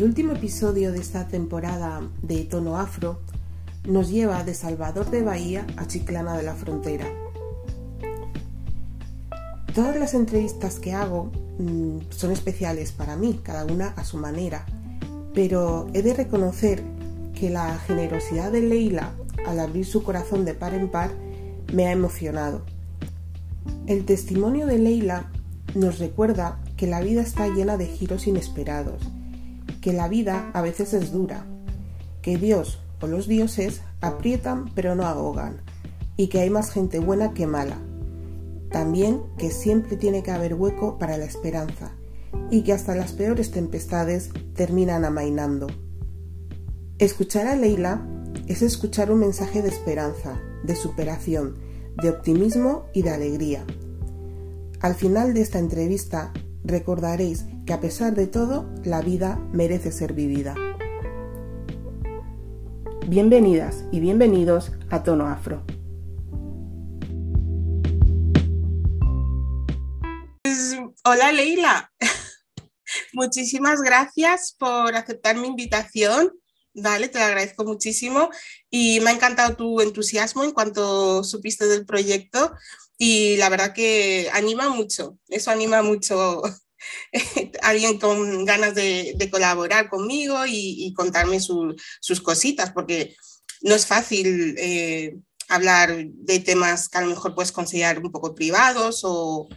El último episodio de esta temporada de Tono Afro nos lleva de Salvador de Bahía a Chiclana de la Frontera. Todas las entrevistas que hago mm, son especiales para mí, cada una a su manera, pero he de reconocer que la generosidad de Leila al abrir su corazón de par en par me ha emocionado. El testimonio de Leila nos recuerda que la vida está llena de giros inesperados, que la vida a veces es dura, que Dios o los dioses aprietan pero no ahogan, y que hay más gente buena que mala. También que siempre tiene que haber hueco para la esperanza, y que hasta las peores tempestades terminan amainando. Escuchar a Leila es escuchar un mensaje de esperanza, de superación, de optimismo y de alegría. Al final de esta entrevista recordaréis que a pesar de todo, la vida merece ser vivida. Bienvenidas y bienvenidos a Tono Afro. Pues, hola Leila, muchísimas gracias por aceptar mi invitación. Vale, te lo agradezco muchísimo y me ha encantado tu entusiasmo en cuanto supiste del proyecto y la verdad que anima mucho, eso anima mucho alguien con ganas de, colaborar conmigo y, contarme sus cositas, porque no es fácil eh, hablar de temas que a lo mejor puedes considerar un poco privados o,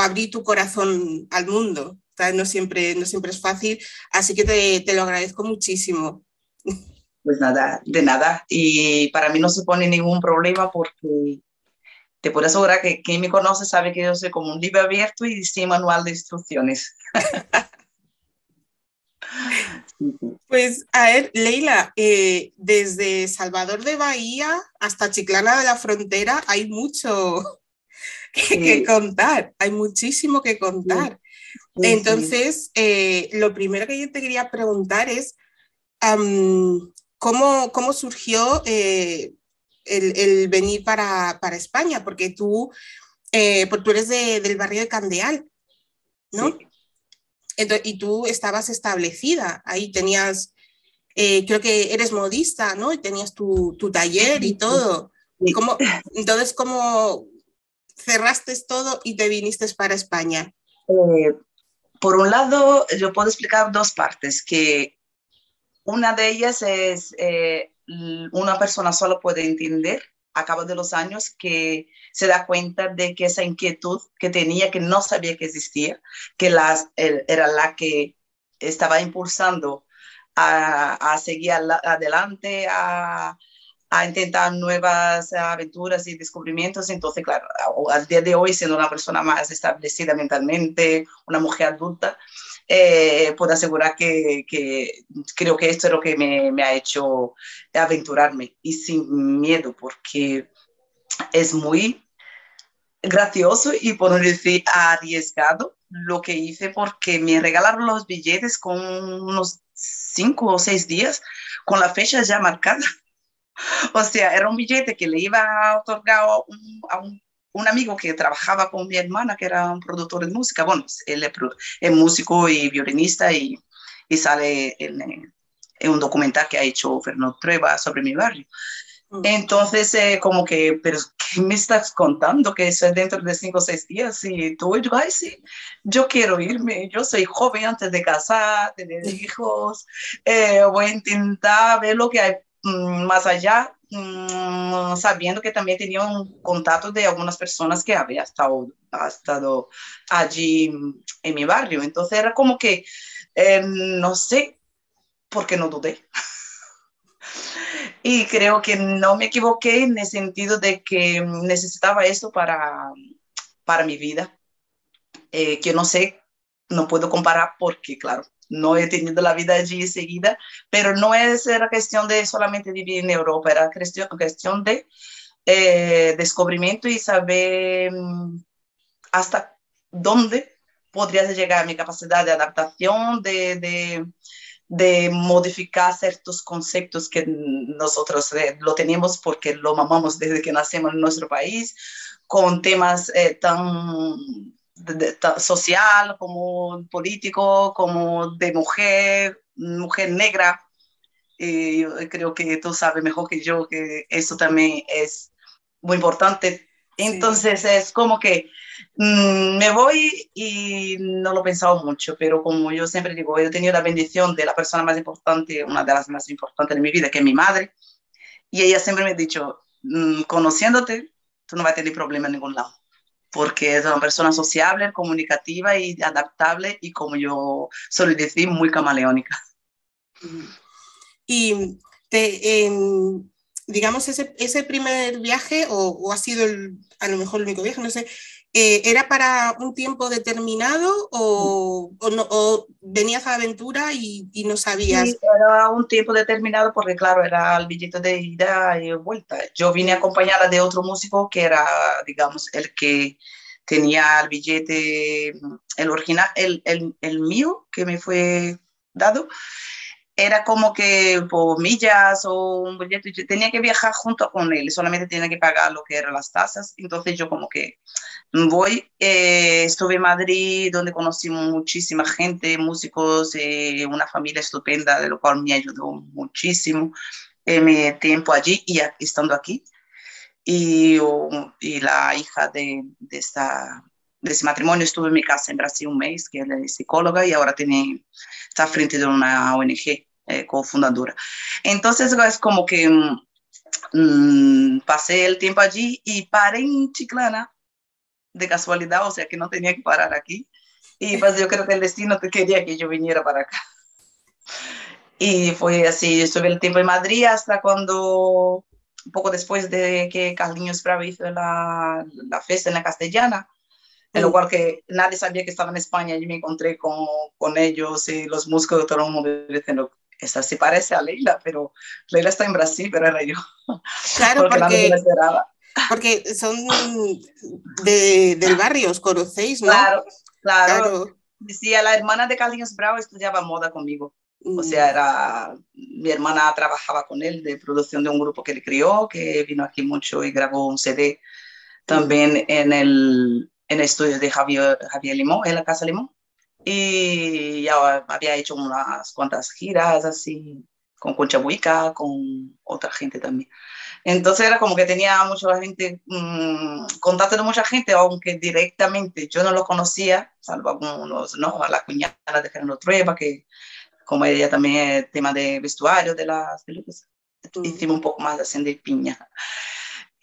abrir tu corazón al mundo. No siempre, no siempre es fácil, así que te, lo agradezco muchísimo. Pues nada, de nada. Y para mí no se pone ningún problema porque te puedo asegurar que quien me conoce sabe que yo soy como un libro abierto y sin manual de instrucciones. Pues a ver, Leila, eh, desde Salvador de Bahía hasta Chiclana de la Frontera hay mucho que, contar, hay muchísimo que contar. Entonces, eh, lo primero que yo te quería preguntar es, ¿cómo, surgió eh, el, venir para, España? Porque tú, eh, tú eres del barrio de Candeal, ¿no? y tú estabas establecida, ahí tenías, eh, creo que eres modista, ¿no? Y tenías tu, taller y todo. ¿Cómo, entonces, ¿cómo cerraste todo y te viniste para España? por un lado, yo puedo explicar dos partes, que una de ellas es, eh, una persona solo puede entender a cabo de los años que se da cuenta de que esa inquietud que tenía, que no sabía que existía, que las, era la que estaba impulsando a, a seguir adelante, a, a, intentar nuevas aventuras y descubrimientos. Entonces, claro, al día de hoy, siendo una persona más establecida mentalmente, una mujer adulta, eh, puedo asegurar que, creo que esto es lo que me, ha hecho aventurarme y sin miedo, porque es muy gracioso y por decir arriesgado lo que hice porque me regalaron los billetes con unos cinco o seis días con la fecha ya marcada. O sea, era un billete que le iba a otorgar a un un amigo que trabajaba con mi hermana, que era un productor de música, bueno, él es, músico y violinista y, y sale en, en, un documental que ha hecho Fernando Trueba sobre mi barrio. Mm. Entonces, eh, como que, pero ¿qué me estás contando? Que eso es dentro de cinco o seis días. Y tú, yo, ay, sí, yo quiero irme. Yo soy joven antes de casar, tener hijos. Eh, voy a intentar ver lo que hay mm, más allá Mm, sabiendo que también tenía un contacto de algunas personas que había estado, estado allí en mi barrio. Entonces era como que, eh, no sé por qué no dudé. y creo que no me equivoqué en el sentido de que necesitaba eso para, para mi vida. Eh, que no sé, no puedo comparar porque, claro, no he tenido la vida allí seguida, pero no es era cuestión de solamente vivir en Europa, era cuestión, de eh, descubrimiento y saber mm, hasta dónde podría llegar mi capacidad de adaptación, de, de, de modificar ciertos conceptos que nosotros eh, lo tenemos porque lo mamamos desde que nacemos en nuestro país, con temas eh, tan social, como político, como de mujer, mujer negra. Y yo creo que tú sabes mejor que yo que eso también es muy importante. Entonces es como que mm, me voy y no lo he pensado mucho, pero como yo siempre digo, he tenido la bendición de la persona más importante, una de las más importantes de mi vida, que es mi madre, y ella siempre me ha dicho, mm, conociéndote, tú no vas a tener problema en ningún lado porque es una persona sociable, comunicativa y adaptable y como yo suelo decir, muy camaleónica. Y te, digamos, ese, ese, primer viaje, o, o ha sido el, a lo mejor el único viaje, no sé, eh, ¿era para un tiempo determinado o, o, no, o venías a aventura y, y, no sabías? Sí, era un tiempo determinado porque, claro, era el billete de ida y vuelta. Yo vine acompañada de otro músico que era, digamos, el que tenía el billete, el original, el, el, el mío que me fue dado era como que por millas o un billete, yo tenía que viajar junto con él, solamente tenía que pagar lo que eran las tasas, entonces yo como que voy, eh, estuve en Madrid donde conocí muchísima gente, músicos, eh, una familia estupenda, de lo cual me ayudó muchísimo en mi tiempo allí y estando aquí. Y, y la hija de, de, esta, de ese matrimonio estuvo en mi casa en Brasil un mes, que es psicóloga y ahora tiene, está frente de una ONG eh, cofundadora. Entonces es como que mmm, pasé el tiempo allí y paré en Chiclana de casualidad, o sea que no tenía que parar aquí. Y pues yo creo que el destino quería que yo viniera para acá. Y fue así, estuve el tiempo en Madrid hasta cuando, un poco después de que Carlinhos Bravo hizo la, la fiesta en la castellana, mm. cual que nadie sabía que estaba en España y me encontré con, con ellos y los músicos de todo el mundo diciendo, esa sí parece a Leila, pero Leila está en Brasil, pero era yo. Claro, porque, porque, son de, del barrio, os conocéis, ¿no? Claro, claro, Decía, la hermana de Carlinhos Bravo estudiaba moda conmigo. O mm. sea, era, mi hermana trabajaba con él de producción de un grupo que le crió, que vino aquí mucho y grabó un CD también mm. en, el, en el estudio de Javier, Javier Limón, en la Casa Limón y ya había hecho unas cuantas giras así con Concha Buica, con otra gente también. Entonces era como que tenía mucha gente, mmm, contacto de mucha gente, aunque directamente yo no lo conocía, salvo algunos, ¿no? A la cuñada de Fernando Trueba, que como ella también es tema de vestuario de las películas, hicimos un poco más de piña.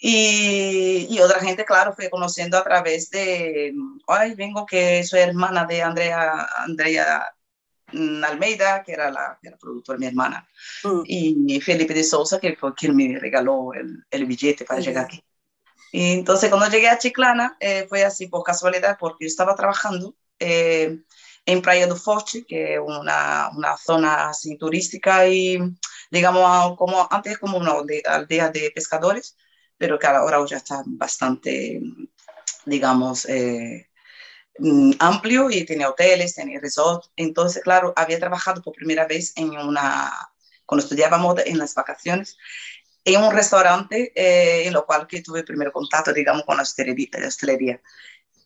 Y, y, otra gente, claro, fue conociendo a través de, ay, vengo que soy hermana de Andrea, Andrea mm, Almeida, que era la, que era productora de mi hermana, mm. y Felipe de Sousa, que fue quien me regaló el, el billete para llegar aquí. Y entonces, cuando llegué a Chiclana, eh, fue así por casualidad, porque yo estaba trabajando eh, en Praia do Forte, que es una, una zona así turística y, digamos, como antes como una aldea de pescadores pero que ahora ya está bastante, digamos, eh, mm, amplio y tiene hoteles, tiene resort. Entonces, claro, había trabajado por primera vez en una, cuando estudiaba moda en las vacaciones, en un restaurante eh, en lo cual que tuve primer contacto, digamos, con la hostelería.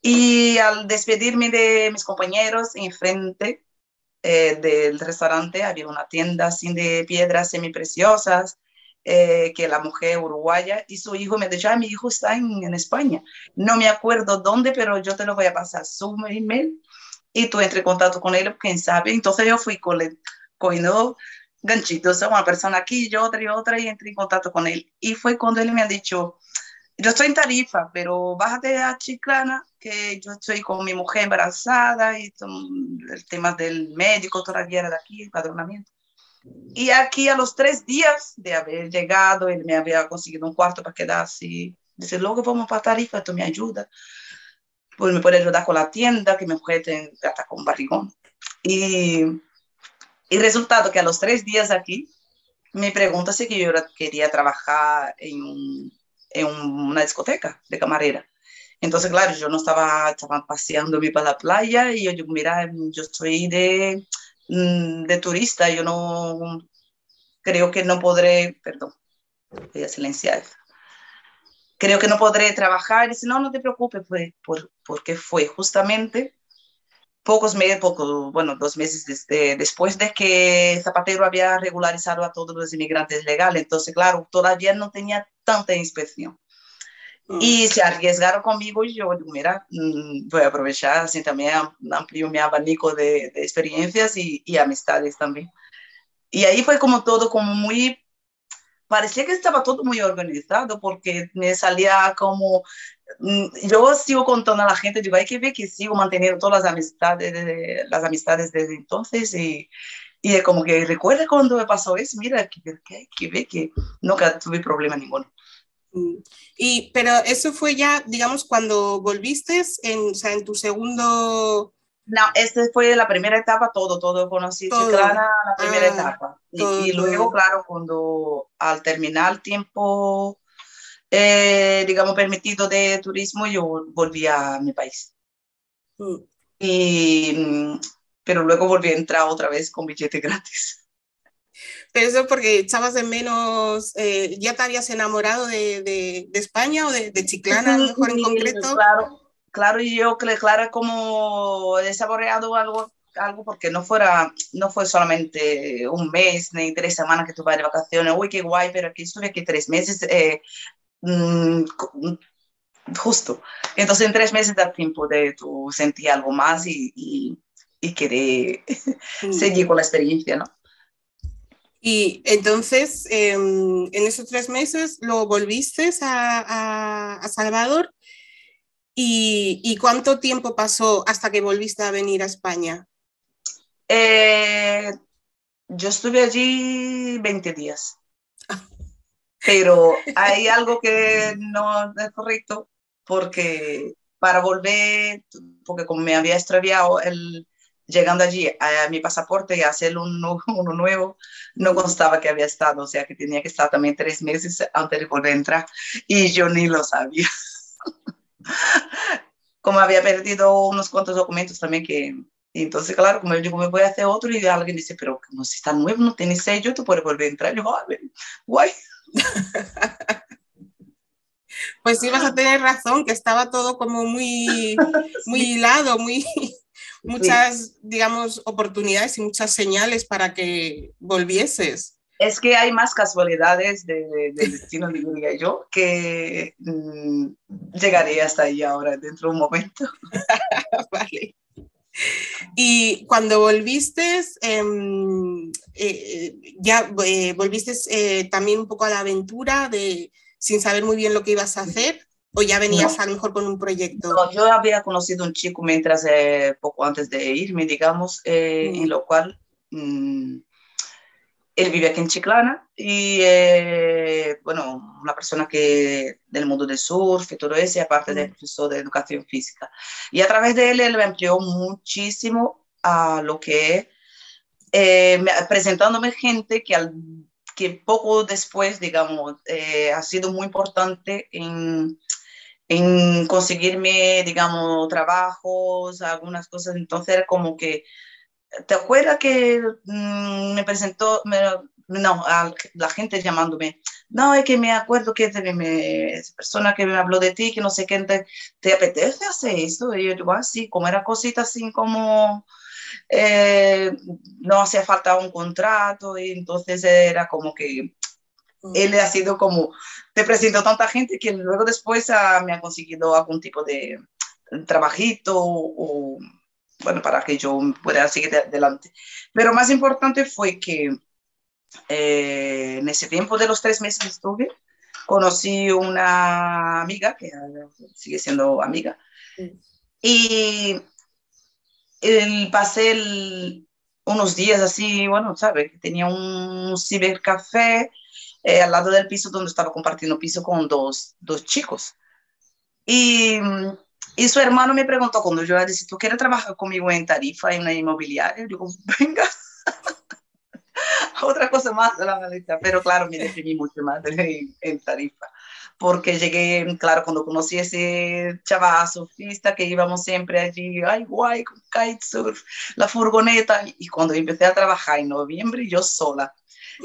Y al despedirme de mis compañeros, enfrente eh, del restaurante había una tienda sin de piedras semipreciosas, eh, que la mujer uruguaya y su hijo me dijo, ah, mi hijo está en, en, España. No me acuerdo dónde, pero yo te lo voy a pasar su email y tú entre en contacto con él, quién sabe. Entonces yo fui cogiendo ganchitos, una persona aquí, yo otra y otra, y entré en contacto con él. Y fue cuando él me ha dicho, yo estoy en Tarifa, pero bájate a Chiclana, que yo estoy con mi mujer embarazada y el tema del médico todavía era de aquí, el padronamiento. Y aquí a los tres días de haber llegado, él me había conseguido un cuarto para quedarse. Dice, luego vamos para Tarifa, tú me ayudas. Pues me puede ayudar con la tienda, que mi mujer está con barrigón. Y, y resultado que a los tres días aquí, me pregunta si yo quería trabajar en, en una discoteca de camarera. Entonces, claro, yo no estaba, estaba paseándome para la playa y yo digo, mira, yo estoy de de turista, yo no creo que no podré, perdón, voy a silenciar, creo que no podré trabajar. Dice, no, no te preocupes, fue por, porque fue justamente pocos meses, poco, bueno, dos meses desde, después de que Zapatero había regularizado a todos los inmigrantes legales. Entonces, claro, todavía no tenía tanta inspección. Mm. Y se arriesgaron conmigo y yo digo, mira, mm, voy a aprovechar, así también amplio mi abanico de, de experiencias y, y, amistades también. Y ahí fue como todo como muy, parecía que estaba todo muy organizado porque me salía como, mm, yo sigo contando a la gente, digo, hay que ver que sigo manteniendo todas las amistades, las amistades desde entonces y, y como que recuerda cuando me pasó eso, mira, que, que, que ve que nunca tuve problema ninguno. Mm. Y, pero eso fue ya, digamos, cuando volviste en, o sea, en tu segundo... No, esta fue la primera etapa, todo, todo conocí todo. Chiclana, la primera ah, etapa. Y, y, luego, claro, cuando al terminar el tiempo, eh, digamos, permitido de turismo, yo volví a mi país. Mm. Y, pero luego volví a entrar otra vez con billete gratis. Pero eso porque echabas de menos, eh, ¿ya te habías enamorado de, de, de España o de, de Chiclana, a lo mejor en concreto? Claro, claro, y yo, claro, como he saboreado algo, algo porque no, fuera, no fue solamente un mes ni tres semanas que tuve de vacaciones, uy, qué guay, pero aquí estuve aquí tres meses, eh, mmm, justo. Entonces en tres meses da tiempo de tu sentir algo más y, y, y querer seguir con la experiencia, ¿no? Y entonces, eh, en esos tres meses, lo volviste a, a, a Salvador. ¿Y, ¿Y, cuánto tiempo pasó hasta que volviste a venir a España? Eh, yo estuve allí 20 días. Pero hay algo que no es correcto porque para volver, porque como me había extraviado el, llegando allí a mi pasaporte y hacer uno, uno, nuevo, no constaba que había estado, o sea que tenía que estar también tres meses antes de volver a entrar y yo ni lo sabía. como había perdido unos cuantos documentos también que... Entonces, claro, como yo digo, me voy a hacer otro y alguien dice, pero como si está nuevo, no tiene sello, tú puedes volver a entrar. Y yo, ah, guay. Pues sí, vas a tener razón, que estaba todo como muy, muy hilado, muy muchas, sí. digamos, oportunidades y muchas señales para que volvieses. Es que hay más casualidades del de, de destino, diría yo, que mmm, llegaré hasta ahí ahora, dentro de un momento. vale. Y cuando volviste, em, eh, ya eh, volviste eh, también un poco a la aventura de sin saber muy bien lo que ibas a hacer. ¿O ya venías no. a lo mejor con un proyecto? No, yo había conocido un chico mientras, eh, poco antes de irme, digamos, eh, mm. en lo cual mmm, él vive aquí en Chiclana y, eh, bueno, una persona que del mundo del surf y todo eso, y aparte mm. de profesor de educación física. Y a través de él, él me amplió muchísimo a lo que eh, presentándome gente que al que poco después, digamos, eh, ha sido muy importante en, en conseguirme, digamos, trabajos, algunas cosas. Entonces como que, ¿te acuerdas que mmm, me presentó, me, no, a la gente llamándome, no, es que me acuerdo que me, esa persona que me habló de ti, que no sé qué, te, ¿te apetece hacer esto? Y yo digo, así, ah, como era cosita así como... Eh, no hacía falta un contrato y entonces era como que él ha sido como, te presento tanta gente que luego después uh, me ha conseguido algún tipo de trabajito o, bueno, para que yo pueda seguir adelante. Pero más importante fue que eh, en ese tiempo de los tres meses estuve, conocí una amiga, que sigue siendo amiga, sí. y el, pasé el, unos días así, bueno, ¿sabes? Tenía un cibercafé eh, al lado del piso donde estaba compartiendo piso con dos, dos chicos. Y, y, su hermano me preguntó cuando yo le dije, ¿tú quieres trabajar conmigo en Tarifa, en una inmobiliaria? Yo digo, venga. Otra cosa más de la maleta, pero claro, me deprimí mucho más en, en Tarifa porque llegué, claro, cuando conocí a ese chaval surfista que íbamos siempre allí, ay, guay, con kitesurf, la furgoneta, y cuando empecé a trabajar en noviembre, yo sola,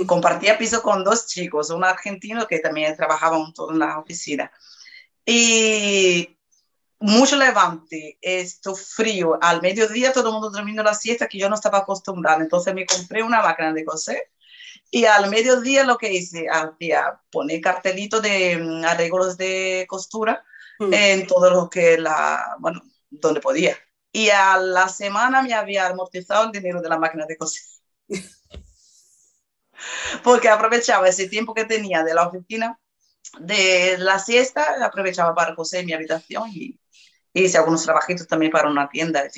compartía piso con dos chicos, un argentino que también trabajaba un todo en la oficina. Y mucho levante, esto frío, al mediodía todo el mundo terminó la siesta que yo no estaba acostumbrada, entonces me compré una máquina de coser y al mediodía lo que hice, hacía poner cartelitos de mm, arreglos de costura mm. en todo lo que la, bueno, donde podía. Y a la semana me había amortizado el dinero de la máquina de coser. Porque aprovechaba ese tiempo que tenía de la oficina, de la siesta, aprovechaba para coser mi habitación y, hice algunos trabajitos también para una tienda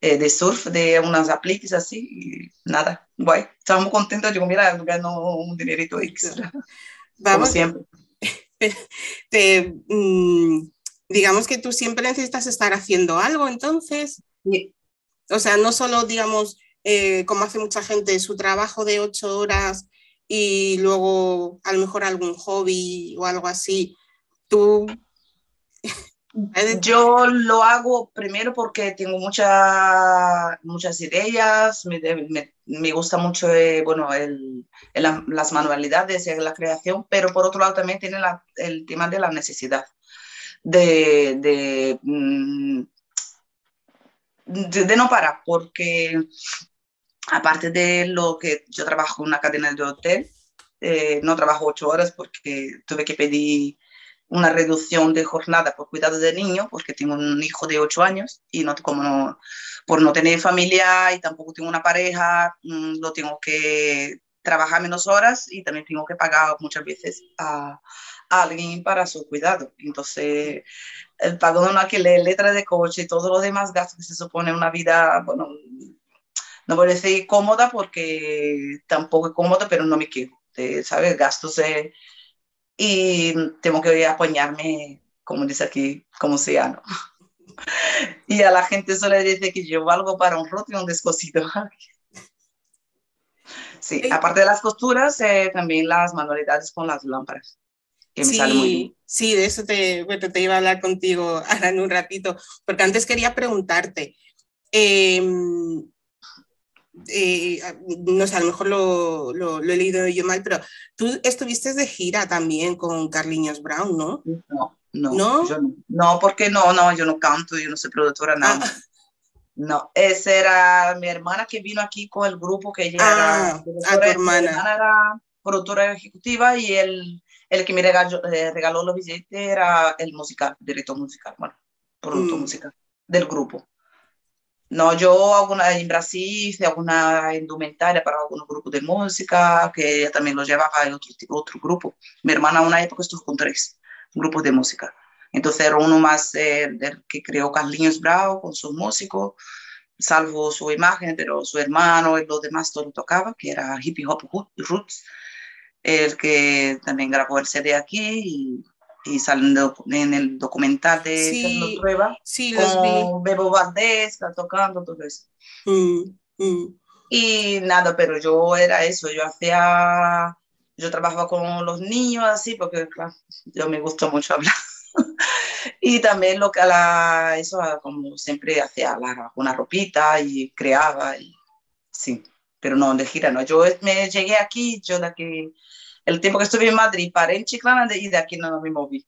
eh, de surf, de unas apliques así, y nada, guay. Estaba muy contenta, digo, mira, gano un dinerito extra. Vamos. Como siempre. Mm, digamos que tú siempre necesitas estar haciendo algo, entonces. O sea, no solo, digamos, eh, como hace mucha gente, su trabajo de ocho horas y luego a lo mejor algún hobby o algo así. Tú yo lo hago primero porque tengo mucha, muchas ideas, me, me, gusta mucho eh, bueno, el, las manualidades y la creación, pero por otro lado también tiene el tema de la necesidad de, de, mm, de, no parar, porque aparte de lo que yo trabajo en una cadena de hotel, eh, no trabajo ocho horas porque tuve que pedir una reducción de jornada por cuidado de niño, porque tengo un hijo de 8 años y no, como no, por no tener familia y tampoco tengo una pareja, mm, lo tengo que trabajar menos horas y también tengo que pagar muchas veces a, alguien para su cuidado. Entonces, el pago de un alquiler, letra de coche y todos los demás gastos que se supone una vida, bueno, no voy a decir cómoda porque tampoco es cómoda, pero no me quejo. ¿Sabes? Gastos y tengo que apoyarme, como dice aquí, como sea, ¿no? Y a la gente solo le dice que yo valgo para un roto y un descosido. Sí, aparte de las costuras, eh, también las manualidades con las lámparas. Que me sí, muy bien. sí, de eso te, bueno, te iba a hablar contigo ahora en un ratito, porque antes quería preguntarte, eh, eh, no sé, a lo mejor lo, lo, he leído yo mal, pero tú estuviste de gira también con Carliños Brown, ¿no? No, no, ¿No? Yo no, porque no, no, yo no canto, yo no soy productora, nada. Ah. No, esa era mi hermana que vino aquí con el grupo que ella era, ah, a tu hermana. era productora ejecutiva y el, el que me regaló, eh, regaló los billetes era el musical, director musical, bueno, productor mm. musical del grupo. No, yo alguna, en Brasil hice alguna indumentaria para algunos grupos de música, que también lo llevaba en otro, otro grupo. Mi hermana una época estuvo con tres grupos de música. Entonces era uno más eh, que creó Carlinhos Bravo con sus músicos, salvo su imagen, pero su hermano y los demás todo tocaba, que era Hip Hop Roots, el que también grabó el CD aquí y y salen en el documental de sí, Prueba sí, con Bebo Valdés, tocando, todo eso. Mm, mm. Y nada, pero yo era eso, yo hacía, yo trabajaba con los niños así, porque claro, yo me gusta mucho hablar. y también lo que a la, eso como siempre hacía la, una ropita y creaba, y, sí, pero no de gira, no. Yo me llegué aquí, yo de aquí el tiempo que estuve en Madrid, paré en Chiclana y de aquí no me moví.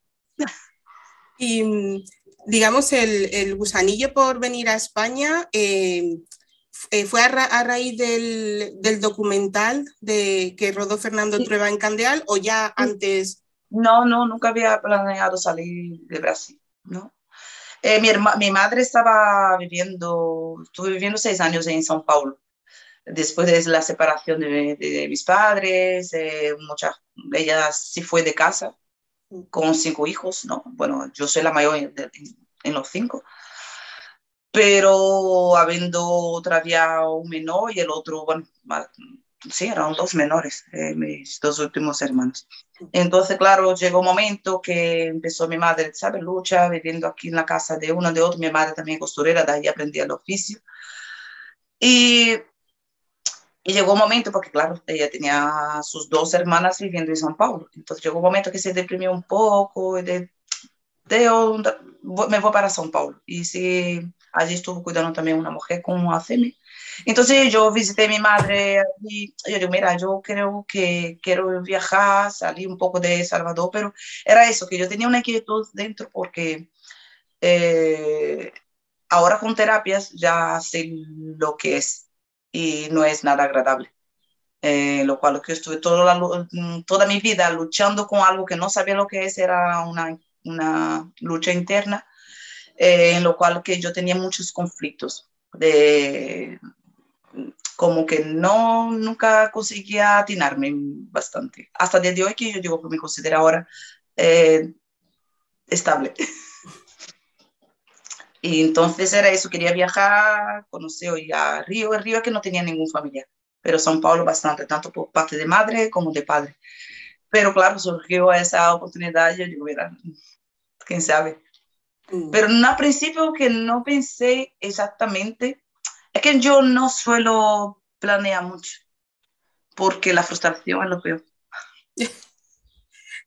Y digamos, el, el gusanillo por venir a España eh, eh, fue a, raíz del, del, documental de que rodó Fernando Trueba en Candeal o ya antes. No, no, nunca había planeado salir de Brasil, ¿no? Eh, mi, mi madre estaba viviendo, estuve viviendo seis años en São Paulo después de la separación de, mis padres, eh, mucha, ella sí fue de casa con cinco hijos, ¿no? Bueno, yo soy la mayor en, los cinco, pero habiendo todavía un menor y el otro, bueno, sí, eran dos menores, eh, mis dos últimos hermanos. Entonces, claro, llegó un momento que empezó mi madre, ¿sabes? Lucha, viviendo aquí en la casa de uno de otro, mi madre también costurera, de ahí aprendí el oficio. Y y llegó un momento, porque claro, ella tenía sus dos hermanas viviendo en San Paulo, entonces llegó un momento que se deprimió un poco, de, me voy para São Paulo. Y sí, allí estuvo cuidando también una mujer con ACM. Entonces yo visité a mi madre y yo digo, mira, yo creo que quiero viajar, salir un poco de Salvador, pero era eso, que yo tenía una inquietud dentro porque eh, ahora con terapias ya sé lo que es y no es nada agradable. Eh, lo cual que estuve toda, toda mi vida luchando con algo que no sabía lo que es, era una, una lucha interna, eh, en lo cual que yo tenía muchos conflictos de como que no nunca conseguía atinarme bastante hasta el día de hoy que yo digo que me considero ahora eh, estable y entonces era eso quería viajar conocer a Río Río que no tenía ningún familiar pero São Paulo bastante, tanto por parte de madre como de padre. Pero claro, surgió esa oportunidad y yo digo, mira, quién sabe. Mm. Pero en un principio que no pensé exactamente, es que yo no suelo planear mucho, porque la frustración es lo peor.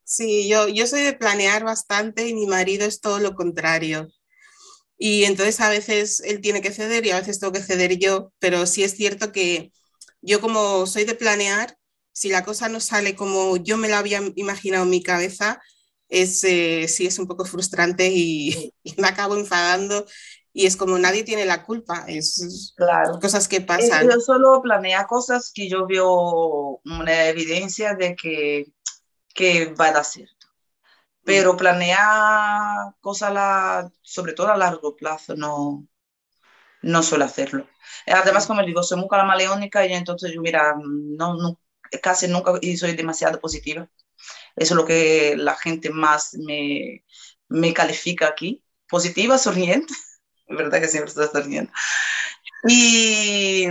Sí, yo, yo soy de planear bastante y mi marido es todo lo contrario. Y entonces a veces él tiene que ceder y a veces tengo que ceder yo, pero sí es cierto que yo como soy de planear, si la cosa no sale como yo me la había imaginado en mi cabeza, es, eh, sí es un poco frustrante y, me acabo enfadando y es como nadie tiene la culpa, es claro. cosas que pasan. Yo solo planea cosas que yo veo una evidencia de que, que va a cierto. Pero planear cosas, sobre todo a largo plazo, no, no suelo hacerlo. Además, como digo, soy muy camaleónica y entonces yo, mira, no, no, casi nunca y soy demasiado positiva. Eso es lo que la gente más me, me califica aquí. Positiva, sonriente. verdad que siempre estoy sonriendo. Y,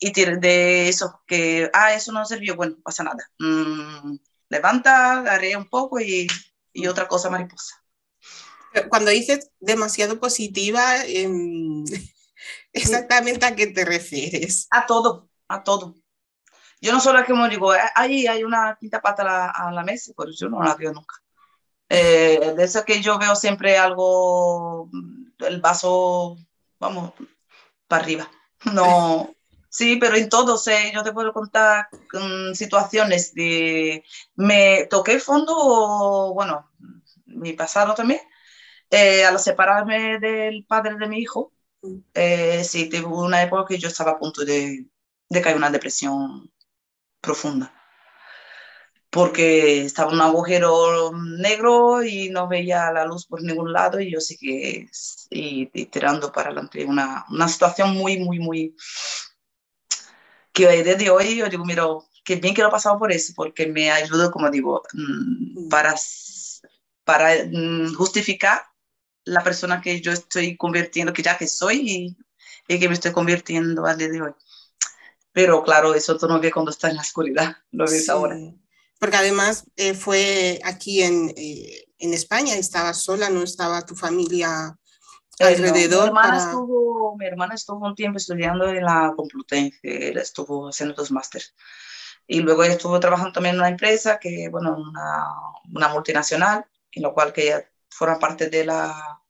y de eso, que, ah, eso no sirvió, bueno, pasa nada. Mm, levanta, haré un poco y, y, otra cosa mariposa. Cuando dices demasiado positiva, em, Exactamente a qué te refieres. A todo, a todo. Yo no solo como digo, eh, ahí hay una quinta pata a la, mesa, pero yo no la veo nunca. Eh, de eso que yo veo siempre algo, el vaso, vamos, para arriba. No, sí, pero en todo, sé, yo te puedo contar mm, situaciones de, me toqué fondo, bueno, mi pasado también, eh, al separarme del padre de mi hijo, eh, sí, tuvo una época que yo estaba a punto de, de caer en una depresión profunda. Porque estaba en un agujero negro y no veía la luz por ningún lado y yo seguí y, tirando para adelante. Una, una situación muy, muy, muy... que desde hoy yo digo, mira, qué bien que lo he pasado por eso, porque me ayudó, como digo, mm, para, para mm, justificar la persona que yo estoy convirtiendo, que ya que soy y, que me estoy convirtiendo al día de hoy. Pero claro, eso tú no ves cuando estás en la oscuridad, lo ves ahora. Porque además eh, fue aquí en, eh, en, España, estabas sola, no estaba tu familia alrededor. mi, hermana estuvo, mi hermana estuvo un tiempo estudiando en la Complutense, estuvo haciendo dos másteres. Y luego ella estuvo trabajando también en una empresa, que, bueno, una, una multinacional, en lo cual que ella forma parte de la,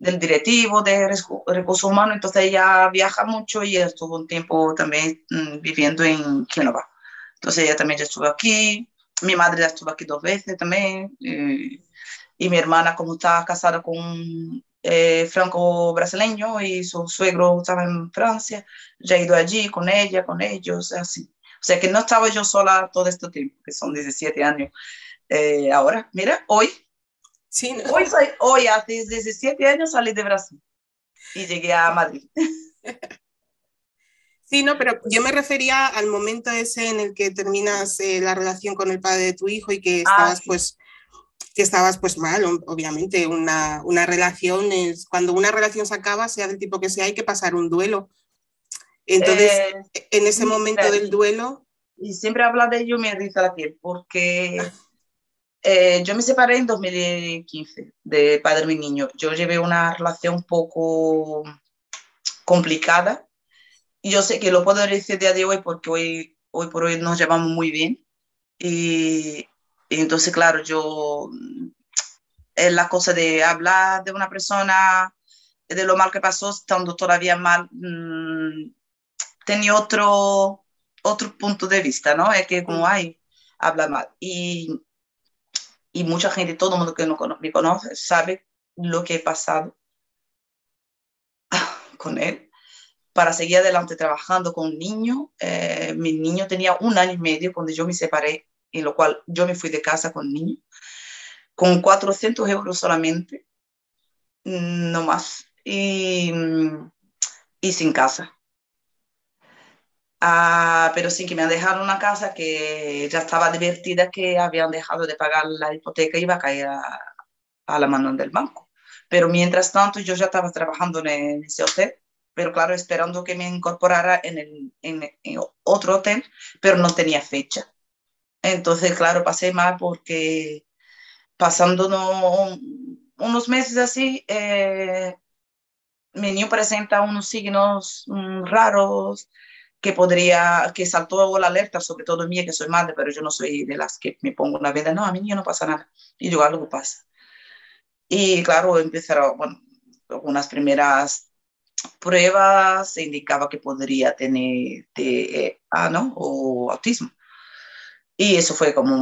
del directivo de recursos humanos, entonces ella viaja mucho y estuvo un tiempo también mm, viviendo en Génova. Entonces ella también ya estuvo aquí, mi madre ya estuvo aquí dos veces también, eh, y mi hermana como está casada con eh, franco brasileño y su suegro estaba en Francia, ya he ido allí con ella, con ellos, así. O sea que no estaba yo sola todo este tiempo, que son 17 años. Eh, ahora, mira, hoy Sí, hoy, soy, hoy, hace 17 años salí de Brasil y llegué a Madrid. Sí, no, pero yo me refería al momento ese en el que terminas eh, la relación con el padre de tu hijo y que ah, estabas pues que estabas pues mal, obviamente, una, una, relación es, cuando una relación se acaba, sea del tipo que sea, hay que pasar un duelo. Entonces, eh, en ese momento del duelo... Y siempre habla de ello me risa la piel, porque eh, yo me separé en 2015 de padre mi niño. Yo llevé una relación un poco complicada y yo sé que lo puedo decir día de hoy porque hoy, hoy por hoy nos llevamos muy bien. Y, entonces, claro, yo la cosa de hablar de una persona, de lo mal que pasó, estando todavía mal, mm, tenía otro, otro punto de vista, ¿no? Es que como, hay habla mal. Y, y mucha gente, todo el mundo que no me conoce, sabe lo que he pasado con él para seguir adelante trabajando con un niño. Eh, mi niño tenía un año y medio cuando yo me separé, en lo cual yo me fui de casa con niño, con 400 euros solamente, mm, no más, y, y sin casa. Ah, pero sin que me han dejado una casa que ya estaba divertida que habían dejado de pagar la hipoteca y iba a caer a, a la mano del banco. Pero mientras tanto yo ya estaba trabajando en ese hotel pero claro, esperando que me incorporara en, el, en, otro hotel, pero no tenía fecha. Entonces, claro, pasé mal porque pasando unos meses así, eh, mi niño presenta unos signos mm, raros que podría, que saltó la alerta, sobre todo mía, que soy madre, pero yo no soy de las que me pongo una venda, no, a mi niño no pasa nada. Y yo, algo pasa. Y claro, empezaron, bueno, unas primeras pruebas se indicaba que podría tener TEA, ¿no? O autismo. Y eso fue como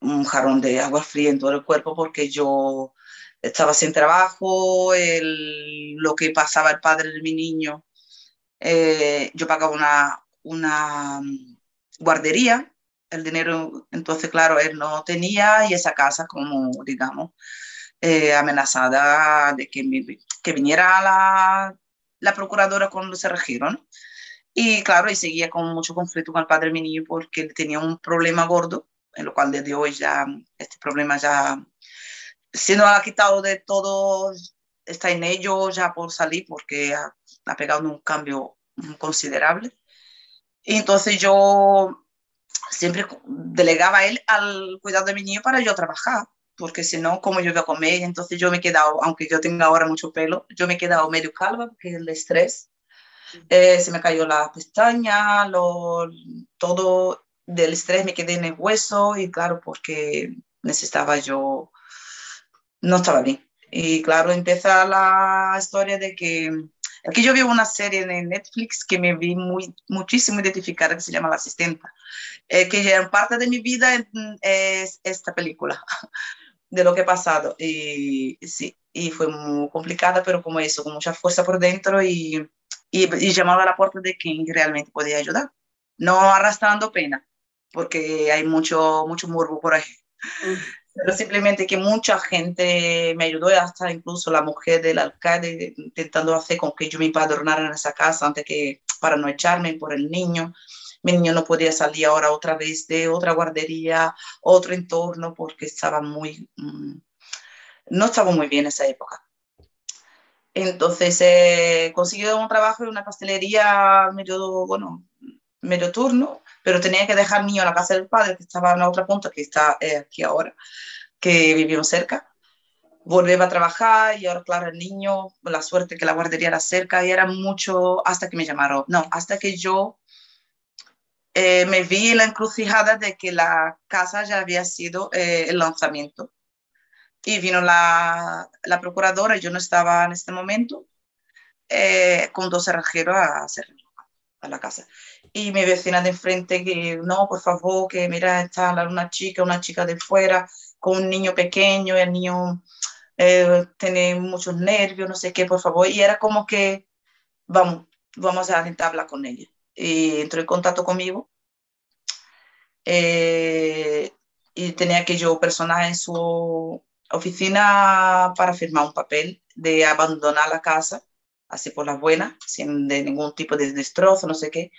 un, jarrón de agua fría en todo el cuerpo porque yo estaba sin trabajo, lo que pasaba el padre de mi niño, eh, yo pagaba una, guardería, el dinero, entonces claro, él no tenía y esa casa como, digamos, eh, amenazada de que, viniera la, la procuradora cuando se regieron. Y claro, y seguía con mucho conflicto con el padre de mi niño porque él tenía un problema gordo, en lo cual desde hoy ya este problema ya se nos ha quitado de todo, está en ello ya por salir porque ha, ha pegado un cambio considerable. Y entonces yo siempre delegaba a él al cuidado de mi niño para yo trabajar porque si no, como yo voy a comer? Entonces yo me he quedado, aunque yo tenga ahora mucho pelo, yo me he quedado medio calva porque el estrés, eh, se me cayó la pestaña, lo, todo del estrés me quedé en el hueso y claro, porque necesitaba yo, no estaba bien. Y claro, empieza la historia de que aquí yo vi una serie en Netflix que me vi muy, muchísimo identificada que se llama La Asistenta, eh, que ya parte de mi vida es esta película. de lo que he pasado. Y sí, y fue muy complicada, pero como eso, con mucha fuerza por dentro y, y, llamaba a la puerta de quien realmente podía ayudar. No arrastrando pena, porque hay mucho, mucho morbo por ahí. Mm. Pero simplemente que mucha gente me ayudó, hasta incluso la mujer del alcalde intentando hacer con que yo me padronara en esa casa antes que para no echarme por el niño mi niño no podía salir ahora otra vez de otra guardería, otro entorno, porque estaba muy, mm, no estaba muy bien esa época. Entonces eh, consiguió un trabajo en una pastelería medio, bueno, medio turno, pero tenía que dejar niño a la casa del padre, que estaba en otra punta, que está eh, aquí ahora, que vivimos cerca. Volví a trabajar y ahora, claro, el niño, la suerte que la guardería era cerca y era mucho hasta que me llamaron. No, hasta que yo eh, me vi en la encrucijada de que la casa ya había sido eh, el lanzamiento. Y vino la, la, procuradora, yo no estaba en este momento, eh, con dos cerrajeros a hacer a la casa. Y mi vecina de enfrente que, no, por favor, que mira, está una chica, una chica de fuera, con un niño pequeño, el niño tiene muchos nervios, no sé qué, por favor. Y era como que, vamos, vamos a intentar hablar con ella y entró en contacto conmigo eh, y tenía que yo personal en su oficina para firmar un papel de abandonar la casa, así por las buenas, sin de ningún tipo de destrozo, no sé qué.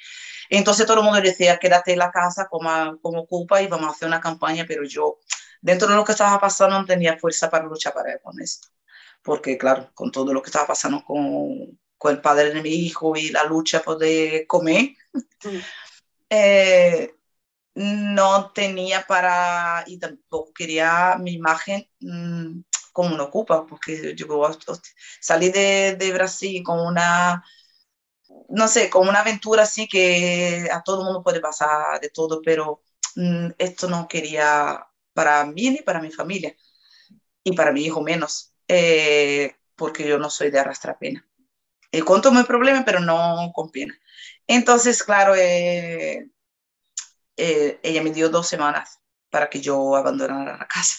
Entonces todo el mundo decía, quédate en la casa como, como ocupa y vamos a hacer una campaña, pero yo, dentro de lo que estaba pasando, no tenía fuerza para luchar para, con esto. Porque, claro, con todo lo que estaba pasando con, con el padre de mi hijo y la lucha por de comer, mm. eh, no tenía para, y tampoco quería mi imagen mm, como una ocupa, porque yo salí de, de, Brasil con una, no sé, con una aventura así que a todo el mundo puede pasar de todo, pero mm, esto no quería para mí ni para mi familia. y para mi hijo menos, eh, porque yo no soy de arrastrar pena. Eh, conto mi problema, pero no con pena. Entonces, claro, eh, ella me dio dos semanas para que yo abandonara la casa.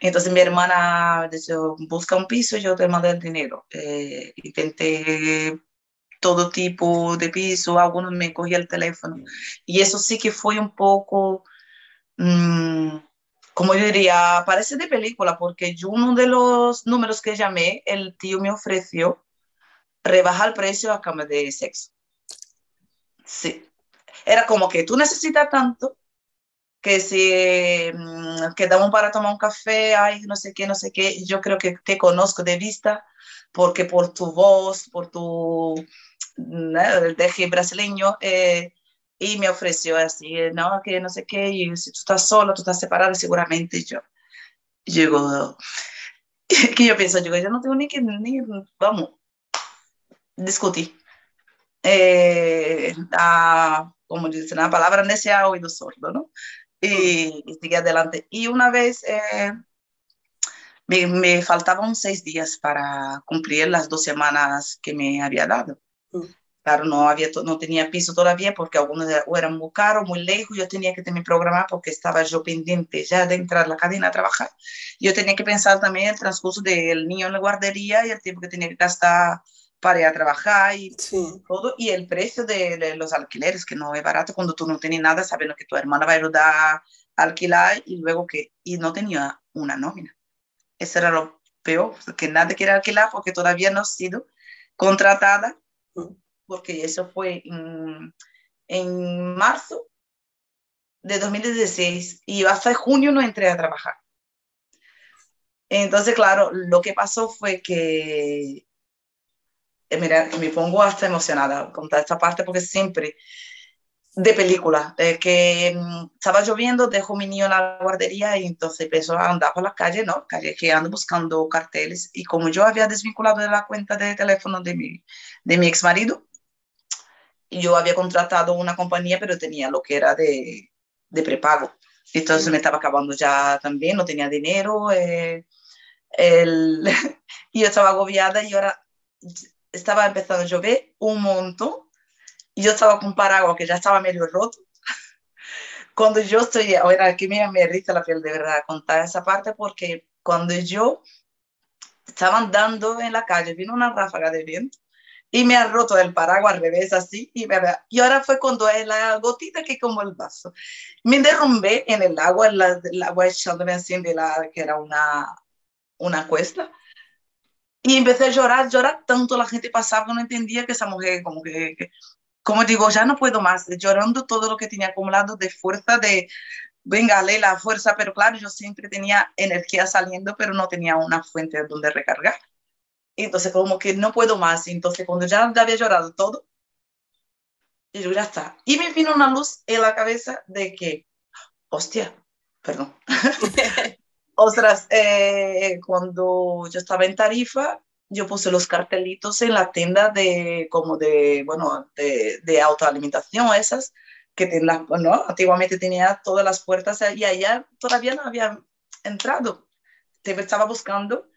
Entonces mi hermana dijo, busca un piso, yo te mando el dinero. intenté todo tipo de piso, algunos me cogía el teléfono. Y eso sí que fue un poco... Mmm, como yo diría, parece de película, porque yo uno de los números que llamé, el tío me ofreció rebajar el precio a cambio de sexo. Sí. Era como que tú necesitas tanto que si mmm, quedamos para tomar un café, ay, no sé qué, no sé qué, yo creo que te conozco de vista, porque por tu voz, por tu ¿no? el deje brasileño, eh, y me ofreció así, no, que no sé qué, y si tú estás solo, tú estás separado, seguramente yo llego, que yo pienso, yo, yo no tengo ni que, ni, vamos, discutir. Eh, a, como dice la palabra, necia oído sordo, ¿no? Y, y sigue adelante. Y una vez eh, me, me, faltaban seis días para cumplir las dos semanas que me había dado. Mm. Claro, no, había, no tenía piso todavía porque algunos eran muy caros, muy lejos. Yo tenía que tener programado porque estaba yo pendiente ya de entrar a la cadena a trabajar. Yo tenía que pensar también el transcurso del niño en la guardería y el tiempo que tenía que gastar para ir a trabajar y sí. todo. Y el precio de, de, los alquileres, que no es barato cuando tú no tienes nada, sabiendo que tu hermana va a ayudar a alquilar y luego que y no tenía una nómina. Eso era lo peor, que nadie quiere alquilar porque todavía no ha sido contratada. Mm porque eso fue en, en marzo de 2016 y hasta junio no entré a trabajar. Entonces, claro, lo que pasó fue que, mira, me pongo hasta emocionada con esta parte porque siempre de película, eh, que um, estaba lloviendo, dejo mi niño en la guardería y entonces empezó a andar por la calle, ¿no? Callejeando, buscando carteles. Y como yo había desvinculado de la cuenta de teléfono de mi, de mi ex marido, yo había contratado una compañía, pero tenía lo que era de, de prepago. Entonces me estaba acabando ya también, no tenía dinero. Eh, el, y yo estaba agobiada y ahora estaba empezando a llover un montón. Y yo estaba con paraguas que ya estaba medio roto. Cuando yo estoy, ahora aquí me, me risa la piel de verdad contar esa parte porque cuando yo estaba andando en la calle, vino una ráfaga de viento y me ha roto el paraguas al revés así y, me, y ahora fue cuando es la gotita que como el vaso. Me derrumbé en el agua, el, el agua echándome así de la que era una, una cuesta y empecé a llorar, llorar tanto, la gente pasaba, no entendía que esa mujer como que, que como digo, ya no puedo más, llorando todo lo que tenía acumulado de fuerza, de, venga, la fuerza, pero claro, yo siempre tenía energía saliendo, pero no tenía una fuente donde recargar. Entonces, como que no puedo más. Entonces, cuando ya había llorado todo, y yo ya está. Y me vino una luz en la cabeza de que, hostia, perdón. Ostras, eh, cuando yo estaba en Tarifa, yo puse los cartelitos en la tienda de, como de, bueno, de, de autoalimentación, esas, que ten, ¿no? antiguamente tenía todas las puertas y allá todavía no había entrado. Te estaba buscando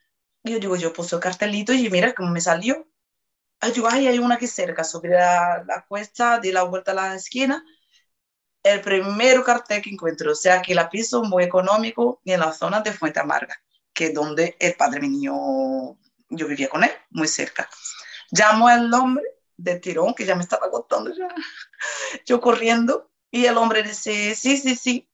y yo digo, yo puse el cartelito y mira cómo me salió. Ay, digo, ay, hay una aquí cerca, subí la, la cuesta, di la vuelta a la esquina. El primer cartel que encuentro, o sea, que la piso muy económico y en la zona de Fuente Amarga, que es donde el padre mío, yo vivía con él, muy cerca. Llamo al hombre de tirón, que ya me estaba contando ya, yo corriendo, y el hombre dice, sí, sí, sí,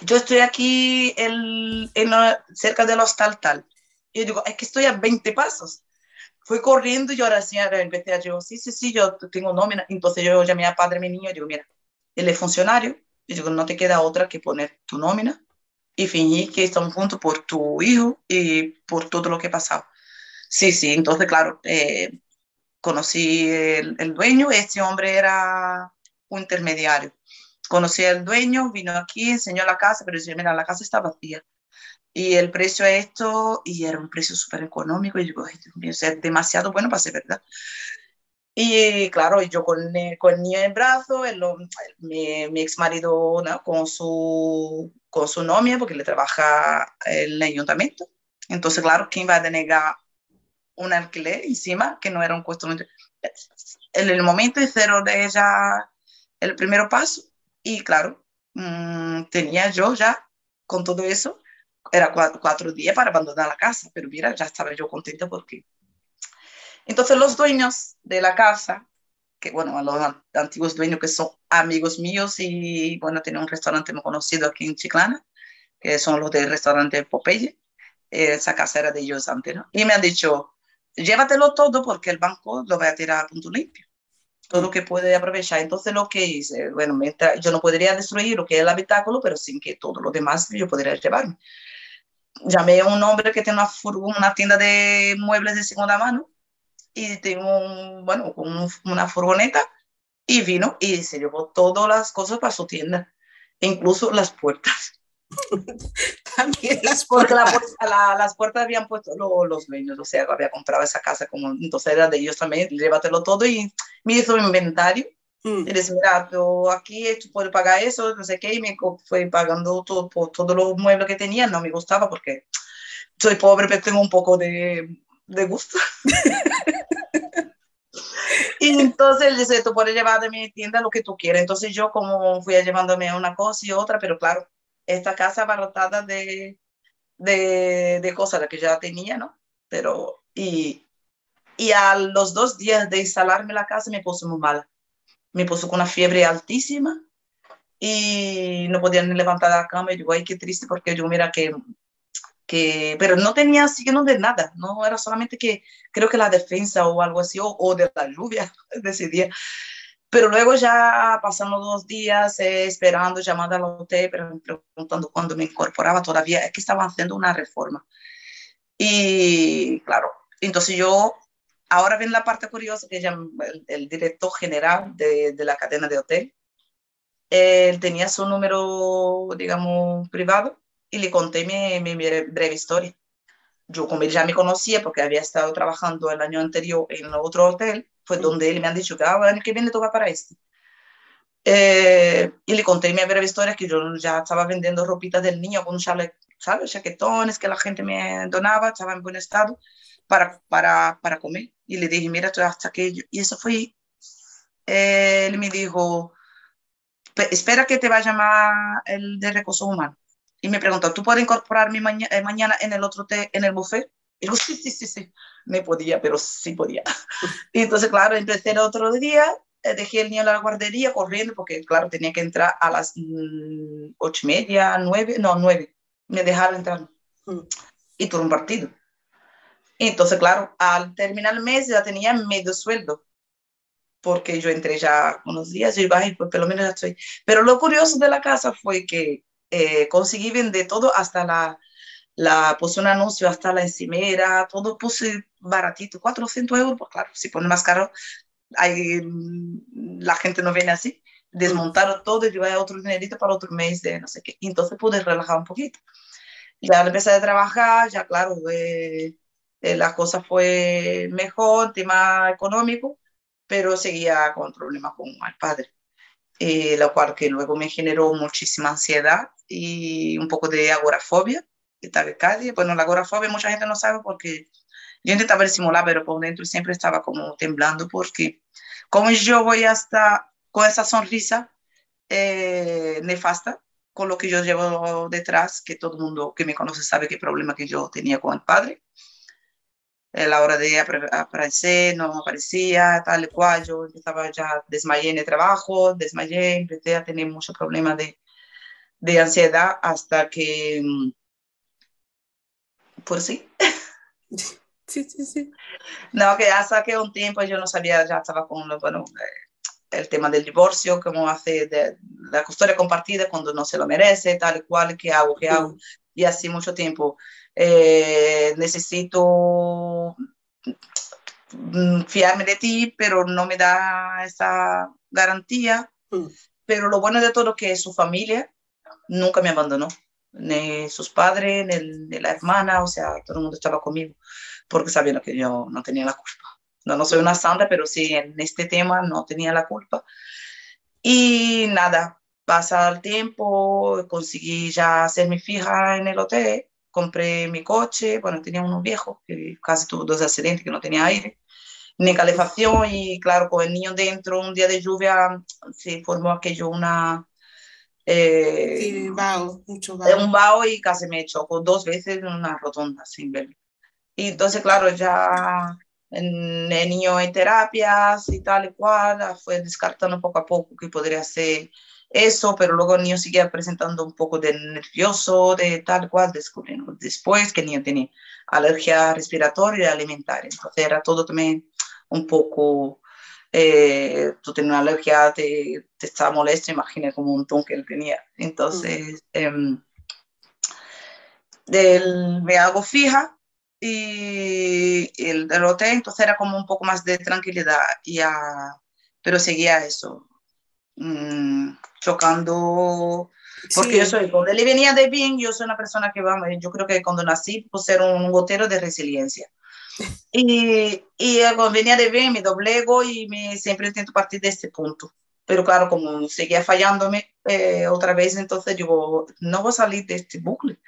yo estoy aquí el, en, cerca del hostal tal. Y yo digo, es que estoy a 20 pasos. Fui corriendo y ahora sí, empecé a decir, sí, sí, sí, yo tengo nómina. Entonces yo llamé a padre mi niño y digo, mira, él es funcionario. Y digo, no te queda otra que poner tu nómina y fingir que estamos juntos por tu hijo y por todo lo que ha pasado. Sí, sí, entonces, claro, eh, conocí el, el, dueño, este hombre era un intermediario. Conocí al dueño, vino aquí, enseñó la casa, pero dice, mira, la casa está vacía y el precio es esto, y era un precio súper económico, y ay, Dios mío, es demasiado bueno para ser verdad. Y claro, yo con, con el niño en brazo, el, mi, mi ex marido ¿no? con su con su novia porque le trabaja el ayuntamiento. Entonces, claro, ¿quién va a denegar un alquiler encima que no era un cuestión? En el momento cero de ella el primer paso y claro, mmm, tenía yo ya con todo eso, era cuatro, cuatro, días para abandonar la casa, pero mira, ya estaba yo contenta porque... Entonces los dueños de la casa, que bueno, los antiguos dueños que son amigos míos y bueno, tienen un restaurante muy conocido aquí en Chiclana, que son los del restaurante Popeye, esa casa era de ellos antes. Y me han dicho, llévatelo todo porque el banco lo va a tirar a punto limpio todo lo que puede aprovechar. Entonces lo que hice, bueno, yo no podría destruir lo que es el habitáculo, pero sin que todo lo demás yo podría llevarme. Llamé a un hombre que tiene una, una tienda de muebles de segunda mano y tengo un, bueno, una furgoneta y vino y se llevó todas las cosas para su tienda, incluso las puertas. También las puertas. Porque la, las puertas habían puesto los dueños, o sea, había comprado esa casa, como, entonces era de ellos también, llévatelo todo y me hizo un inventario. Mm. Y les mira, aquí tú puedes pagar eso, no sé qué, y me fue pagando todo, por todos los muebles que tenía, no me gustaba porque soy pobre, pero tengo un poco de, de gusto. Y entonces él dice, tú puedes llevar de mi tienda lo que tú quieras. Entonces yo como fui llevándome una cosa y otra, pero claro, esta casa abarrotada de, de, de cosas que ya tenía, ¿no? Pero, y, y a los dos días de instalarme la casa me puso muy mala. Me puso con una fiebre altísima y no podía ni levantar la cama. Y digo, ay, qué triste, porque yo, mira, que, que, pero no tenía signo de nada, no era solamente que creo que la defensa o algo así, o, o de la lluvia de ese día. Pero luego ya pasando dos días eh, esperando, llamando al hotel, preguntando cuándo me incorporaba, todavía es que estaban haciendo una reforma. Y claro, entonces yo, ahora viene la parte curiosa que el, el director general de, de, la cadena de hotel, él tenía su número, digamos, privado y le conté mi, mi, breve historia. Yo como él ya me conocía porque había estado trabajando el año anterior en otro hotel, fue donde él me han dicho que ah, el año que viene toca para este. Eh, y le conté mi breve historia que yo ya estaba vendiendo ropitas del niño con chale, ¿sabes? chaquetones que la gente me donaba, estaba en buen estado para, para, para comer. Y le dije, mira, hasta que y eso fue, eh, él me dijo, espera que te va a llamar el de recursos humanos. Y me preguntó, ¿tú puedes incorporarme maña eh, mañana en el otro té, en el buffet? Y digo, sí, sí, sí, sí, me podía, pero sí podía. Y entonces, claro, empecé el otro día, eh, dejé el niño en la guardería corriendo, porque, claro, tenía que entrar a las mm, ocho y media, nueve, no, nueve. Me dejaron entrar. Mm. Y tuve un partido. Y entonces, claro, al terminar el mes ya tenía medio sueldo, porque yo entré ya unos días y iba, pues por lo menos ya estoy. Pero lo curioso de la casa fue que eh, conseguí vender todo hasta la la puse un anuncio hasta la encimera, todo puse baratito, 400 euros, pues claro, si pone más caro, hay, mm, la gente no viene así. Desmontaron todo y llevar otro dinerito para otro mes de no sé qué. entonces pude relajar un poquito. Ya empecé a trabajar, ya claro, eh, eh, la cosa fue mejor, tema económico, pero seguía con problemas con el padre. Eh, lo cual que luego me generó muchísima ansiedad y un poco de agorafobia taquicardia. Bueno, la agorafobia mucha gente no sabe porque yo intentaba simular, pero por dentro siempre estaba como temblando porque como yo voy hasta con esa sonrisa eh, nefasta, con lo que yo llevo detrás, que todo el mundo que me conoce sabe qué problema que yo tenía con el padre. A la hora de aparecer, no aparecía, tal y cual, yo estaba ya, desmayé en el trabajo, desmayé, empecé a tener muchos problemas de, de ansiedad hasta que mm, por sí. Sí, sí, sí. No, que hasta que un tiempo yo no sabía, ya estaba con bueno, eh, el tema del divorcio, cómo hace de, la custodia compartida cuando no se lo merece, tal cual, qué hago, qué hago. Y así mucho tiempo. Eh, necesito mm, fiarme de ti, pero no me da esa garantía. Mm. Pero lo bueno de todo que su familia nunca me abandonó ni sus padres, ni, la hermana, o sea, todo el mundo estaba conmigo, porque sabían que yo no tenía la culpa. No, no soy una santa, pero sí en este tema no tenía la culpa. Y nada, pasa el tiempo, conseguí ya hacerme fija en el hotel, compré mi coche, bueno, tenía uno viejo, que casi tuvo dos accidentes, que no tenía aire, ni calefacción, y claro, con el niño dentro, un día de lluvia, se formó aquello una... Eh, sí, vaho, mucho vaho. Un vaho y casi me chocó dos veces en una rotonda sin verlo. Y entonces, claro, ya en el niño en terapias y tal y cual, fue descartando poco a poco que podría ser eso, pero luego el niño seguía presentando un poco de nervioso, de tal cual, descubrimos después que el niño tenía alergia respiratoria y alimentaria, entonces era todo también un poco, eh, tú tienes una alergia, te, te está molesto, imagina como un montón que él tenía, entonces mm. me hago fija y el derroté, entonces era como un poco más de tranquilidad, ya, pero seguía eso, mmm, chocando, porque yo soy, cuando él venía de bien, yo soy una persona que, vamos, yo creo que cuando nací, pues era un gotero de resiliencia. Y, y cuando venía de bien, me doblego y me, siempre intento partir de este punto. Pero claro, como seguía fallándome eh, otra vez, entonces digo, no voy a salir de este bucle.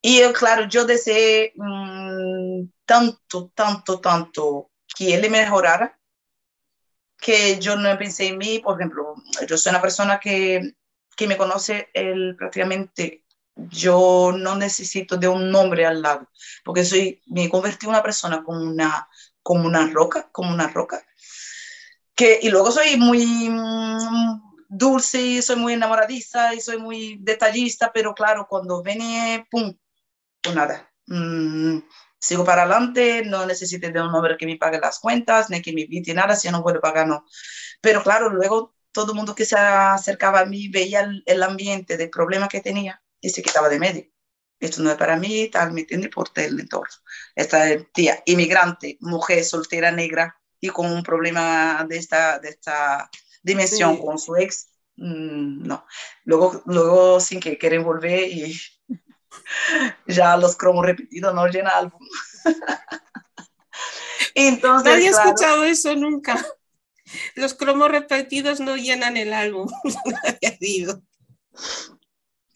Y claro, yo deseé mmm, tanto, tanto, tanto que él mejorara, que yo no pensé en mí, por ejemplo, yo soy una persona que, que me conoce el, prácticamente, yo no necesito de un nombre al lado, porque soy, me convertí en una persona como una, como una roca, como una roca, que, y luego soy muy mm, dulce, y soy muy enamoradiza y soy muy detallista, pero claro, cuando venía, pum, pues nada. Mm, sigo para adelante, no necesito de un hombre que me pague las cuentas, ni que me invite nada, si yo no puedo pagar, no. Pero claro, luego todo el mundo que se acercaba a mí veía el, ambiente del problema que tenía y se quitaba de medio. Esto no es para mí, tal, me entiende por el entorno. Esta tía, inmigrante, mujer soltera negra y con un problema de esta, de esta dimensión con su ex, mm, no. Luego, luego sin que quieren volver y ya los cromos repetidos no llenan álbum. Entonces, Nadie ha escuchado eso nunca. Los cromos repetidos no llenan el álbum.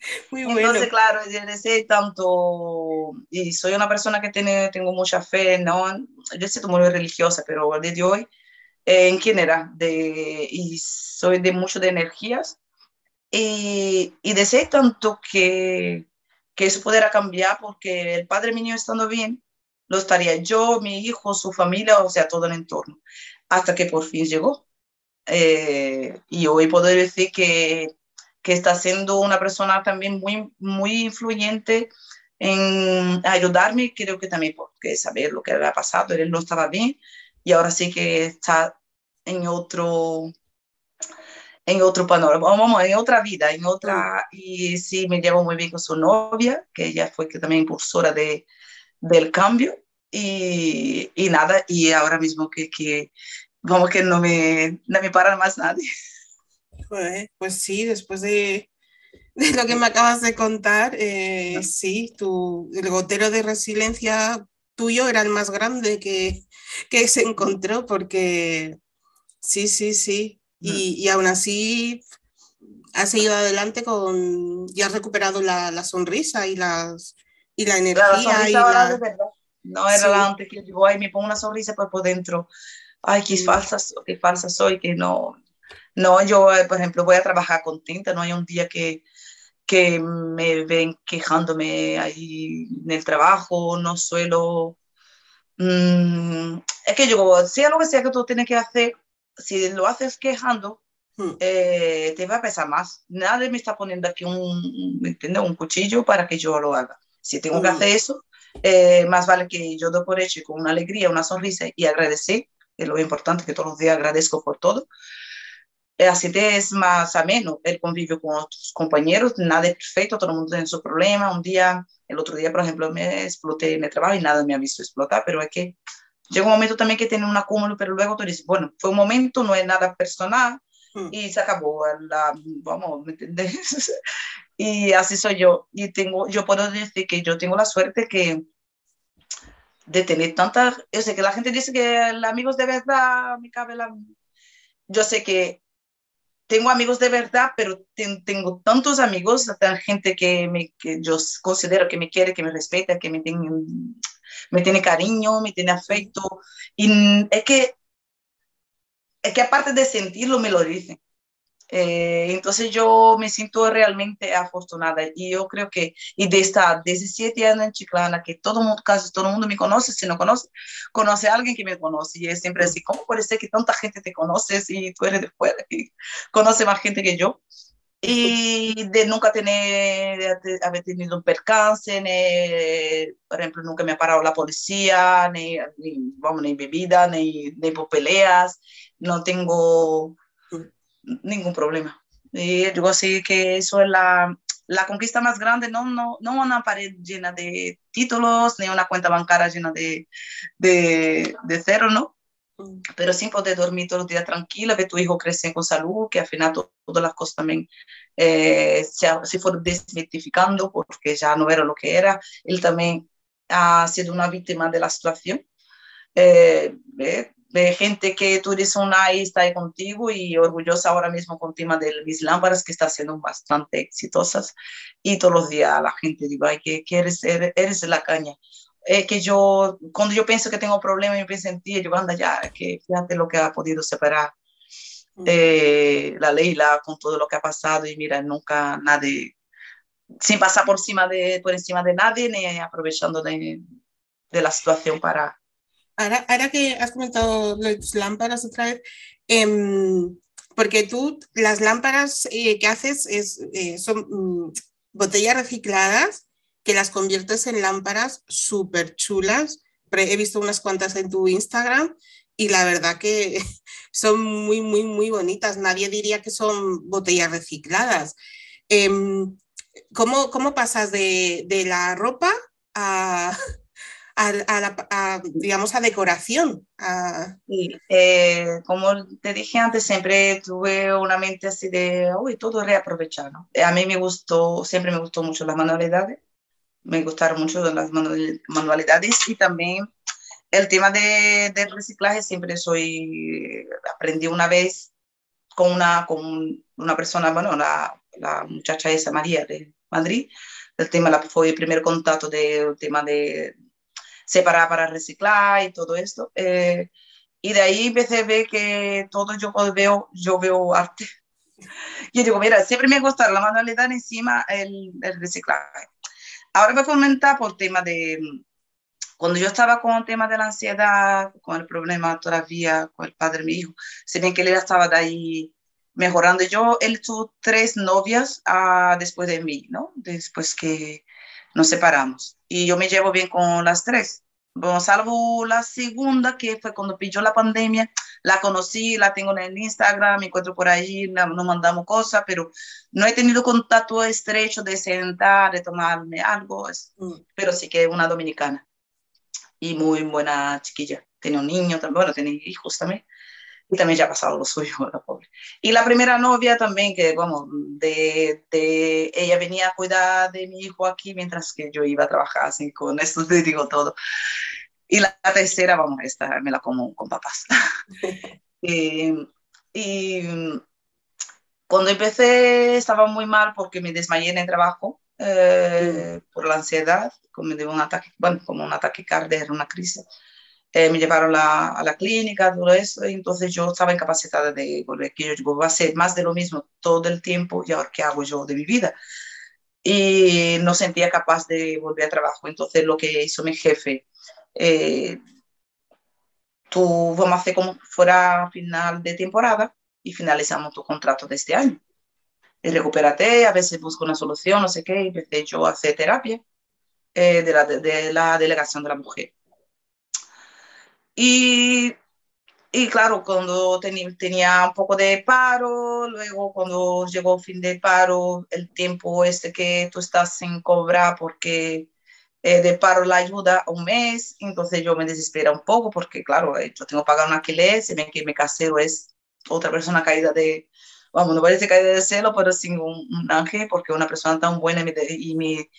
Muy bueno. Entonces, claro, yo sé tanto, y soy una persona que tiene, tengo mucha fe, ¿no? Yo siento muy religiosa, pero desde hoy, eh, en quién era, de, y soy de mucho de energías, y, y deseo tanto que que eso pudiera cambiar porque el padre mío estando bien, lo estaría yo, mi hijo, su familia, o sea, todo el entorno, hasta que por fin llegó. Eh, y hoy puedo decir que, que está siendo una persona también muy, muy influyente en ayudarme, creo que también porque saber lo que había pasado, él no estaba bien y ahora sí que está en otro, en otro panorama, vamos, en otra vida, en otra, y sí, me llevo muy bien con su novia, que ella fue que también impulsora de, del cambio, y, y, nada, y ahora mismo que, que como que no me, no me para más nadie. Pues, pues sí, después de, de, lo que me acabas de contar, eh, sí, tu, el gotero de resiliencia tuyo era el más grande que, que se encontró, porque sí, sí, sí, y, aún así has seguido adelante con y has recuperado la, la sonrisa y, las, y la energía. y la... No era la antes que yo ay, me pongo una sonrisa por, por dentro. Ay, qué falsa, qué falsa soy, que no. No, yo, eh, por ejemplo, voy a trabajar contenta, no hay un día que, que me ven quejándome ahí en el trabajo, no suelo... Mm, es que yo, sea lo que sea que tú tienes que hacer, si lo haces quejando, hmm. eh, te va a pesar más. Nadie me está poniendo aquí un, un cuchillo para que yo lo haga. Si tengo que hmm. hacer eso, eh, más vale que yo doy por hecho y con una alegría, una sonrisa y agradecer, que es lo importante, que todos los días agradezco por todo. Eh, así te es más ameno el convivio con tus compañeros, nada es perfecto, todo el mundo tiene su problema. Un día, el otro día, por ejemplo, me exploté en el trabajo y nada me ha visto explotar, pero es que llega un momento también que tiene un acúmulo, pero luego tú dices, bueno, fue un momento, no es nada personal hmm. y se acabó, la, vamos, ¿me entiendes? y así soy yo. Y tengo, yo puedo decir que yo tengo la suerte que de tener tantas, yo sé que la gente dice que los amigos de verdad, me cabe la... Yo sé que tengo amigos de verdad, pero tengo tantos amigos, gente que, me, yo considero que me quiere, que me respeta, que me tiene, me tiene cariño, me tiene afecto. Y es que, es que aparte de sentirlo, me lo dicen. Eh, entonces yo me siento realmente afortunada y yo creo que, y de estar 17 años en Chiclana, que todo mundo, casi todo el mundo me conoce, si no conoce, conoce a alguien que me conoce y es siempre así, ¿cómo puede ser que tanta gente te conoce si tú eres de fuera y conoce más gente que yo? Y de nunca tener, de haber tenido un percance, ni, por ejemplo, nunca me ha parado la policía, ni, ni, vamos, ni bebida, ni, ni por peleas, no tengo ningún problema. Y digo así que eso es la, la conquista más grande, no, no, no una pared llena de títulos, ni una cuenta bancaria llena de, de, de cero, ¿no? Mm. Pero sí poder dormir todos los días tranquila, ver tu hijo crecer con salud, que al final todas las cosas también eh, se, se fueron desmitificando porque ya no era lo que era. Él también ha sido una víctima de la situación. Eh, eh, de gente que eres y está ahí contigo y orgullosa ahora mismo con el tema de mis lámparas que está siendo bastante exitosas y todos los días la gente dice, ay, que, que eres, eres, la caña. Eh, que yo, cuando yo pienso que tengo problemas, yo pienso en ti, yo anda ya, que fíjate lo que ha podido separar eh, la Leila con todo lo que ha pasado y mira, nunca nadie, sin pasar por encima de, por encima de nadie ni aprovechando de, de la situación para, Ahora, que has comentado las lámparas otra vez, em, porque tú las lámparas eh, que haces es, eh, son mm, botellas recicladas que las conviertes en lámparas súper chulas. He visto unas cuantas en tu Instagram y la verdad que son muy, muy, muy bonitas. Nadie diría que son botellas recicladas. Em, ¿cómo, ¿cómo, pasas de, de la ropa a, a, digamos, a decoración. Eh, como te dije antes, siempre tuve una mente así de, uy, todo reaprovechar, ¿no? A mí me gustó, siempre me gustó mucho las manualidades, me gustaron mucho las manualidades y también el tema de, del reciclaje, siempre soy, aprendí una vez con una, con una persona, bueno, la, la muchacha esa, María, de Madrid, el tema, la, fue el primer contacto del tema de, separar para reciclar y todo esto. Eh, y de ahí empecé a que todo yo veo, yo veo arte. Y digo, mira, siempre me gusta la manualidad encima el, el reciclaje. Ahora voy a comentar por tema de, cuando yo estaba con el tema de la ansiedad, con el problema todavía con el padre de mi hijo, se ven que él estaba de ahí mejorando. Yo, él tuvo tres novias ah, después de mí, ¿no? Después que nos separamos. Y yo me llevo bien con las tres. Bueno, salvo la segunda, que fue cuando pilló la pandemia, la conocí, la tengo en Instagram, me encuentro por ahí, nos mandamos cosas, pero no he tenido contacto estrecho de sentar, de tomarme algo, mm. pero sí que es una dominicana y muy buena chiquilla. Tiene un niño también, bueno, tiene hijos también y también ya ha pasado lo suyo, la pobre. Y la primera novia también, que vamos, de, de, ella venía a cuidar de mi hijo aquí mientras que yo iba a trabajar, así con esto te digo todo. Y la, tercera, vamos, esta me la como con papás. y, y cuando empecé estaba muy mal porque me desmayé en el trabajo eh, por la ansiedad, como de un ataque, bueno, como un ataque cardíaco, una crisis. Eh, me llevaron a la clínica, todo eso, y entonces yo estaba incapacitada de volver, que yo digo, va a ser más de lo mismo todo el tiempo, y ahora qué hago yo de mi vida. Y no sentía capaz de volver a trabajo, entonces lo que hizo mi jefe, eh, tú vamos a hacer como fuera final de temporada y finalizamos tu contrato de este año. Y recupérate, a veces busco una solución, no sé qué, y empecé yo a hacer terapia eh, de, la, de la delegación de la mujer. Y, y claro, cuando tenía un poco de paro, luego cuando llegó el fin de paro, el tiempo este que tú estás sin cobrar porque eh, de paro la ayuda un mes, entonces yo me desespero un poco porque claro, eh, yo tengo que pagar un alquiler, se ve que mi casero es otra persona caída de, vamos, no parece caída de celo, pero sin un, ángel, porque una persona tan buena y me, y me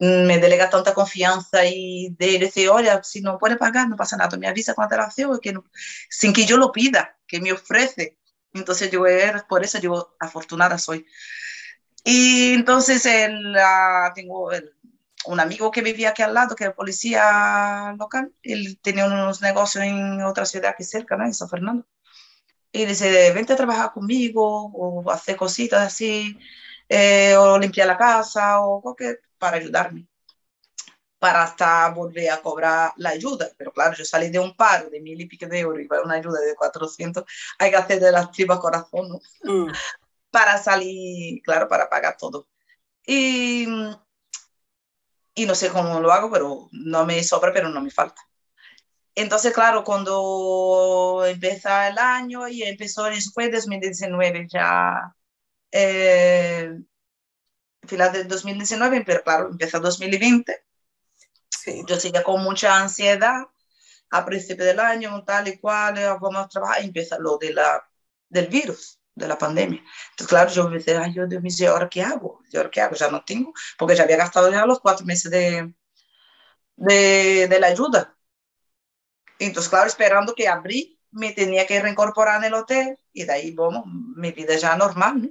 me delega tanta confianza y de decir, oye, si no puede pagar, no pasa nada, me avisa con antelación, que no, sin que yo lo pida, que me ofrece Entonces yo, por eso digo, afortunada soy. Y entonces el, tengo un amigo que vivía aquí al lado, que era policía local, él tenía unos negocios en otra ciudad aquí cerca, ¿no? en San Fernando. Y dice, vente a trabajar conmigo o hacer cositas así, eh, o limpiar la casa o cualquier, para ayudarme, para hasta volver a cobrar la ayuda. Pero claro, yo salí de un paro de mil y pico de euros y para una ayuda de 400, hay que hacer de las tripas corazón, ¿no? Mm. Para salir, claro, para pagar todo. Y y no sé cómo lo hago, pero no me sobra, pero no me falta. Entonces, claro, cuando empieza el año y empezó, eso fue 2019, ya, eh, final de 2019, pero claro, empieza 2020. Sí. Yo seguía con mucha ansiedad a principio del año, tal y cual, vamos a trabajar, y empieza lo de la, del virus de la pandemia. Entonces, claro, yo me decía, ay, Dios mío, ¿y ahora qué hago? ¿Y ahora qué hago? Ya no tengo, porque ya había gastado ya los cuatro meses de, de, de la ayuda. Entonces, claro, esperando que abrí, me tenía que reincorporar en el hotel y de ahí, bueno, mi vida ya normal, ¿no?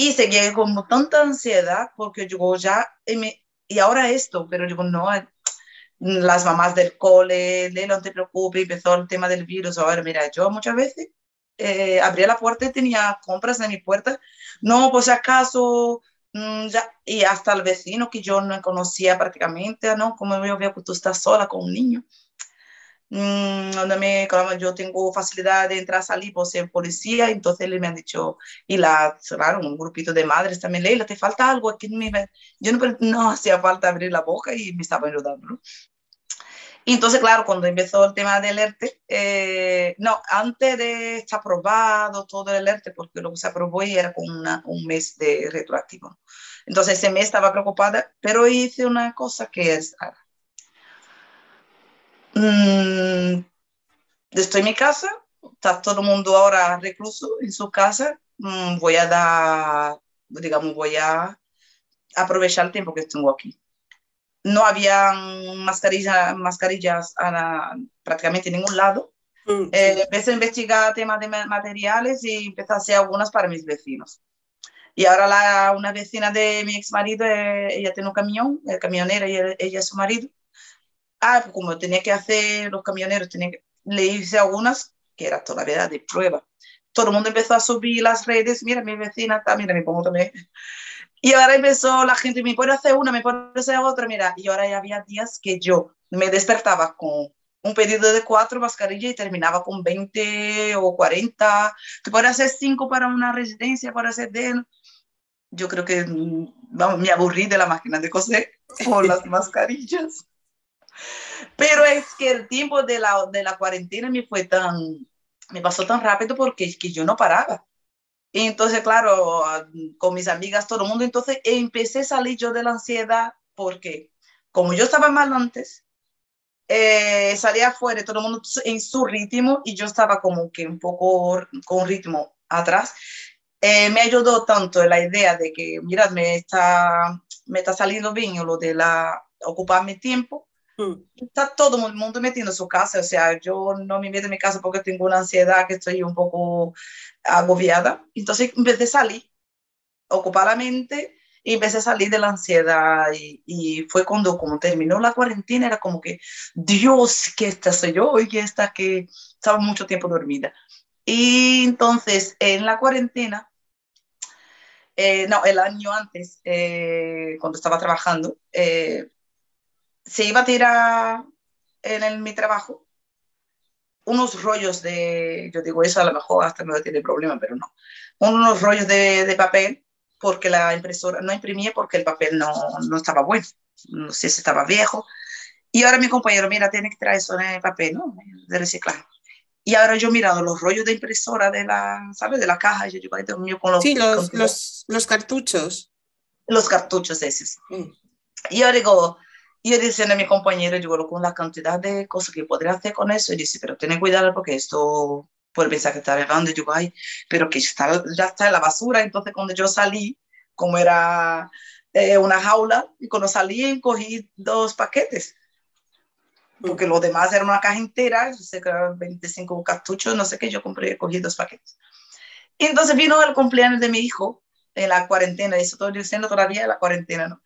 Y seguí con tanta ansiedad porque yo ya, y, me, y ahora esto, pero digo, no, las mamás del cole, no te preocupes, empezó el tema del virus. Ahora, mira, yo muchas veces eh, abría la puerta y tenía compras en mi puerta. No, por si acaso, mm, ya, y hasta el vecino que yo no conocía prácticamente, ¿no? Como yo veo que tú estás sola con un niño. Mm, donde me, yo tengo facilidad de entrar, salir por ser policía, entonces me han dicho, y la, claro, un grupito de madres también, Leila, ¿te falta algo? Aquí me, yo no, no hacía falta abrir la boca y me estaba ayudando, ¿no? Y entonces, claro, cuando empezó el tema del ERTE, eh, no, antes de estar aprobado todo el ERTE, porque lo que se aprobó y era con un mes de retroactivo. Entonces, ese mes estaba preocupada, pero hice una cosa que es, mm, estoy en mi casa, está todo el mundo ahora recluso en su casa, mm, voy a dar, digamos, voy a aprovechar el tiempo que tengo aquí no había mascarilla, mascarillas a prácticamente en ningún lado. Mm, eh, empecé a investigar temas de materiales y empecé a hacer algunas para mis vecinos. Y ahora la, una vecina de mi ex marido, eh, ella tiene un camión, el camionero, y ella, es su marido. Ah, pues como tenía que hacer los camioneros, tenía le hice algunas que era todavía de prueba. Todo el mundo empezó a subir las redes, mira mi vecina, también me pongo también y ahora empezó la gente, me puede hacer una, me puede hacer otra, mira, y ahora ya había días que yo me despertaba con un pedido de cuatro mascarillas y terminaba con 20 o 40, que puede hacer cinco para una residencia, para hacer de... Yo creo que vamos, me aburrí de la máquina de coser por las mascarillas. Pero es que el tiempo de la, de la cuarentena me fue tan, me pasó tan rápido porque es que yo no paraba. Y entonces, claro, con mis amigas, todo el mundo, entonces empecé a salir yo de la ansiedad porque como yo estaba mal antes, eh, salía afuera, todo el mundo en su ritmo y yo estaba como que un poco con ritmo atrás. Eh, me ayudó tanto la idea de que, mira, me está, me está saliendo bien lo de la, ocupar mi tiempo. Está todo el mundo metiendo en su casa, o sea, yo no me meto en mi casa porque tengo una ansiedad que estoy un poco agobiada. Entonces empecé a salir, ocupar la mente y empecé a salir de la ansiedad y, y, fue cuando como terminó la cuarentena, era como que, Dios, que esta soy yo y que esta que estaba mucho tiempo dormida. Y entonces en la cuarentena, eh, no, el año antes, eh, cuando estaba trabajando, eh, se iba a tirar en el, mi trabajo unos rollos de, yo digo eso a lo mejor hasta me tiene problema, pero no, unos rollos de, de, papel porque la impresora no imprimía porque el papel no, no estaba bueno, no sé si estaba viejo. Y ahora mi compañero, mira, tiene que traer eso en papel, ¿no? De reciclar. Y ahora yo mirando los rollos de impresora de la, ¿sabes? De la caja, yo digo, mío, con los... Sí, los, los, los, cartuchos. Los cartuchos esos. Mm. Y ahora digo, y yo diciendo a mi compañero, yo con la cantidad de cosas que podría hacer con eso, y dice, pero ten cuidado porque esto puede pensar que está regando. Yo, ay, pero que está, ya está en la basura. Entonces, cuando yo salí, como era eh, una jaula, y cuando salí, cogí dos paquetes. porque lo demás era una caja entera, sé que 25 cartuchos, no sé qué, yo compré, cogí dos paquetes. Y entonces vino el cumpleaños de mi hijo en la cuarentena, y eso estoy diciendo todavía la cuarentena, ¿no?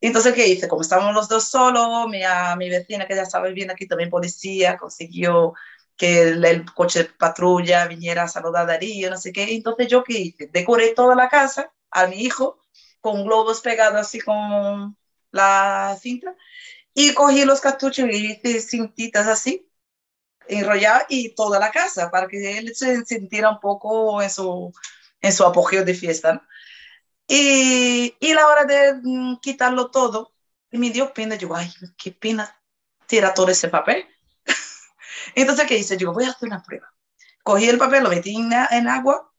Entonces, ¿qué hice? Como estábamos los dos solos, mi, mi vecina que ya estaba viviendo aquí, también policía, consiguió que el, coche de patrulla viniera a saludar a Darío, no sé qué. Entonces, ¿yo qué hice? Decoré toda la casa a mi hijo con globos pegados así con la cinta y cogí los cartuchos y hice cintitas así, enrollaba y toda la casa para que él se sintiera un poco en su, en su apogeo de fiesta. Y, y la hora de mm, quitarlo todo, me dio pena, yo, ay, qué pena tirar todo ese papel. Entonces, ¿qué hice? Yo voy a hacer una prueba. Cogí el papel, lo metí en, en agua,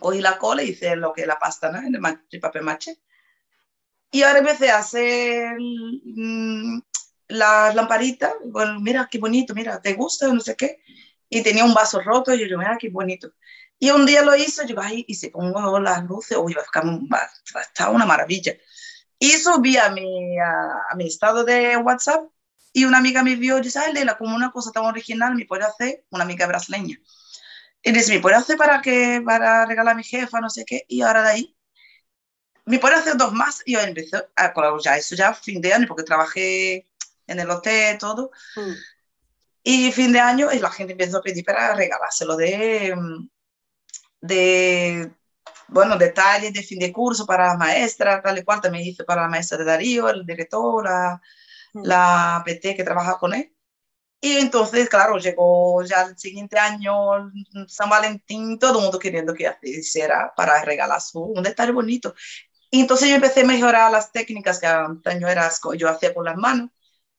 cogí la cola y hice lo que es la pasta, ¿no? El, el papel maché. Y ahora empecé a hacer mmm, las lamparitas. Bueno, mira qué bonito, mira, ¿te gusta? No sé qué. Y tenía un vaso roto y yo, mira qué bonito. Y un día lo hice, yo, ay, y se pongo las luces, uy, va a ficar, una maravilla. Y subí a mi, a, mi estado de WhatsApp y una amiga me vio y dice, ay, Leila, como una cosa tan original, me puede hacer, una amiga brasileña. Y dice, ¿me puede hacer para, que, para regalar a mi jefa, no sé qué? Y ahora de ahí, ¿me puede hacer dos más? Y yo empecé a colaborar, ya, eso ya fin de año, porque trabajé en el hotel, todo. Mm. Y fin de año, y la gente empezó a pedir para regalárselo de de, bueno, detalles de fin de curso para la maestra, tal y cual, también hice para la maestra de Darío, el director, la, mm. la PT que trabaja con él. Y entonces, claro, llegó ya el siguiente año, San Valentín, todo el mundo queriendo que hiciera para regalar su, un detalle bonito. Y entonces yo empecé a mejorar las técnicas que antes era, yo hacía con las manos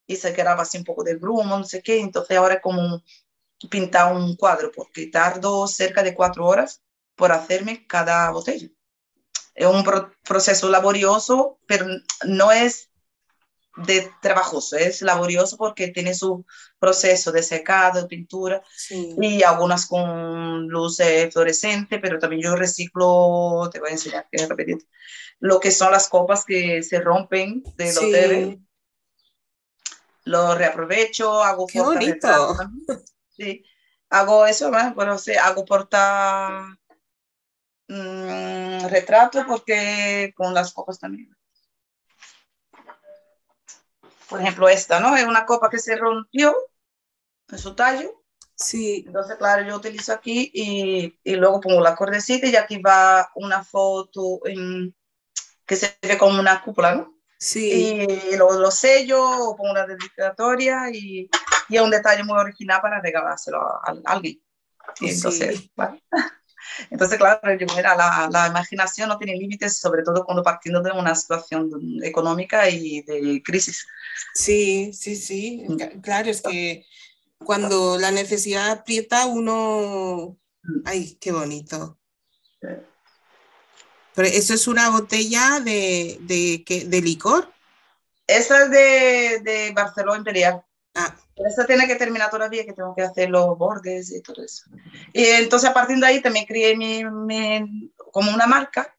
y se quedaba así un poco de grumo, no sé qué. Entonces ahora es como pintar un cuadro, porque tardo cerca de cuatro horas por hacerme cada botella. Es un proceso laborioso, pero no es de trabajoso, es laborioso porque tiene su proceso de secado, de pintura y algunas con luz fluorescente, pero también yo reciclo, te voy a enseñar que repetir, lo que son las copas que se rompen del sí. hotel. Lo reaprovecho, hago Qué bonito. Sí, hago eso, bueno, sí, hago porta Mm, retrato porque con las copas también. Por ejemplo, esta, ¿no? Es una copa que se rompió en su tallo. Sí. Entonces, claro, yo utilizo aquí y, y luego pongo la cordecita y aquí va una foto en, que se ve como una cúpula, ¿no? Sí. Y lo, lo sello, pongo una dedicatoria y, y, es un detalle muy original para regalárselo a, a alguien. Y entonces, sí. bueno. Entonces, claro, yo, mira, la, la, imaginación no tiene límites, sobre todo cuando partiendo de una situación económica y de crisis. Sí, sí, sí. Mm. Claro, es que cuando la necesidad aprieta, uno... Mm. ¡Ay, qué bonito! Pero eso es una botella de, de, de licor. Esa es de, de Barcelona Imperial. Ah. Eso tiene que terminar todavía, que tengo que hacer los bordes y todo eso. Y entonces a partir de ahí también crié mi, mi, como una marca.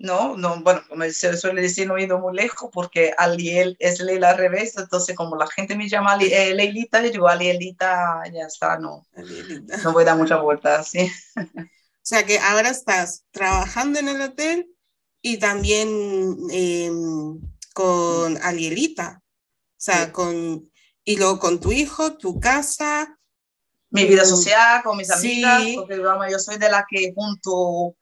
No, no, bueno, como se suele decir, no he ido muy lejos porque Aliel es Leila al revés, entonces como la gente me llama eh, Leilita, yo digo Alielita, ya está, no, no voy a dar muchas vueltas, ¿sí? O sea que ahora estás trabajando en el hotel y también eh, con Alielita. O sea, sí. con, y luego con tu hijo, tu casa. Mi vida social, con mis amigas, sí. porque vamos, yo soy de la que junto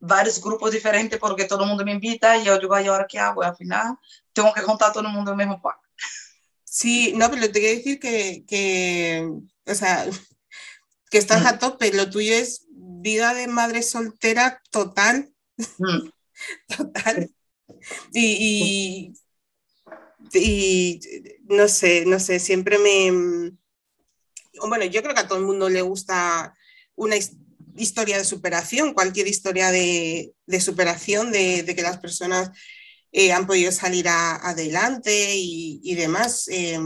varios grupos diferentes porque todo el mundo me invita y yo digo, ¿y ahora qué hago? Y al final tengo que juntar a todo el mundo en el mismo parque. Sí, no, pero te quiero decir que, que o sea, que estás mm. a tope, lo tuyo es vida de madre soltera total. Mm. Total. Y, y, y no sé, no sé, siempre me... Bueno, yo creo que a todo el mundo le gusta una historia de superación, cualquier historia de, de superación, de, de, que las personas eh, han podido salir a, adelante y, y demás, eh,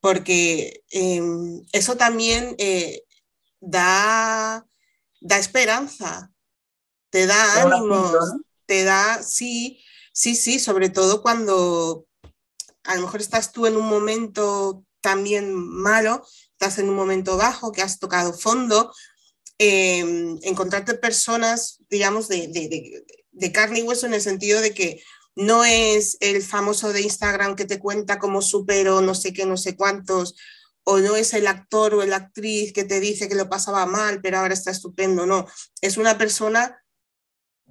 porque eh, eso también eh, da, da esperanza, te da ánimos, te da, sí, sí, sí, sobre todo cuando a lo mejor estás tú en un momento también malo, estás en un momento bajo, que has tocado fondo, em, encontrarte personas, digamos, de, de, carne y hueso en el sentido de que no es el famoso de Instagram que te cuenta cómo supero no sé qué, no sé cuántos, o no es el actor o la actriz que te dice que lo pasaba mal, pero ahora está estupendo, no, es una persona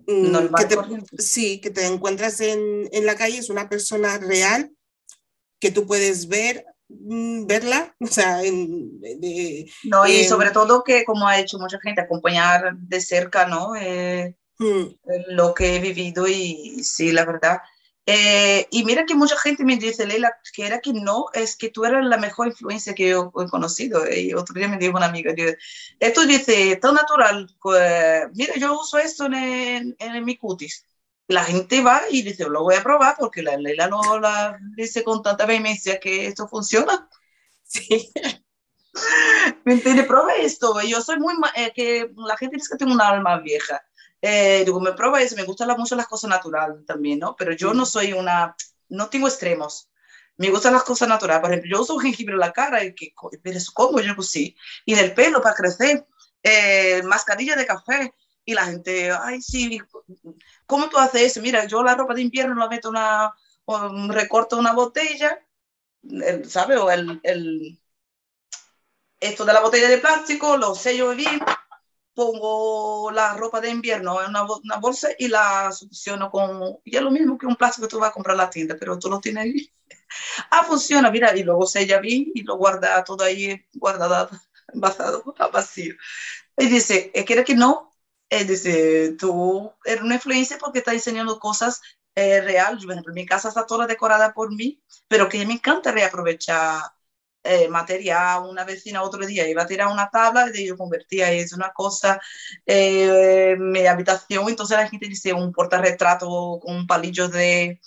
mm, que te, sí, que te encuentras en, en, la calle, es una persona real que tú puedes ver, mm, verla, o sea, en, no, y sobre todo que como ha hecho mucha gente, acompañar de cerca, ¿no? Eh, mm. Lo que he vivido y sí, la verdad, eh, y mira que mucha gente me dice, Leila, que era que no, es que tú eres la mejor influencia que yo he conocido. Y otro día me dijo una amiga, esto dice, tan natural, pues, mira, yo uso esto en, en, mi cutis. La gente va y dice, lo voy a probar porque la Leila no la dice con tanta vehemencia que esto funciona. Sí. ¿Me entiendes? Prueba esto. Yo soy muy, eh, que la gente dice que tengo un alma vieja. Eh, digo, me prueba eso, me gustan mucho las cosas naturales también, ¿no? Pero yo no soy una, no tengo extremos. Me gustan las cosas naturales. Por ejemplo, yo uso jengibre en la cara, y que, pero eso como yo pues sí. Y en el pelo para crecer, eh, mascarilla de café. Y la gente, ay, sí, ¿cómo tú haces eso? Mira, yo la ropa de invierno la meto una, recorto una botella, ¿sabes? O el, el, esto de la botella de plástico, lo sello bien pongo la ropa de invierno en una, una bolsa y la succiono con, y es lo mismo que un plástico que tú vas a comprar en la tienda, pero tú lo tienes ahí. Ah, funciona, mira, y luego sella bien y lo guarda todo ahí guardado, envasado vacío. Y dice, ¿quiere que no? Él dice, tú eres una influencia porque estás enseñando cosas eh, reales. Por ejemplo, mi casa está toda decorada por mí, pero que me encanta reaprovechar eh, material, una vecina otro día iba a tirar una tabla y yo convertía eso en una cosa, eh, mi habitación, entonces la gente dice un portarretrato con un palillo de,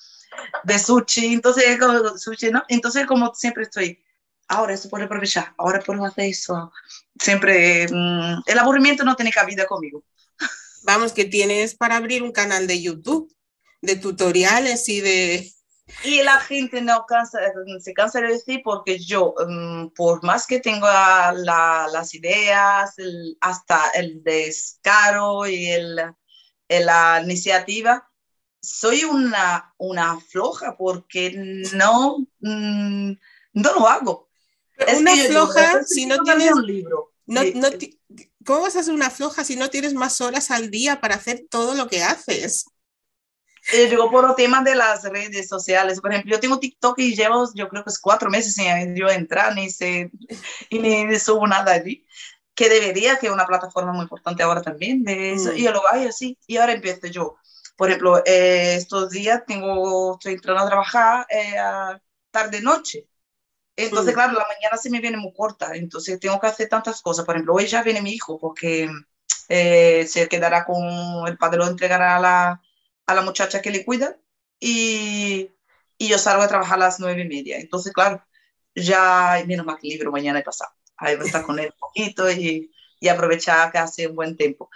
de sushi, entonces, sushi, ¿no? entonces como siempre estoy, ahora eso puedo aprovechar, ahora puedo hacer eso, siempre, mm, el aburrimiento no tiene cabida conmigo. Vamos, que tienes para abrir un canal de YouTube de tutoriales y de y la gente no cansa, se cansa de decir porque yo, mm, por más que tenga las ideas, hasta el descaro y el, la iniciativa, soy una, una floja porque no, mm, no lo hago. una floja si no tienes un libro. No, no ¿Cómo vas a hacer una floja si no tienes más horas al día para hacer todo lo que haces? Eh, digo, por los temas de las redes sociales. Por ejemplo, yo tengo TikTok y llevo, yo creo que es cuatro meses sin yo entrar ni, se, y ni subo nada allí. Que debería, que es una plataforma muy importante ahora también. De eso, mm. Y yo lo hago así. Y ahora empiezo yo. Por ejemplo, eh, estos días tengo, estoy entrando a trabajar eh, tarde-noche. Entonces, mm. claro, la mañana se me viene muy corta. Entonces, tengo que hacer tantas cosas. Por ejemplo, hoy ya viene mi hijo porque eh, se quedará con el padre, lo entregará a la a la muchacha que le cuida y, y yo salgo a trabajar a las nueve y media. Entonces, claro, ya, menos más que libro mañana y pasado. Ahí voy a estar con él un poquito y, y aprovechar que hace un buen tiempo.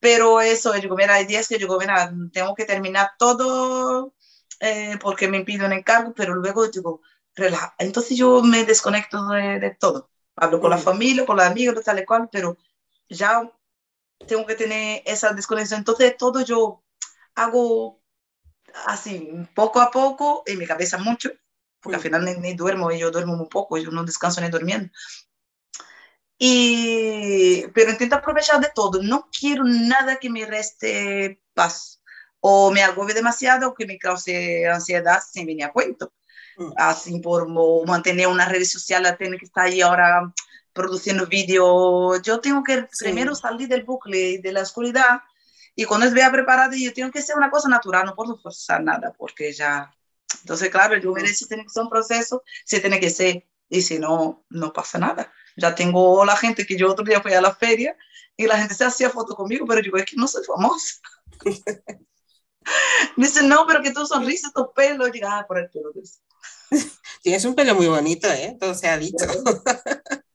Pero eso, yo digo, mira, hay días que yo digo, mira, tengo que terminar todo eh, porque me pido un encargo, pero luego digo, relaja. Entonces yo me desconecto de, de todo. Hablo con la mm. familia, con los amigos, tal y cual, pero ya tengo que tener esa desconexión. Entonces todo yo hago así, poco a poco, en mi cabeza mucho, porque al mm. final ni, duermo y yo duermo muy poco, yo no descanso ni durmiendo. Y, pero intento aprovechar de todo, no quiero nada que me reste paz o me agobie demasiado o que me cause ansiedad sin venir a cuento. Mm. Así por mantener una red social, tener que estar ahí ahora produciendo vídeo. Yo tengo que primero salir del bucle de la oscuridad y cuando es vea preparado, yo tengo que ser una cosa natural, no puedo forzar nada, porque ya. Entonces, claro, yo me si tiene que ser un proceso, si tiene que ser, y si no, no pasa nada. Ya tengo la gente que yo otro día fui a la feria y la gente se hacía foto conmigo, pero yo digo, es que no soy famosa. me dice, no, pero que tu sonrisa, tu pelo, y digo, ah, por el pelo. Tienes un pelo muy bonito, ¿eh? Todo se ha dicho.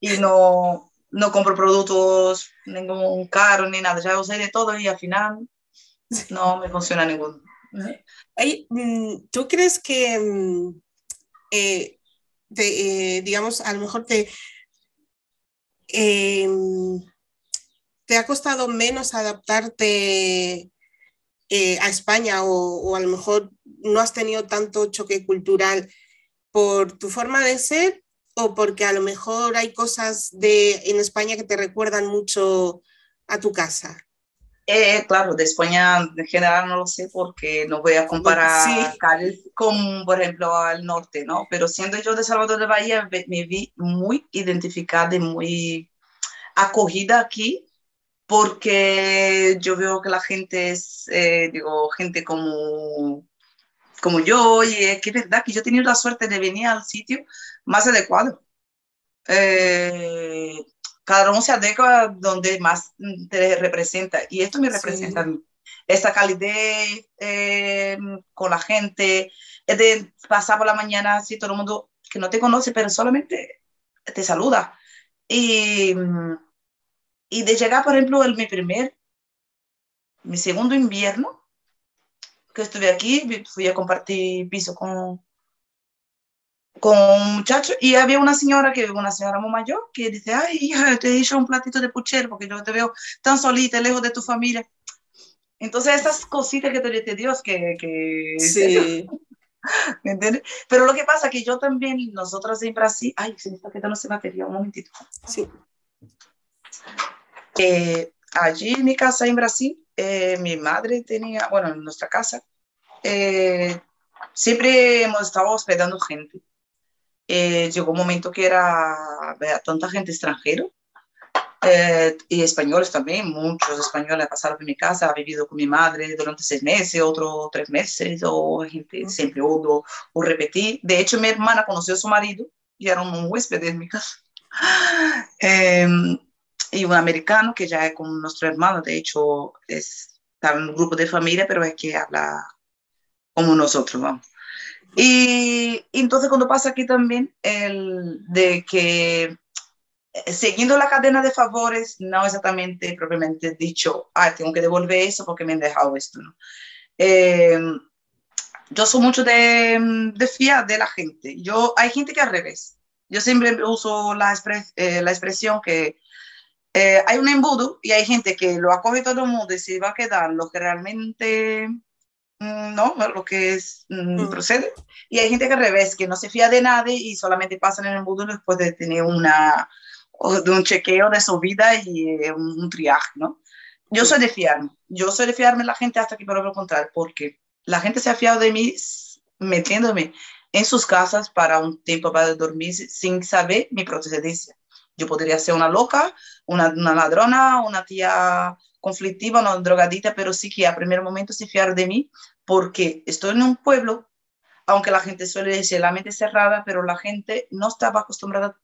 y no, no compro productos ningún caro ni nada, ya usé de todo y al final no me funciona ninguno. Mm, ¿Tú crees que, mm, eh, eh, digamos, a lo mejor te, em, te ha costado menos adaptarte a España o, a lo mejor no has tenido tanto choque cultural por tu forma de ser o porque a lo mejor hay cosas de, en España que te recuerdan mucho a tu casa? Eh, claro, de España en general no lo sé porque no voy a comparar con, por ejemplo, al norte, ¿no? Pero siendo yo de Salvador de Bahía, me vi muy identificada y muy acogida aquí porque yo veo que la gente es, eh, digo, gente como, como yo, y es que es verdad que yo he tenido la suerte de venir al sitio más adecuado. Eh, cada uno se adecua donde más te representa y esto me representa a mí. Esta calidez eh, con la gente, es de pasar por la mañana, así todo el mundo que no te conoce, pero solamente te saluda. Y, y de llegar, por ejemplo, el, mi primer, mi segundo invierno, que estuve aquí, fui a compartir piso con, con un muchacho y había una señora que una señora muy mayor que dice ay hija te he hecho un platito de puchero porque yo te veo tan solita lejos de tu familia entonces esas cositas que te dice Dios que, que sí. ¿me entiendes? pero lo que pasa que yo también nosotros en Brasil ay se me está quedando ese material un momentito. Sí. Eh, allí en mi casa en Brasil eh, mi madre tenía bueno en nuestra casa eh, siempre hemos estado hospedando gente eh, llegó un momento que era tanta gente extranjera eh, y españoles también, muchos españoles pasaron por mi casa, ha vivido con mi madre durante seis meses, otros tres meses, o gente siempre o, o repetí. De hecho, mi hermana conoció a su marido y era un huésped en mi casa. Em, y un americano que ya es con nuestro hermano, de hecho, es, está en un grupo de familia, pero es que habla como nosotros, vamos. Y, entonces cuando pasa aquí también el de que eh, siguiendo la cadena de favores, no exactamente propiamente dicho, ah, tengo que devolver eso porque me han dejado esto, ¿no? Eh, yo soy mucho de, de, fiar de la gente. Yo, hay gente que al revés. Yo siempre uso la, eh, la expresión que hay un embudo y hay gente que lo acoge todo el mundo y se va a quedar lo que realmente Mm, no, lo que es, mm, mm. procede. Y hay gente que al revés, que no se fía de nadie y solamente pasan en el mundo después de tener una, de un chequeo de su vida y eh, un, triaje, ¿no? Yo soy de fiarme, yo soy de fiarme de la gente hasta que me lo encontrar, porque la gente se ha fiado de mí metiéndome en sus casas para un tiempo para dormir sin saber mi procedencia. Yo podría ser una loca, una, una ladrona, una tía conflictiva, una drogadita, pero sí que a primer momento se fiar de mí porque estoy en un pueblo, aunque la gente suele decir la mente cerrada, pero la gente no estaba acostumbrada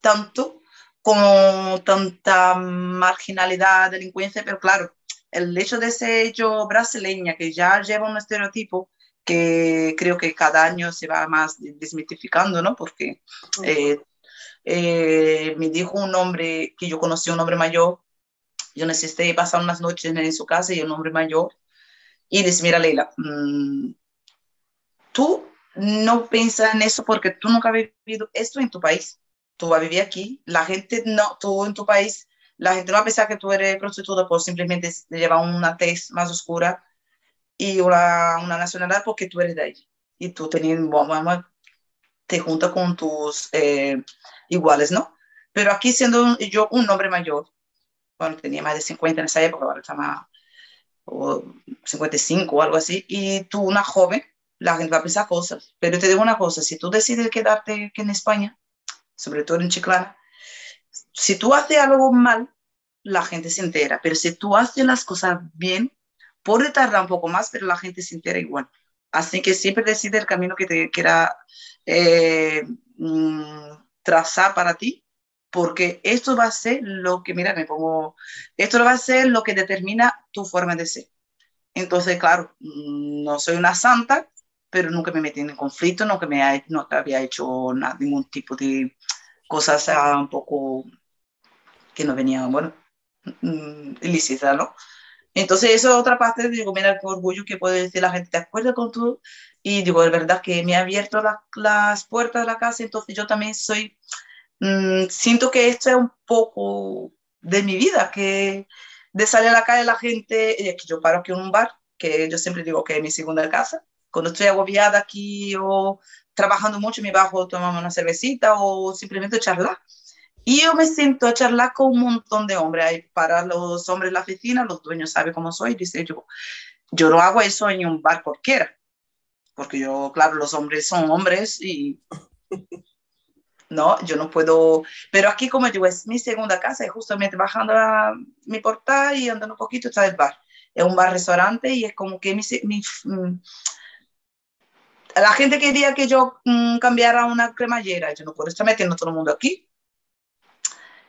tanto como tanta marginalidad, delincuencia, pero claro, el hecho de ser yo brasileña, que ya lleva un estereotipo que creo que cada año se va más desmitificando, ¿no? Porque eh, eh, me dijo un hombre que yo conocí, un hombre mayor, yo necesité pasar unas noches en su casa y un hombre mayor, y dice, mira Leila, mm, tú no piensas en eso porque tú nunca has vivido esto en tu país. Tú vas a vivir aquí, la gente no, tú en tu país, la gente no va a pensar que tú eres prostituta por simplemente llevar una tez más oscura y una, una nacionalidad porque tú eres de ahí. Y tú teniendo, te juntas con tus eh, iguales, ¿no? Pero aquí siendo yo un hombre mayor, bueno, tenía más de 50 en esa época, ahora está más, o 55 o algo así, y tú una joven, la gente va a pensar cosas. Pero te digo una cosa, si tú decides quedarte aquí en España, sobre todo en Chiclana, si tú haces algo mal, la gente se entera, pero si tú haces las cosas bien, puede tardar un poco más, pero la gente se entera igual. Así que siempre decide el camino que te quiera eh, mm, trazar para ti porque esto va a ser lo que, mira, me pongo, esto va a ser lo que determina tu forma de ser. Entonces, claro, mm, no soy una santa, pero nunca me metí en conflicto, nunca me no había hecho nada, ningún tipo de cosas un poco que no venían, bueno, mm, ilícitas, ¿no? Entonces, eso es otra parte, digo, mira qué orgullo que puede decir la gente, ¿te acuerdas con tú? Y digo, es verdad que me ha abierto las puertas de la casa, entonces yo también soy, mm, siento que esto es un poco de mi vida, que de salir a la calle la gente, y que yo paro aquí en un bar, que yo siempre digo que es mi segunda casa, cuando estoy agobiada aquí o trabajando mucho, me bajo, tomamos una cervecita o simplemente charlar. Y yo me siento a charlar con un montón de hombres. Hay para los hombres de la oficina, los dueños saben cómo soy. Dice yo, yo no hago eso en un bar cualquiera. Porque yo, claro, los hombres son hombres y no, yo no puedo. Pero aquí, como digo, es mi segunda casa y justamente bajando a mi portal y andando un poquito está el bar. Es un bar-restaurante y es como que mi, mi, mm, la gente quería que yo mm, cambiara una cremallera. Yo no puedo estar metiendo todo el mundo aquí.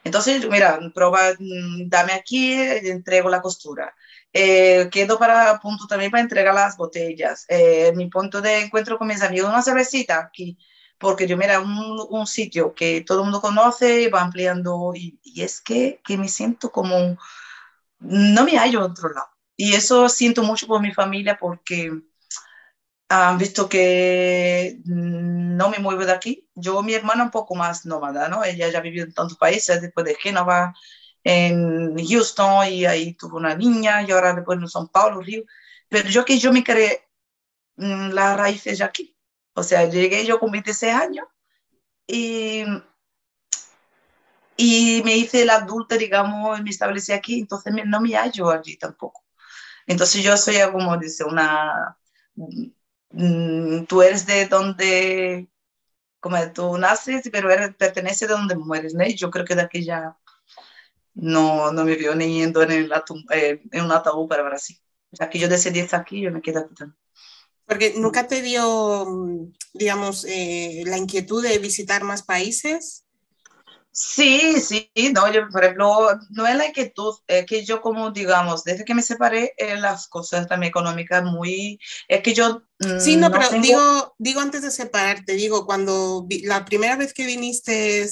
Entonces, mira, prueba, mm, dame aquí, entrego la costura. Eh, quedo para punto también para entregar las botellas. Eh, mi punto de encuentro con mis amigos, una cervecita aquí, porque yo, mira, un, un sitio que todo el mundo conoce, va ampliando, y, y, es que, que me siento como, no me hallo en otro lado. Y eso siento mucho por mi familia, porque han visto que no me muevo de aquí. Yo, mi hermana, un poco más nómada, ¿no? Ella ya vivió en tantos países, después de Génova, en Houston, y ahí tuvo una niña, y ahora después en São Paulo, Río. Pero yo que yo me creé mm, las raíces de aquí. O sea, llegué yo con 26 años y, y me hice la adulta, digamos, y me establecí aquí, entonces no me hallo allí tampoco. Entonces yo soy, como dice, una Mm, tú eres de donde, como tú naces, pero eres, pertenece de donde mueres, ¿no? Y yo creo que de aquí ya no, no me veo ni yendo en, el eh, en un ataúd para Brasil. Ya que yo decidí estar aquí, yo me quedo aquí también. Porque nunca te dio, digamos, eh, la inquietud de visitar más países. Sí, sí, no, yo, por ejemplo, no es la inquietud, es que yo como, digamos, desde que me separé, eh, las cosas también económicas muy, es que yo... Mm, sí, no, pero digo, digo antes de separarte, digo, cuando la primera vez que viniste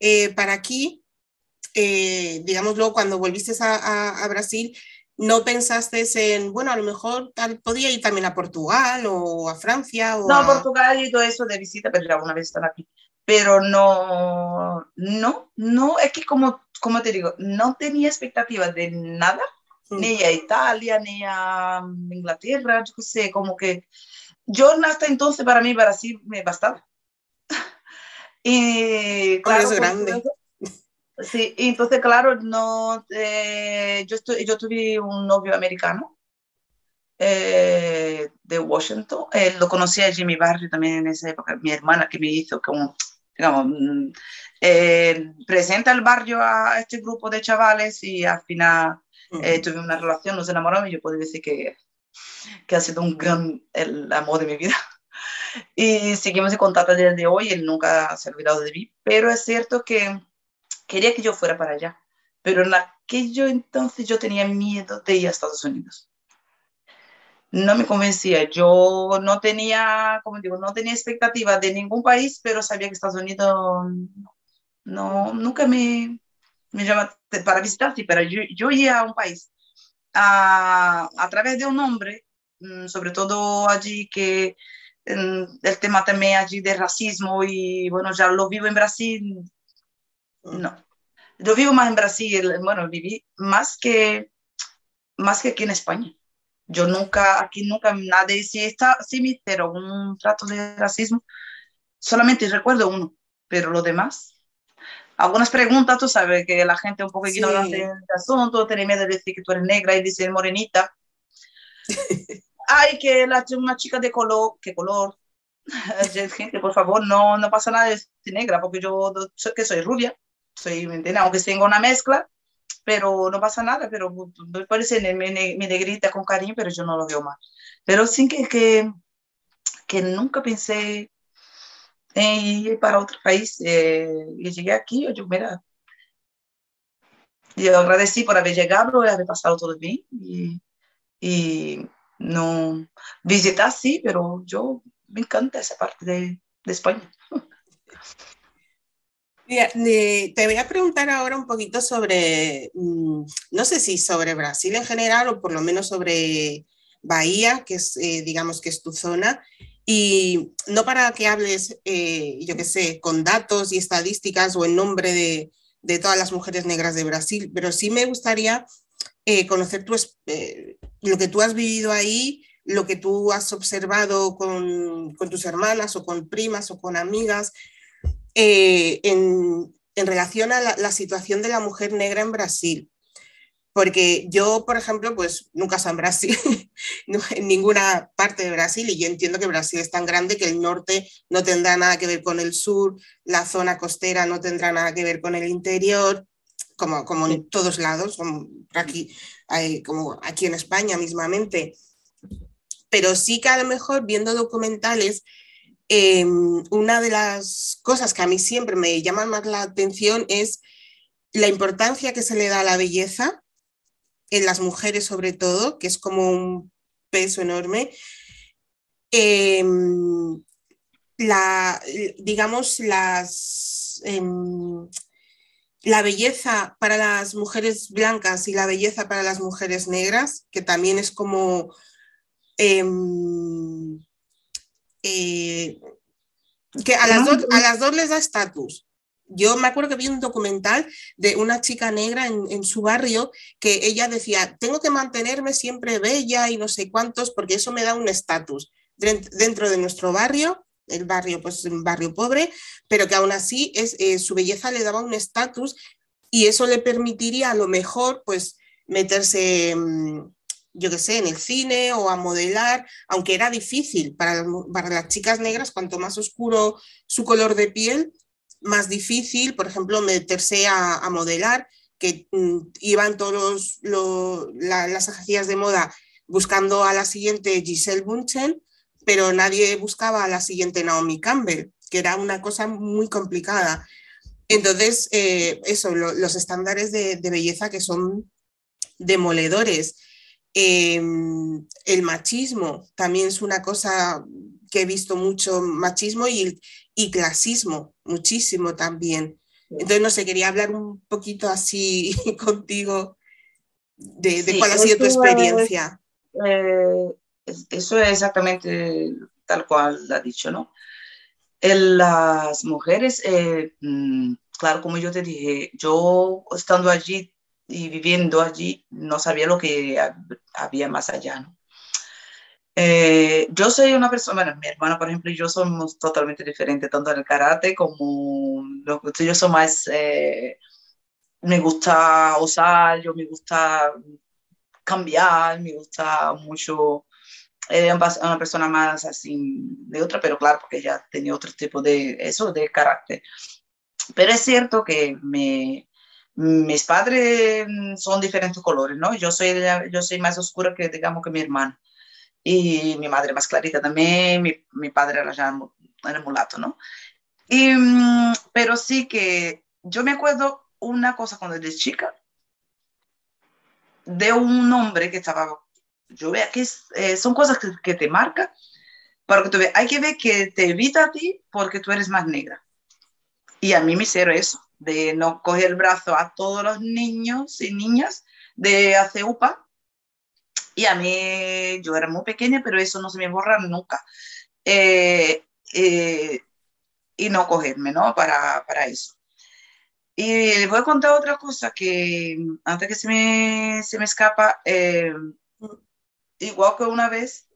eh, para aquí, eh, digamos, luego cuando volviste a, a, Brasil, ¿no pensaste en, bueno, a lo mejor tal, podía ir también a Portugal o a Francia? O no, a Portugal y todo eso de visita, pero ya una vez están aquí pero no, no, no, es que como, como te digo, no tenía expectativas de nada, mm. ni a Italia, ni a Inglaterra, yo qué sé, como que yo hasta entonces para mí Brasil me bastaba. y claro, es grande. Sí, y entonces claro, no, eh, yo, estoy, yo tuve un novio americano eh, de Washington, eh, lo conocí allí en mi barrio también en esa época, mi hermana que me hizo como digamos, mm, eh, presenta el barrio a este grupo de chavales y al final eh, tuve una relación, nos enamoramos y yo puedo decir que, que ha sido un gran el amor de mi vida. Y seguimos en contacto desde de hoy, él nunca se ha olvidado de mí, pero es cierto que quería que yo fuera para allá, pero en aquello entonces yo tenía miedo de ir a Estados Unidos no me convencía. Yo no tenía, como digo, no tenía expectativas de ningún país, pero sabía que Estados Unidos no, nunca me, me llama para visitar, sí, pero yo, yo iba a un país a, a través de un hombre, mm, sobre todo allí que mm, el tema también allí de racismo y bueno, ya lo vivo en Brasil, no. Lo vivo más en Brasil, bueno, viví más que, más que aquí en España. Yo nunca, aquí nunca nadie, si está, sí me hicieron un trato de racismo, solamente recuerdo uno, pero lo demás, algunas preguntas, tú sabes que la gente un poco ignorante en este asunto, tiene miedo de decir que tú eres negra y dice morenita. Ay, que la, una chica de color, ¿qué color? gente, por favor, no, no pasa nada de negra, porque yo que soy rubia, soy, aunque tengo una mezcla, pero no pasa nada, pero me parece mi, negrita con cariño, pero yo no lo veo más. Pero sí que, que, que nunca pensé en ir para otro país. Eh, y llegué aquí, yo, mira, yo agradecí por haber llegado, haber pasado todo bien. Y, y no visitar sí, pero yo me encanta esa parte de, de España. te voy a preguntar ahora un poquito sobre, mm, no sé si sobre Brasil en general o por lo menos sobre Bahía, que es, eh, digamos, que es tu zona. Y no para que hables, eh, yo qué sé, con datos y estadísticas o en nombre de, todas las mujeres negras de Brasil, pero sí me gustaría eh, conocer lo que tú has vivido ahí, lo que tú has observado con tus hermanas o con primas o con amigas, eh, en, relación a la, situación de la mujer negra en Brasil. Porque yo, por ejemplo, pues nunca he en Brasil, en ninguna parte de Brasil, y yo entiendo que Brasil es tan grande que el norte no tendrá nada que ver con el sur, la zona costera no tendrá nada que ver con el interior, como, como en todos lados, como aquí, como aquí en España mismamente. Pero sí que a lo mejor viendo documentales Em, una de las cosas que a mí siempre me llama más la atención es la importancia que se le da a la belleza, en las mujeres sobre todo, que es como un peso enorme. Em, la, digamos, las, em, la belleza para las mujeres blancas y la belleza para las mujeres negras, que también es como que a las, dos, a las dos les da estatus. Yo me acuerdo que vi un documental de una chica negra en, su barrio que ella decía, tengo que mantenerme siempre bella y no sé cuántos porque eso me da un estatus dentro de nuestro barrio, el barrio pues un barrio pobre, pero que aún así es, eh, su belleza le daba un estatus y eso le permitiría a lo mejor pues meterse... Mm, yo qué sé, en el cine o a modelar, aunque era difícil para, para las chicas negras, cuanto más oscuro su color de piel, más difícil, por ejemplo, meterse a, modelar, que mm, iban todos las agencias de moda buscando a la siguiente Giselle Bunchen, pero nadie buscaba a la siguiente Naomi Campbell, que era una cosa muy complicada. Entonces, eh, eso, los estándares de, de, belleza que son demoledores. Em, el machismo también es una cosa que he visto mucho, machismo y, y clasismo, muchísimo también. Entonces, no sé, quería hablar un poquito así contigo de, cuál ha sido tu experiencia. Eh, eso es exactamente tal cual ha dicho, ¿no? En las mujeres, eh, mm, claro, como yo te dije, yo estando allí y viviendo allí no sabía lo que había más allá, ¿no? Eh, yo soy una persona, bueno, mi hermana, por ejemplo, y yo somos totalmente diferentes, tanto en el karate como yo soy más, eh, me gusta usar, yo me gusta cambiar, me gusta mucho, eh, una persona más así de otra, pero claro, porque ella tenía otro tipo de, eso, de carácter. Pero es cierto que me, mis padres son diferentes colores, ¿no? Yo soy, yo soy más oscura que, digamos, que mi hermana. Y mi madre más clarita también, mi, mi padre era ya era mulato, ¿no? Y, mm, pero sí que yo me acuerdo una cosa cuando era chica, de un hombre que estaba, yo veo que eh, son cosas que, que te marcan, para que tú hay que ver que te evita a ti porque tú eres más negra. Y a mí me hicieron eso de no coger el brazo a todos los niños y niñas de ACUPA. Y a mí, yo era muy pequeña, pero eso no se me borra nunca. Eh, eh, y no cogerme, ¿no? Para, para eso. Y voy a contar otra cosa que antes que se me, se me escapa, eh, igual que una vez,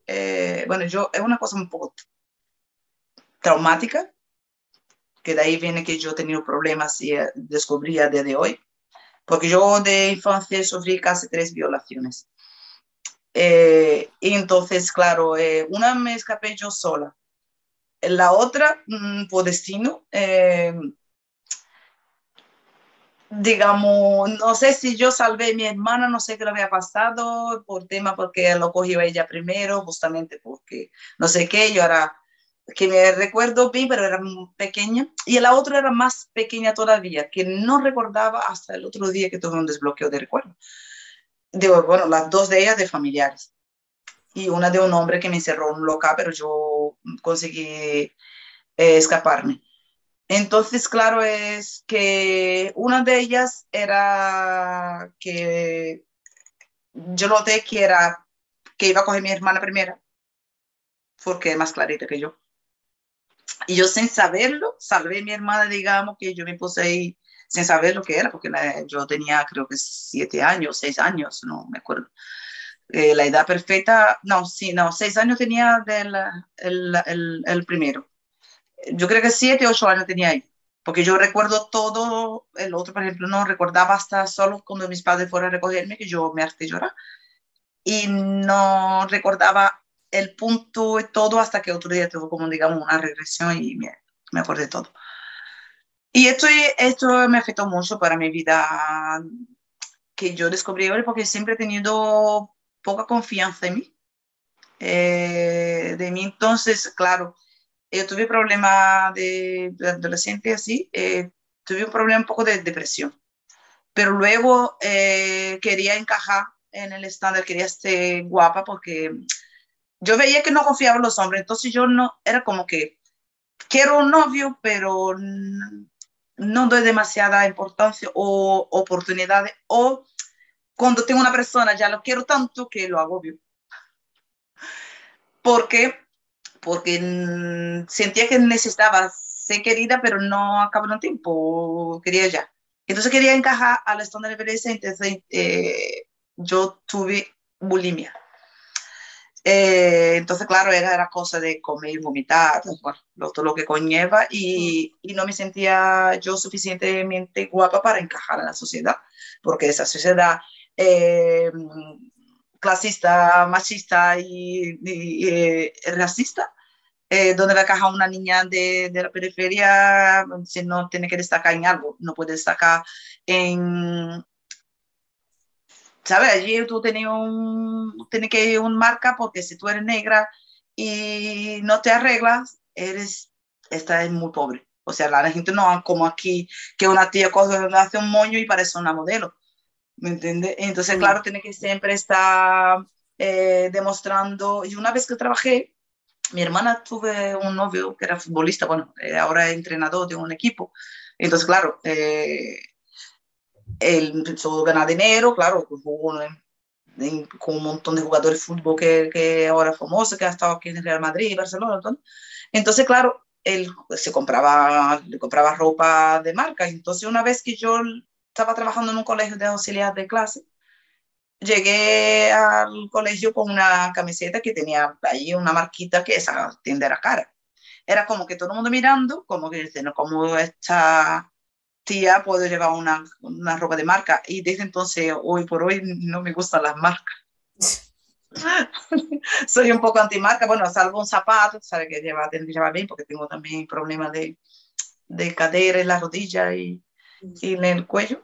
bueno, yo, es una cosa un poco traumática, que de ahí viene que yo he tenido problemas y eh, descubrí a día de hoy, porque yo de infancia sufrí casi tres violaciones. Eh, y entonces, claro, eh, una me escapé yo sola, la otra, mm, por destino, digamos, no sé si yo salvé a mi hermana, no sé qué le había pasado por tema porque lo cogió ella primero, justamente porque no sé qué, yo era que me recuerdo bien, pero era pequeña, y la otra era más pequeña todavía, que no recordaba hasta el otro día que tuve un desbloqueo de recuerdo. Digo, bueno, las dos de ellas de familiares, y una de un hombre que me encerró en un local, pero yo conseguí eh, escaparme. Entonces, claro, es que una de ellas era que yo noté que era que iba a coger mi hermana primera, porque es más clarita que yo. Y yo sin saberlo, salvé a mi hermana, digamos, que yo me puse ahí sin saber lo que era, porque yo tenía creo que siete años, seis años, no me acuerdo. Eh, la edad perfecta, no, sí, no, seis años tenía del, el, el, el, primero. Yo creo que siete, ocho años tenía ahí, porque yo recuerdo todo, el otro, por ejemplo, no recordaba hasta solo cuando mis padres fueron a recogerme, que yo me harté llorar, y no recordaba el punto y todo hasta que otro día tuvo como, digamos, una regresión y me, me acordé todo. Y esto, esto me afectó mucho para mi vida, que yo descubrí hoy porque siempre he tenido poca confianza en mí. Eh, de mí entonces, claro, yo tuve problema de, de adolescente así, eh, tuve un problema un poco de depresión, pero luego eh, quería encajar en el estándar, quería ser guapa porque yo veía que no confiaba en los hombres, entonces yo no, era como que quiero un novio, pero no doy demasiada importancia o oportunidades, o cuando tengo una persona ya lo quiero tanto que lo agobio. Porque, porque sentía que necesitaba ser querida, pero no acabó un tiempo, quería ya. Entonces quería encajar al estándar de belleza, entonces eh, yo tuve bulimia. Eh, entonces, claro, era, era cosa de comer y vomitar, bueno, todo lo que conlleva, y, y, no me sentía yo suficientemente guapa para encajar en la sociedad, porque esa sociedad eh, clasista, machista y, y eh, racista, eh, donde va a encajar una niña de, de, la periferia si no tiene que destacar en algo, no puede destacar en, ¿sabes? Allí tú tenías, un, tienes que ir un marca porque si tú eres negra y no te arreglas, eres, esta es muy pobre. O sea, la gente no como aquí, que una tía coge, hace un moño y parece una modelo. ¿Me entiendes? Entonces, claro, tiene que siempre estar eh, demostrando. Y una vez que trabajé, mi hermana tuve un novio que era futbolista, bueno, eh, ahora es entrenador de un equipo. Entonces, claro, eh, él empezó a ganar dinero, claro, pues, jugó con un montón de jugadores de fútbol que, que ahora es famoso, que ha estado aquí en Real Madrid, Barcelona, entonces, claro, él se compraba, le compraba ropa de marca, entonces una vez que yo estaba trabajando en un colegio de auxiliar de clase, llegué al colegio con una camiseta que tenía ahí una marquita que esa tiende a la cara. Era como que todo el mundo mirando, como que diciendo, ¿cómo está tía puedo llevar una, una, ropa de marca y desde entonces, hoy por hoy, no me gustan las marcas. Soy un poco antimarca, bueno, salvo un zapato, sabe que lleva, llevar bien porque tengo también problemas de, de cadera en la rodilla y, y, en el cuello,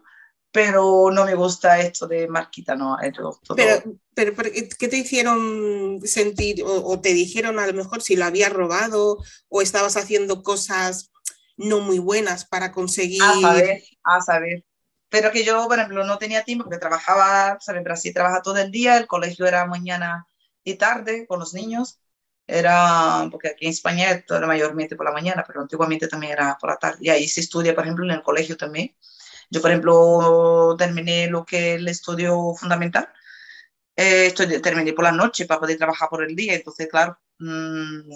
pero no me gusta esto de marquita, no. Todo... Pero, pero, ¿qué te hicieron sentir o, o te dijeron a lo mejor si lo habías robado o estabas haciendo cosas no muy buenas para conseguir... A saber, a saber. Pero que yo, por ejemplo, no tenía tiempo porque trabajaba, ¿sabes? Brasil trabaja todo el día, el colegio era mañana y tarde con los niños. Era, porque aquí en España era mayormente por la mañana, pero antiguamente también era por la tarde. Y ahí se estudia, por ejemplo, en el colegio también. Yo, por ejemplo, terminé lo que es el estudio fundamental. Eh, estudié, terminé por la noche para poder trabajar por el día. Entonces, claro, mmm,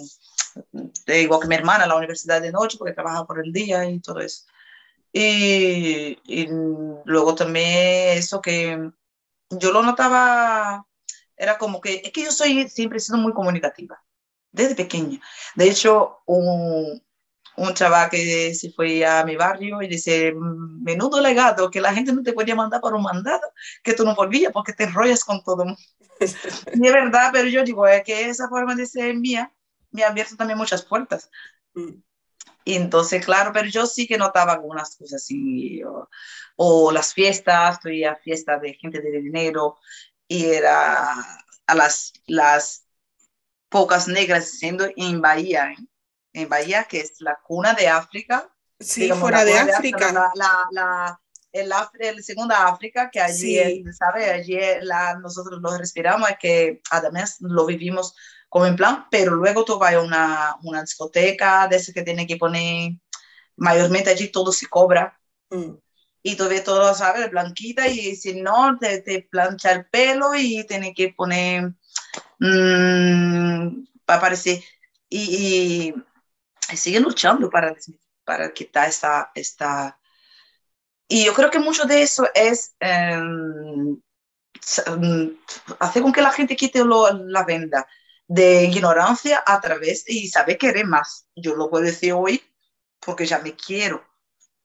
igual que mi hermana, la universidad de noche, porque trabaja por el día y todo eso. Y, y, luego también eso que yo lo notaba, era como que, es que yo soy, siempre he sido muy comunicativa, desde pequeña. De hecho, un, un chaval que se fue a mi barrio y dice, menudo legado, que la gente no te podía mandar para un mandado, que tú no volvías porque te enrollas con todo. y es verdad, pero yo digo, es que esa forma de ser mía me ha abierto también muchas puertas. Mm. Y entonces, claro, pero yo sí que notaba algunas cosas así, o, o las fiestas, fui a fiestas de gente de dinero y era a las, las pocas negras siendo en Bahía, ¿eh? en Bahía, que es la cuna de África. Sí, digamos, fuera de África. La, la, la, el, el segunda África, que allí, sí. ¿sabe? Allí la, nosotros lo respiramos, es que además lo vivimos como en plan, pero luego tú vas a una, una discoteca de ese que tiene que poner mayormente allí todo se cobra. Mm. Y tú ves todo, ¿sabes? Blanquita y si no, te, te plancha el pelo y tiene que poner, mmm, para parecer, y, y, siguen luchando para, para quitar esta, esta... Y yo creo que mucho de eso es em, hacer con que la gente quite la venda de ignorancia a través y saber querer más. Yo lo puedo decir hoy porque ya me quiero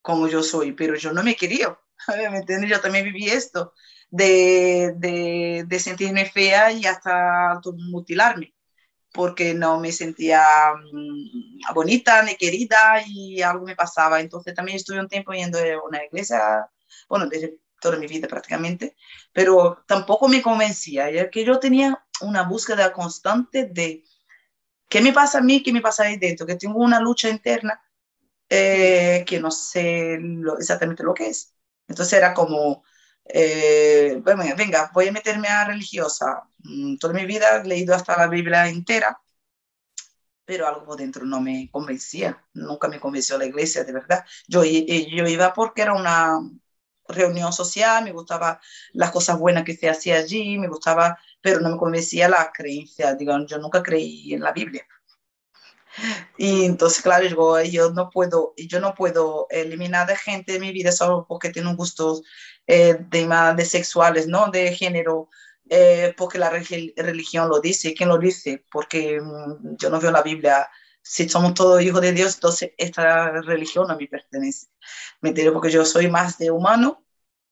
como yo soy, pero yo no me quería. ¿Me entiendes? Yo también viví esto de, de, sentirme fea y hasta mutilarme porque no me sentía mm, bonita ni querida y algo me pasaba. Entonces también estuve un tiempo yendo a una iglesia, bueno, toda mi vida prácticamente, pero tampoco me convencía, ya que yo tenía una búsqueda constante de qué me pasa a mí, qué me pasa ahí dentro, que tengo una lucha interna eh, que no sé exactamente lo que es. Entonces era como, eh, bueno, venga, voy a meterme a religiosa. Mm, toda mi vida he leído hasta la Biblia entera, pero algo por dentro no me convencía, nunca me convenció la iglesia, de verdad. Yo, yo iba porque era una reunión social, me gustaba las cosas buenas que se hacía allí, me gustaba, pero no me convencía la creencia, digamos, yo nunca creí en la Biblia. Y entonces, claro, yo, no puedo, yo no puedo eliminar de gente de mi vida solo porque tiene un gusto eh, de, de sexuales, ¿no? De género, eh, porque la religión lo dice. ¿Quién lo dice? Porque mm, yo no veo la Biblia. Si somos todos hijos de Dios, entonces esta religión a mí pertenece. Me entiendo porque yo soy más de humano,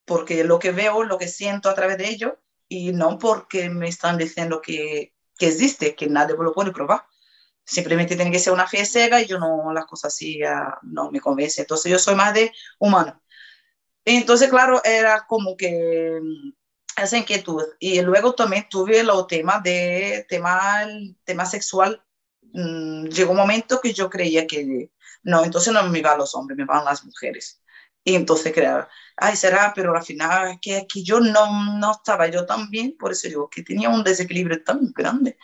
porque lo que veo, lo que siento a través de ello, y no porque me están diciendo que, que existe, que nadie lo puede probar simplemente tiene que ser una fe ciega y yo no, las cosas así no me convence. Entonces yo soy más de humano. Entonces, claro, era como que mm, esa inquietud. Y luego también tuve el tema de tema, tema sexual. Mm, llegó un momento que yo creía que no, entonces no me iban los hombres, me van las mujeres. Y entonces creaba, ay, será, pero al final que, que yo no, no estaba yo tan bien, por eso digo que tenía un desequilibrio tan grande.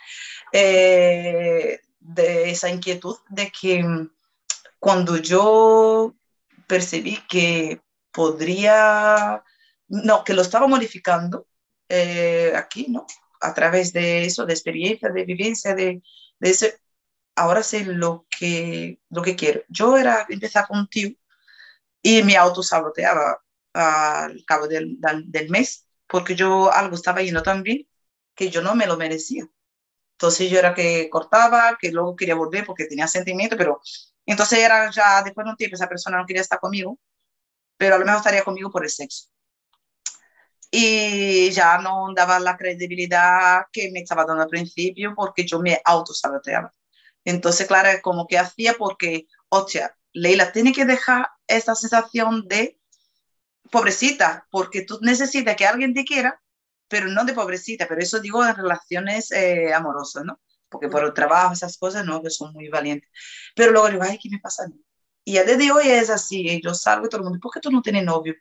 Eh, de esa inquietud de que mm, cuando yo percibí que podría, no, que lo estaba modificando eh, aquí, ¿no? A través de eso, de experiencia, de vivencia, de, de ese, ahora sé lo que, lo que quiero. Yo era empezar contigo y me autosaboteaba al cabo del, del mes porque yo algo estaba yendo tan bien que yo no me lo merecía. Entonces yo era que cortaba, que luego quería volver porque tenía sentimiento, pero entonces era ya después de un tiempo esa persona no quería estar conmigo, pero a lo mejor estaría conmigo por el sexo. Y ya no daba la credibilidad que me estaba dando al principio porque yo me autosaboteaba. Entonces, claro, es como que hacía porque, hostia, Leila, tiene que dejar esa sensación de pobrecita, porque tú necesitas que alguien te quiera, pero no de pobrecita, pero eso digo en relaciones eh, amorosas, ¿no? Porque por el trabajo, esas cosas, no, que son muy valientes. Pero luego digo, ay, ¿qué me pasa a mí? Y a día de hoy es así, yo salgo y todo el mundo, ¿por qué tú no tienes novio?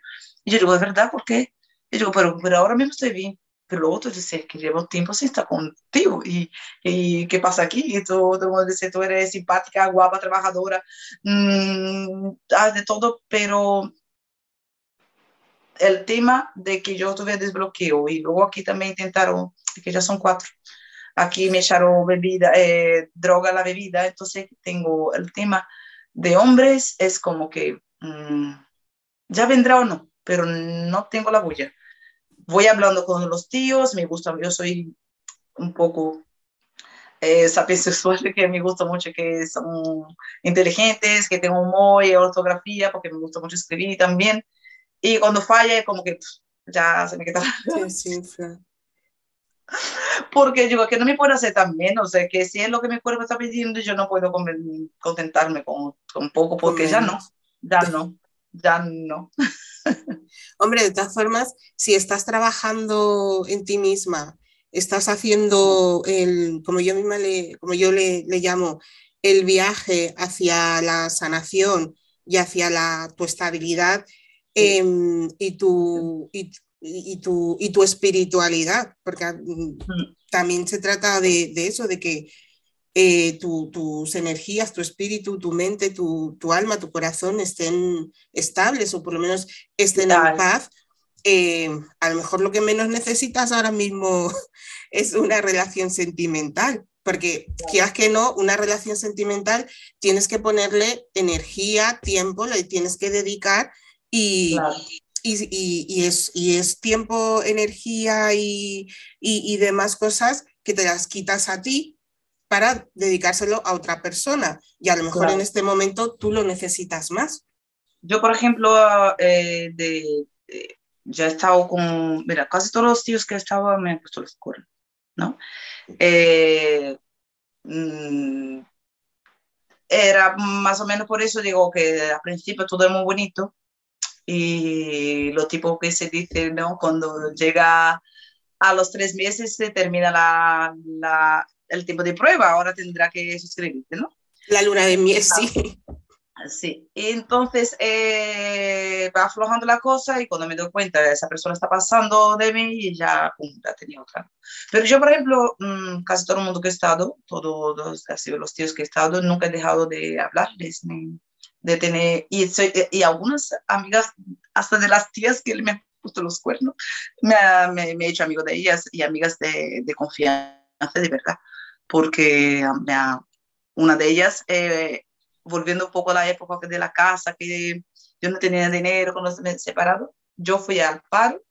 Y yo digo, ¿es verdad? ¿Por qué? Y yo digo, pero, pero ahora mismo estoy bien. Pero luego tú dices que llevo tiempo sin estar contigo. ¿Y, y qué pasa aquí? Y todo, todo el mundo dice, tú eres simpática, guapa, trabajadora, mmm, de todo, pero el tema de que yo tuve desbloqueo y luego aquí también intentaron, que ya son cuatro, aquí me echaron bebida, eh, droga la bebida, entonces tengo el tema de hombres, es como que mm, ya vendrá o no, pero no tengo la bulla. Voy hablando con los tíos, me gusta, yo soy un poco eh, sexual, que me gusta mucho que son inteligentes, que tengo humor y ortografía, porque me gusta mucho escribir también. Y cuando falla, como que ya se me quita la... Sí, sí, Porque digo que no me puedo hacer tan o sea, que si es lo que mi cuerpo está pidiendo, yo no puedo contentarme con, con poco, porque ya no, ya no, ya no. Hombre, de todas formas, si estás trabajando en ti misma, estás haciendo el, como yo misma le, como yo le, le llamo, el viaje hacia la sanación y hacia la, tu estabilidad, Em, y, tu, y, tu, y tu espiritualidad, porque mm, mm. también se trata de, eso, de que eh, tus energías, tu espíritu, tu mente, tu, alma, tu corazón estén estables o por lo menos estén en paz, eh, a lo mejor lo que menos necesitas ahora mismo es una relación sentimental, porque quieras que no, una relación sentimental tienes que ponerle energía, tiempo, le tienes que dedicar y, y, es, y es tiempo, energía y, demás cosas que te las quitas a ti para dedicárselo a otra persona. Y a lo mejor en este momento tú lo necesitas más. Yo, por ejemplo, eh, de, ya he estado con, mira, casi todos los tíos que he estado me han puesto la escuela, ¿no? Eh, mm, era más o menos por eso, digo que al principio todo es muy bonito, y lo tipo que se dice, ¿no? Cuando llega a los tres meses se termina la, la, el tiempo de prueba, ahora tendrá que suscribirte, ¿no? La luna de miel, sí. Sí, entonces eh, va aflojando la cosa y cuando me doy cuenta esa persona está pasando de mí y ya, pum, ya tenía otra. Pero yo, por ejemplo, mm, casi todo el mundo que he estado, todos los tíos que he estado, nunca he dejado de hablarles ni, de tener, y, y algunas amigas, hasta de las tías que me han puesto los cuernos, me, me, he hecho amigo de ellas y amigas de, de confianza, de verdad, porque me una de ellas, eh, volviendo un poco a la época de la casa, que yo no tenía dinero cuando me separado, yo fui al paro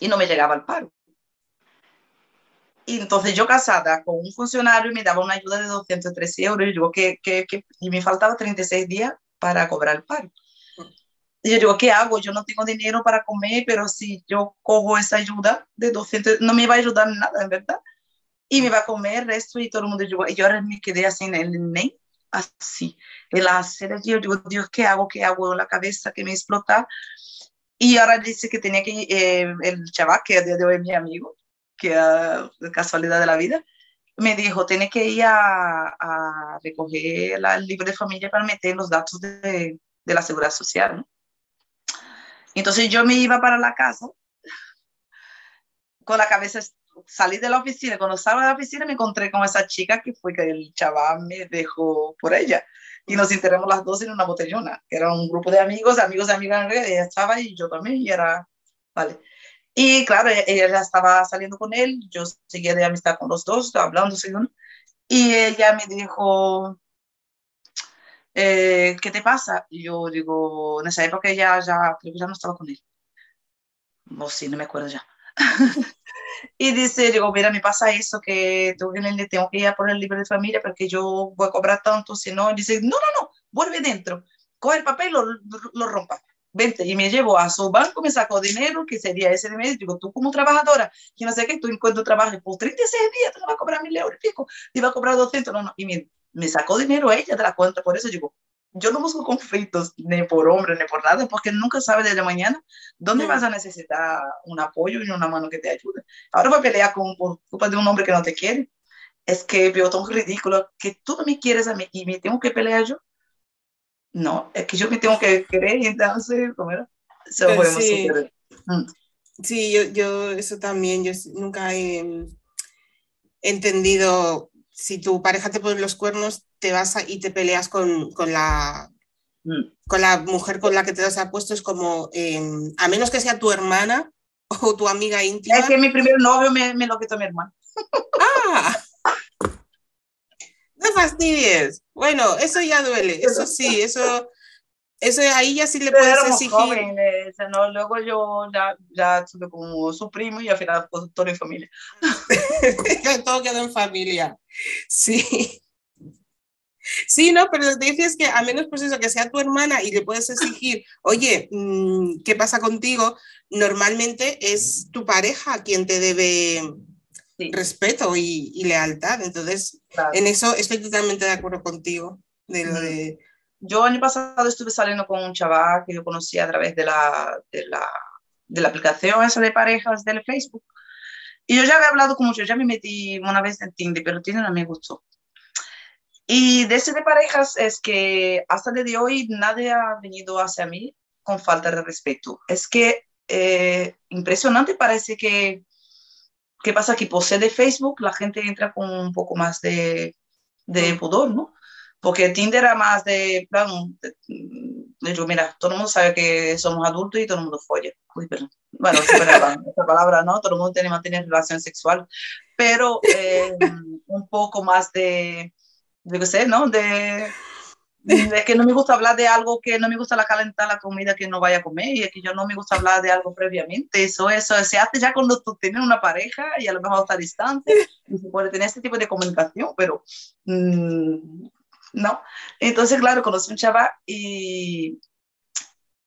y no me llegaba al paro. Y entonces yo casada con un funcionario me daba una ayuda de 213 euros y, digo, ¿qué, qué, qué? y me faltaba 36 días para cobrar el paro. Y yo digo, ¿qué hago? Yo no tengo dinero para comer, pero si yo cojo esa ayuda de 200, no me va a ayudar en nada, en verdad. Y me va a comer el resto y todo el mundo. Yo, y ahora me quedé así en el NEI, así. El hacer, yo digo, Dios, ¿qué hago? ¿Qué hago? La cabeza que me explota. Y ahora dice que tenía que, eh, el chaval, que a día de hoy es mi amigo, que a casualidad de la vida, me dijo, tiene que ir a, a recoger el libro de familia para meter los datos de, de la seguridad social. ¿no? Entonces yo me iba para la casa con la cabeza, salí de la oficina, cuando estaba de la oficina me encontré con esa chica que fue que el chaval me dejó por ella y nos enterramos las dos en una botellona, era un grupo de amigos, amigos de amigas, ella estaba y yo también y era, vale. Y claro, e-, ella ya estaba saliendo con él, yo seguía de amistad con los dos, hablando, y ella me dijo, eh, ¿qué te pasa? Y yo digo, en esa época ella ya, creo que ya no estaba con él. O sí, no me acuerdo ya. y dice, digo, mira, me pasa eso, que tengo que, ir a poner el libro de familia porque yo voy a cobrar tanto, si no, dice, no, no, no, vuelve dentro, coge el papel y lo, lo rompa vente, y me llevó a su banco, me sacó dinero, que sería ese de mes, digo, tú como trabajadora, que no sé qué, tú encuentro trabajo por 36 días, te vas a cobrar mil euros y pico, te va a cobrar 200, no, no, y me, me sacó dinero ella de la cuenta, por eso digo, yo no busco conflictos ni por hombre ni por nada, porque nunca sabes de la mañana dónde vas a necesitar un apoyo y una mano que te ayude. Ahora voy a pelear con, por culpa de un hombre que no te quiere. Es que veo tan ridículo que tú no me quieres a mí y me tengo que pelear yo. No, es que yo me tengo que querer y entonces, ¿cómo era? sí, mm. sí yo, yo, eso también, yo nunca he entendido, si tu pareja te pone los cuernos, te vas y te peleas con, con la, mm. con la mujer con la que te das a puesto, es como, em, a menos que sea tu hermana o tu amiga íntima. Es que mi primer novio me, me lo quitó mi hermano. Ah, no fastidies. Bueno, eso ya duele, eso sí, eso, eso ahí ya sí le puedes exigir. Jóvenes, ¿no? Luego yo ya, ya como su primo y al final pues, todo en familia. todo quedó en familia, sí. Sí, no, pero lo que dices es que a menos pues eso, que sea tu hermana y le puedes exigir, oye, mm, ¿qué pasa contigo? Normalmente es tu pareja quien te debe respeto y, lealtad. Entonces, en eso estoy totalmente de acuerdo contigo. De lo de... Yo año pasado estuve saliendo con un chaval que yo conocí a través de la, de la, de la aplicación esa de parejas del Facebook. Y yo ya había hablado con muchos, ya me metí una vez en Tinder, pero Tinder no me gustó. Y de ese de parejas es que hasta el de hoy nadie ha venido hacia mí con falta de respeto. Es que eh, impresionante parece que ¿qué pasa? Que por ser de Facebook la gente entra con un poco más de, de pudor, ¿no? Porque Tinder era más de plan, de, digo, mira, todo el mundo sabe que somos adultos y todo el mundo folla. Uy, perdón. Bueno, esa palabra, ¿no? Todo el mundo tiene mantener relación sexual, pero eh, un poco más de, yo qué sé, ¿no? De, de que no me gusta hablar de algo que no me gusta la calentar la comida que no vaya a comer y es que yo no me gusta hablar de algo previamente. Eso, eso se hace ya cuando tú tienes una pareja y a lo mejor está distante y se puede tener este tipo de comunicación, pero mmm, ¿no? Entonces, claro, conocí un chaval y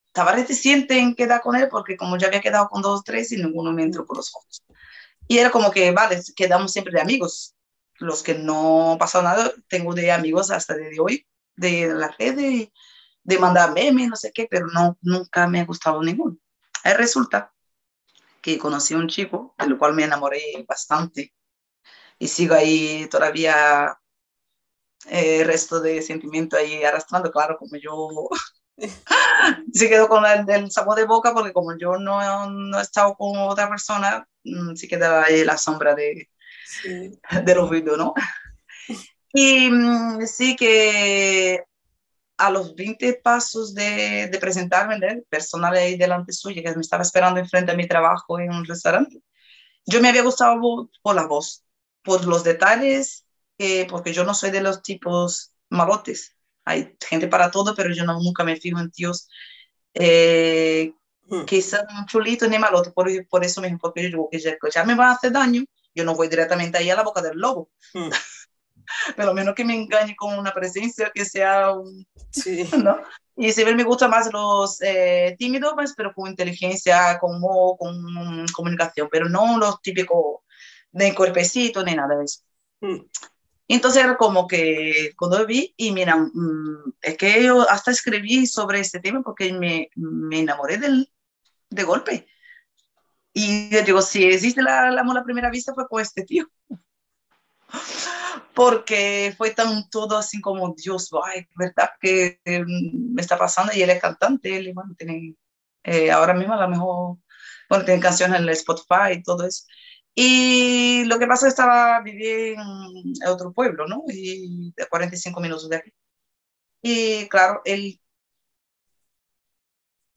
estaba reticente en quedar con él porque como ya había quedado con dos o tres y ninguno me entró por los ojos. Y era como que, vale, quedamos siempre de amigos. Los que no pasó nada, tengo de amigos hasta de hoy, de la red, de, de mandar memes, no sé qué, pero no, nunca me ha gustado ninguno. Ahí resulta que conocí a un chico, de lo cual me enamoré bastante. Y sigo ahí todavía eh, resto de sentimiento ahí arrastrando, claro, como yo se quedó con el, el, sabor de boca porque como yo no, no he estado con otra persona, mm, sí queda ahí la sombra de, sí. del olvido, ¿no? Y mm, sí que a los 20 pasos de, de presentarme, el personal ahí delante suyo, que me estaba esperando enfrente a mi trabajo en un restaurante, yo me había gustado por la voz, por los detalles eh, porque yo no soy de los tipos malotes. Hay gente para todo, pero yo no, nunca me fijo en tíos eh, mm. que sean chulitos ni malotes. Por, por, eso mismo, porque yo digo que ya, ya, me va a hacer daño, yo no voy directamente ahí a la boca del lobo. Mm. Pero menos que me engañe con una presencia que sea un... Sí. ¿no? Y si me gusta más los eh, tímidos, pues, pero con inteligencia, con, con comunicación, pero no los típicos de cuerpecito ni nada de eso. Mm. Entonces era como que cuando vi, y mira, mm, es que yo hasta escribí sobre este tema porque me, me enamoré del, de golpe. Y yo digo, si existe la, la amor a primera vista fue con este tío. Porque fue tan todo así como, Dios, ay, ¿verdad? Que eh, me está pasando. Y él es cantante, él, bueno, tiene, eh, ahora mismo a lo mejor, bueno, tiene canciones en el Spotify y todo eso. Y lo que pasa es que estaba, vivía en otro pueblo, ¿no? Y de 45 minutos de aquí. Y claro, él,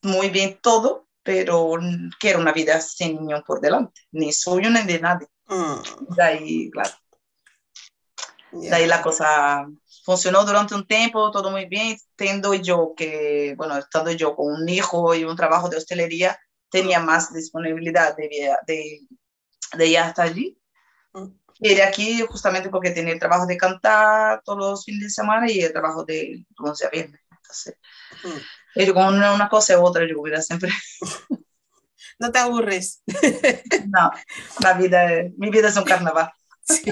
muy bien todo, pero quiere una vida sin niño por delante, ni suyo ni de nadie. Mm. De ahí, claro. Yeah. De ahí la cosa funcionó durante un tiempo, todo muy bien, tendo yo que, bueno, estando yo con un hijo y un trabajo de hostelería, tenía más disponibilidad de, de de ella hasta allí. Mm. Y de aquí justamente porque tenía el trabajo de cantar todos los fines de semana y el trabajo de lunes a viernes. Entonces, mm. yo con una, una, cosa u otra, yo hubiera siempre... No te aburres. No, la vida, mi vida es un carnaval. Sí.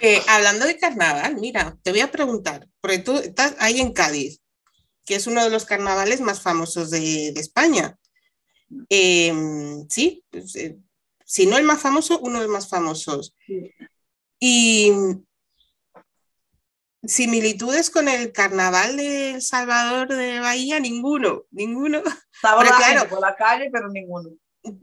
Eh, hablando de carnaval, mira, te voy a preguntar, porque tú estás ahí en Cádiz, que es uno de los carnavales más famosos de, de España. Eh, sí, pues, eh, si no el más famoso, uno de los más famosos. Y similitudes con el carnaval de El Salvador de Bahía, ninguno, ninguno. Estaba la claro, por la calle, pero ninguno.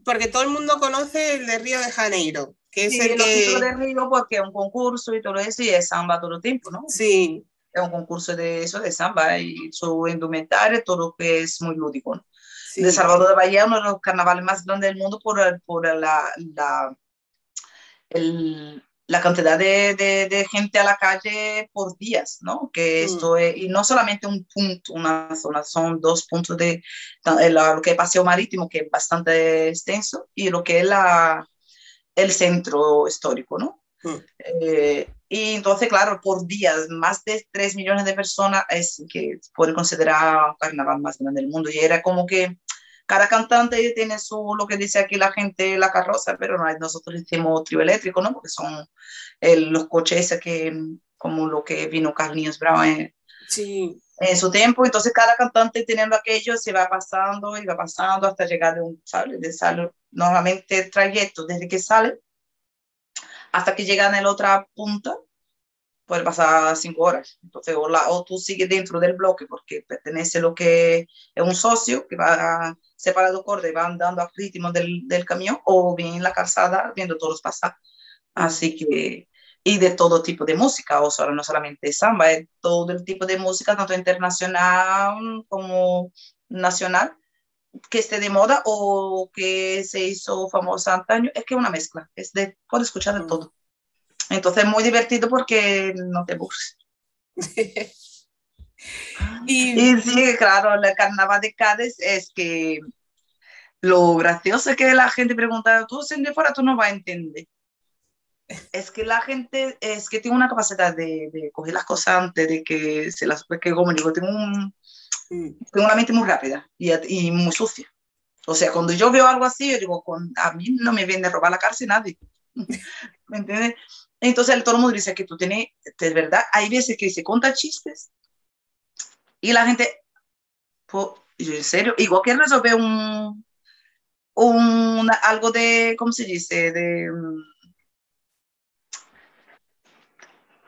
Porque todo el mundo conoce el de Río de Janeiro, que es sí, el que... de Río porque es un concurso y todo eso, y es samba todo el tiempo, ¿no? Sí. Es un concurso de eso, de samba, y su indumentaria, todo lo que es muy lúdico, ¿no? Sí. de Salvador de Bahía, uno de los carnavales más grandes del mundo por, por la, la, el, la cantidad de, de, de, gente a la calle por días, ¿no? Que mm. esto es, y no solamente un punto, una zona, son dos puntos de lo que es Paseo Marítimo, que es bastante extenso, y lo que es la, el centro histórico, ¿no? Mm. Eh, y entonces, claro, por días, más de 3 millones de personas es que puede considerar un carnaval más grande del mundo. Y era como que cada cantante tiene su, lo que dice aquí la gente, la carroza, pero no, nosotros decimos trío eléctrico, ¿no? Porque son el, los coches que, como lo que vino Carlinhos Brown en, sí. en su tiempo. Entonces, cada cantante teniendo aquello se va pasando y va pasando hasta llegar de un, ¿sabes? De sale, normalmente el trayecto desde que sale hasta que llega en la otra punta, puede pasar cinco horas. Entonces, o, la, o tú sigues dentro del bloque porque pertenece a lo que es un socio que va separado corte van dando al ritmo del, del, camión o bien en la calzada viendo todos pasar. Así que, y de todo tipo de música, o solo, no solamente samba, es todo el tipo de música, tanto internacional como nacional, que esté de moda o que se hizo famosa antaño, es que es una mezcla, es de, puedes escuchar de mm. todo. Entonces es muy divertido porque no te aburres. y, sí, claro, el carnaval de Cádiz es que lo gracioso es que la gente pregunta, tú sin de fuera tú no vas a entender. Es que la gente es que tiene una capacidad de, de coger las cosas antes de que se las... Que como digo, tengo, un, mm. tengo una mente muy rápida y, y, muy sucia. O sea, cuando yo veo algo así, yo digo, con, a mí no me viene a robar la cárcel nadie. ¿Me entiendes? Entonces todo el mundo dice que tú tienes, de verdad, hay veces que se cuenta chistes y la gente, en serio, igual que resolver un, un, algo de, ¿cómo se dice? De mm,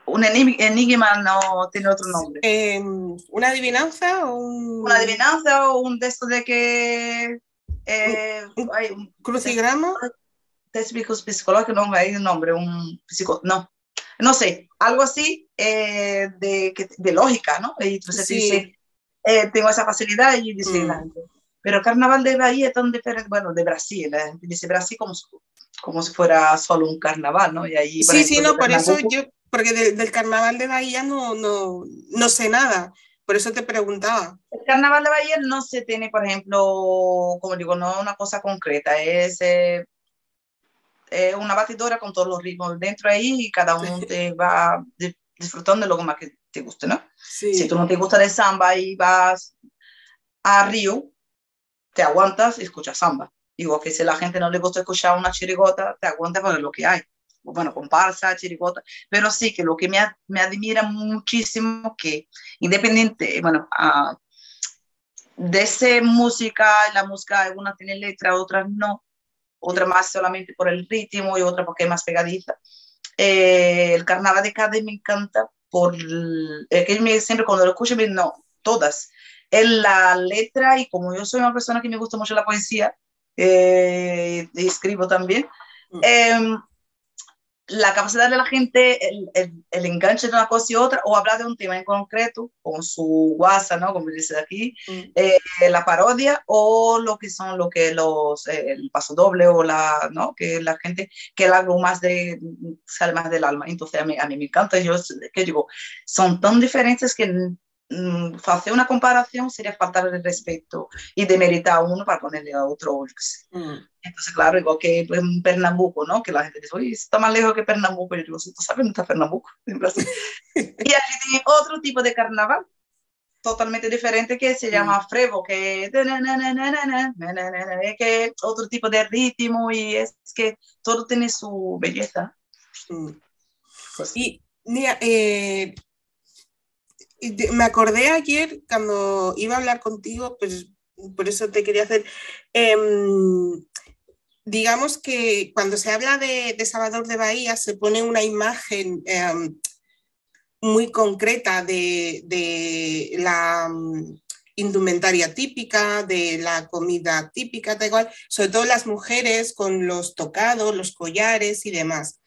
un enigma, no tiene otro nombre. Em, ¿Una adivinanza? O un... Una adivinanza o un de esto de que... Eh, un, crucigrama? Técnicos psicológicos, no hay un nombre, un psico, no, no sé, algo así eh, de, de, lógica, ¿no? Y entonces dice, eh, tengo esa facilidad y dice mm. pero carnaval de Bahía es tan diferente, bueno, de Brasil, la gente dice Brasil como, como si fuera solo un carnaval, ¿no? Y ahí, sí, sí, no, por eso yo, porque del carnaval de Bahía no, no, no sé nada. Por eso te preguntaba. El carnaval de Bahía no se tiene, por ejemplo, como digo, no una cosa concreta, es eh, eh, una batidora con todos los ritmos dentro ahí y cada uno te va disfrutando de lo más que te guste, ¿no? Si tú no te gusta de samba y vas a Río, te aguantas y escuchas samba. Igual que si a la gente no le gusta escuchar una chirigota, te aguantas con lo que hay. Bueno, comparsa, chirigota. Pero sí que lo que me, me admira muchísimo que independiente, bueno, uh, de esa música, la música, algunas tienen letra, otras no, otra más solamente por el ritmo y otra porque es más pegadiza. Eh, el carnaval de Cádiz me encanta por eh, que siempre cuando lo escucho me no todas en la letra y como yo soy una persona que me gusta mucho la poesía eh, y escribo también mm. La capacidad de la gente, el, el, enganche de una cosa y otra, o hablar de un tema en concreto, con su WhatsApp, ¿no? Como dice aquí, mm. eh, la parodia, o lo que son lo que los, eh, el paso doble, o la, ¿no? Que la gente, que el algo más de, sale más del alma. Entonces a mí, a mí me encanta, yo, que digo, son tan diferentes que hacer una comparación sería faltar el respeto y demeritar a uno para ponerle a otro. Mm. Entonces, claro, igual que en Pernambuco, ¿no? Que la gente dice, oye, está más lejos que Pernambuco. Y yo digo, ¿tú sabes dónde está Pernambuco? En Brasil. y aquí tiene otro tipo de carnaval totalmente diferente que se llama mm. frevo, que es que otro tipo de ritmo y es que todo tiene su belleza. Pues, y eh, me acordé ayer cuando iba a hablar contigo, pues por eso te quería hacer. Em, digamos que cuando se habla de, Salvador de Bahía se pone una imagen em, muy concreta de, la mm, indumentaria típica, de la comida típica, da igual, sobre todo las mujeres con los tocados, los collares y demás.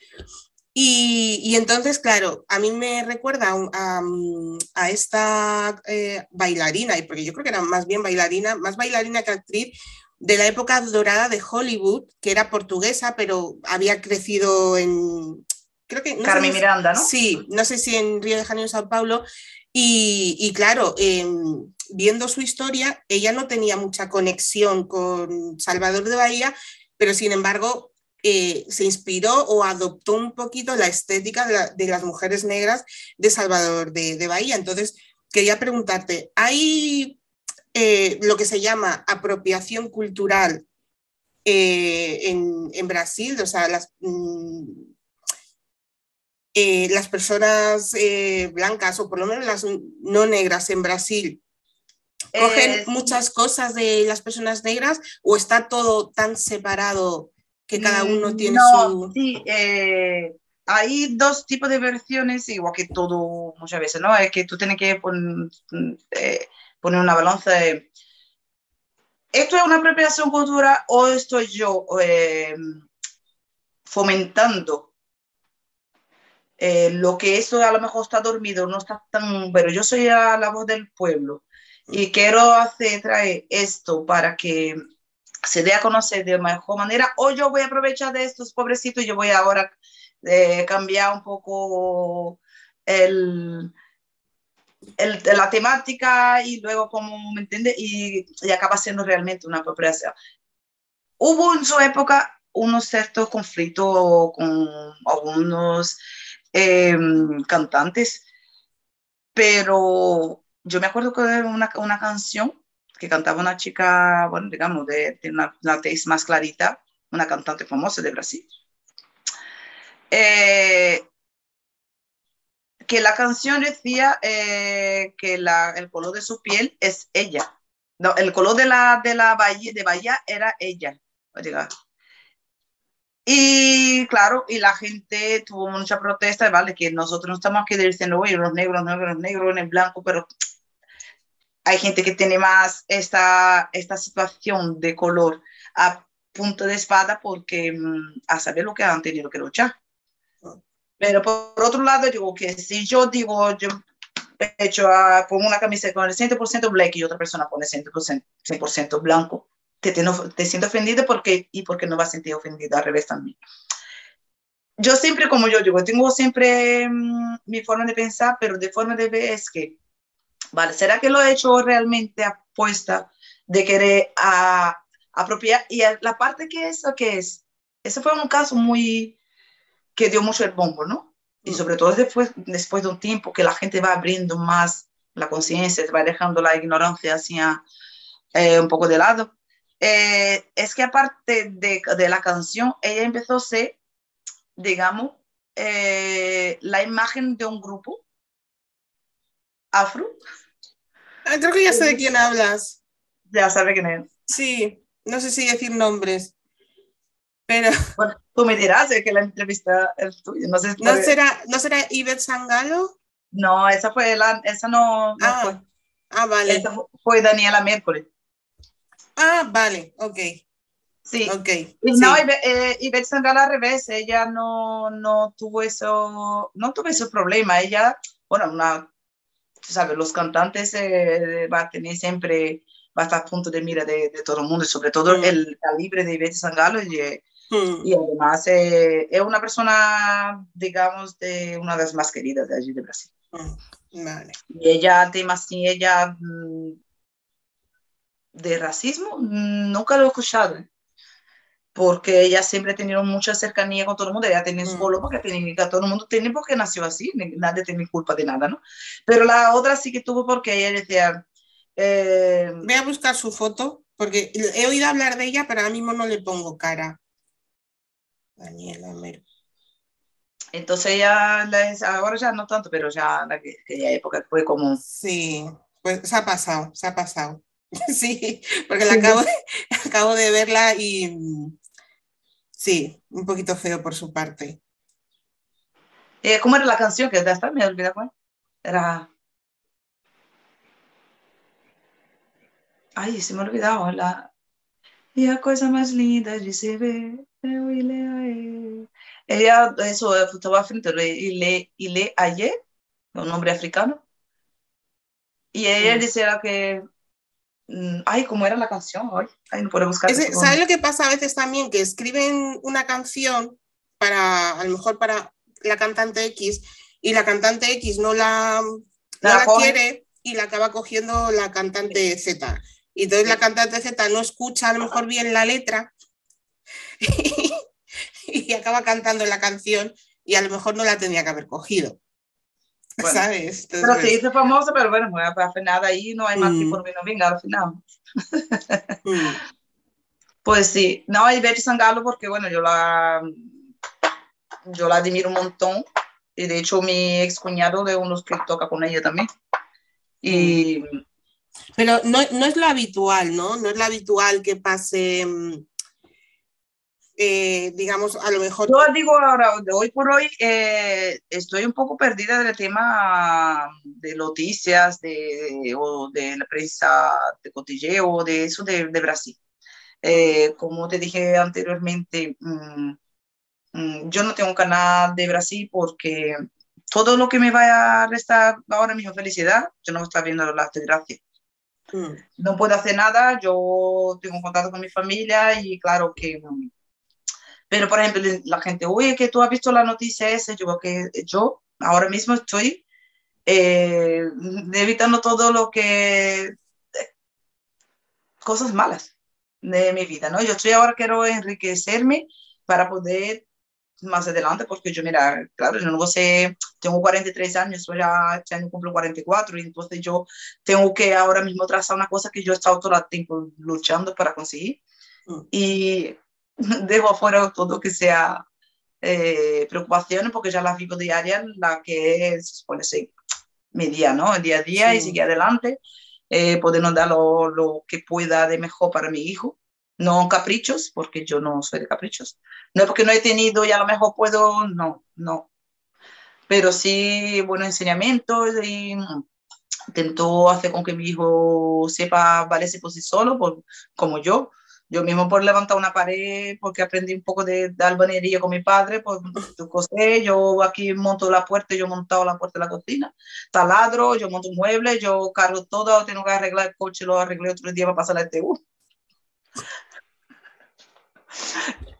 Y, entonces, claro, a mí me recuerda a, esta eh, bailarina, y porque yo creo que era más bien bailarina, más bailarina que actriz, de la época dorada de Hollywood, que era portuguesa, pero había crecido en... Creo que, Carmen Miranda, ¿no? Sí, no sé si en Río de Janeiro o Sao Paulo. Y, claro, em, viendo su historia, ella no tenía mucha conexión con Salvador de Bahía, pero sin embargo eh, se inspiró o adoptó un poquito la estética de, las mujeres negras de Salvador de, Bahía. Entonces, quería preguntarte, ¿hay eh, lo que se llama apropiación cultural eh, en, Brasil? O sea, las, mm, las personas blancas o por lo menos las no negras en Brasil cogen muchas cosas de las personas negras o está todo tan separado que cada uno mm, tiene su... Sí, eh, hay dos tipos de versiones, igual que todo muchas veces, ¿no? Es que tú tienes que poner, eh, poner una balanza. ¿esto es una apropiación cultural o estoy yo eh, fomentando eh, lo que eso a lo mejor está dormido, no está tan, pero yo soy la voz del pueblo y quiero hacer, traer esto para que se dé a conocer de mejor manera, o yo voy a aprovechar de estos pobrecitos yo voy ahora a cambiar un poco el, la temática y luego, como me entiende, y, y, acaba siendo realmente una apropiación. Hubo en su época unos ciertos conflictos con algunos eh, cantantes, pero yo me acuerdo que una, una canción que cantaba una chica, bueno, digamos, de, de una, una tez más clarita, una cantante famosa de Brasil. Eh, que la canción decía eh, que la, el color de su piel es ella. No, el color de la, de la bahía, de bahía era ella. Y claro, y la gente tuvo mucha protesta, ¿vale? Que nosotros no estamos aquí diciendo, oye, los negros, negros, negros, en el blanco, pero hay gente que tiene más esta, esta situación de color a punto de espada porque mm, a saber lo que han tenido que luchar. Pero por otro lado, digo que si yo digo, yo he hecho, a, una camiseta con el 100% black y otra persona pone 100%, 100 blanco, te, te, te siento ofendido porque, y porque no va a sentir ofendido al revés también. Yo siempre, como yo digo, tengo siempre mmm, mi forma de pensar, pero de forma de ver es que, vale, ¿será que lo he hecho realmente apuesta de querer a, apropiar? Y la parte que eso que es, eso fue un caso muy, que dio mucho el bombo, ¿no? Y sobre todo después, después de un tiempo que la gente va abriendo más la conciencia, va dejando la ignorancia hacia eh, un poco de lado. Eh, es que aparte de, de, la canción, ella empezó a ser, digamos, eh, la imagen de un grupo afro. Ah, creo que ya sé de quién hablas. Ya sabe quién es. Sí, no sé si decir nombres. Pero... Bueno, tú me dirás de que la entrevista es tuya. No, sé ¿No, será, ¿No será Ivette Sangalo? No, esa fue la, esa no, no ah, fue. Ah, vale. Esa fue Daniela Miércoles. Ah, vale, ok. Sí. Okay. Y no, sí. eh, Ivette Sangalo al revés, ella no, no tuvo eso, no tuvo ese problema. Ella, bueno, una, tú sabes, los cantantes eh, va a tener siempre, va a estar a punto de mira de, de todo el mundo, sobre todo mm. el calibre de Ivette Sangalo. Y, Mm. Y además eh, es una persona, digamos, de una de las más queridas de allí de Brasil. Mm. Vale. Y ella, tema así, ella de racismo, nunca lo he escuchado. Porque ella siempre ha tenido mucha cercanía con todo el mundo, ella tiene su color porque tiene, todo el mundo tiene porque nació así, nadie tiene culpa de nada, ¿no? Pero la otra sí que tuvo porque ella decía... Eh, Voy a buscar su foto, porque he oído hablar de ella, pero ahora mismo no le pongo cara. Daniela Mero. Entonces ya, ahora ya no tanto, pero ya en aquella época fue como... Sí, pues se ha pasado, se ha pasado. Sí, porque la acabo, acabo de verla y sí, un poquito feo por su parte. Eh, ¿Cómo era la canción? Que ya está, me olvidé cuál. Era... Ay, se me ha olvidado. La... Y la cosa más linda de se ver ella, eso, estaba frente y le, y le ayer, un nombre africano. Y ella mm. decía que, ay, ¿cómo era la canción? Ay, ay no puedo buscar. ¿Sabes lo que pasa a veces también? Que escriben una canción para, a lo mejor para la cantante X, y la cantante X no la, no la, la quiere y la acaba cogiendo la cantante Z. Y entonces la cantante Z no escucha a lo mejor bien la letra y acaba cantando la canción y a lo mejor no la tenía que haber cogido. Bueno, ¿Sabes? Entonces, pero se hizo famosa, pero bueno, pues, al final ahí no hay más mm. que por menos venga al final. mm. Pues sí, no, hay Betty Sangalo porque bueno, yo la, yo la admiro un montón y de hecho mi ex cuñado de unos que toca con ella también. Y... Pero no, no es lo habitual, ¿no? No es lo habitual que pase eh, digamos, a lo mejor... Yo digo ahora, hoy por hoy, eh, estoy un poco perdida del tema de noticias de, o de la prensa de cotilleo, de eso de, de Brasil. Eh, como te dije anteriormente, mm, mm, yo no tengo canal de Brasil porque todo lo que me vaya a restar ahora mismo felicidad, yo no estoy viendo las desgracias. Mm. No puedo hacer nada, yo tengo contacto con mi familia y claro que... Pero, por ejemplo, la gente, oye, que tú has visto la noticia esa, yo que yo ahora mismo estoy eh, evitando todo lo que... cosas malas de mi vida, ¿no? Yo estoy ahora quiero enriquecerme para poder más adelante, porque yo, mira, claro, yo no sé, tengo 43 años, yo ya este año cumplo 44, y entonces yo tengo que ahora mismo trazar una cosa que yo he estado todo el tiempo luchando para conseguir, mm. y dejo afuera todo lo que sea eh, preocupaciones, porque ya la vivo diaria, la que es, supone ser mi día, ¿no? El día a día y seguir adelante, eh, podernos dar lo, lo que pueda de mejor para mi hijo no caprichos, porque yo no soy de caprichos. No es porque no he tenido y a lo mejor puedo, no, no. Pero sí, bueno, enseñamiento y intento hacer con que mi hijo sepa valerse por sí solo, por, como yo. Yo mismo por levantar una pared, porque aprendí un poco de, de albañería con mi padre, pues cosé, yo aquí monto la puerta, yo he montado la puerta de la cocina, taladro, yo monto un mueble, yo cargo todo, tengo que arreglar el coche, lo arreglé otro día para pasar la ETU.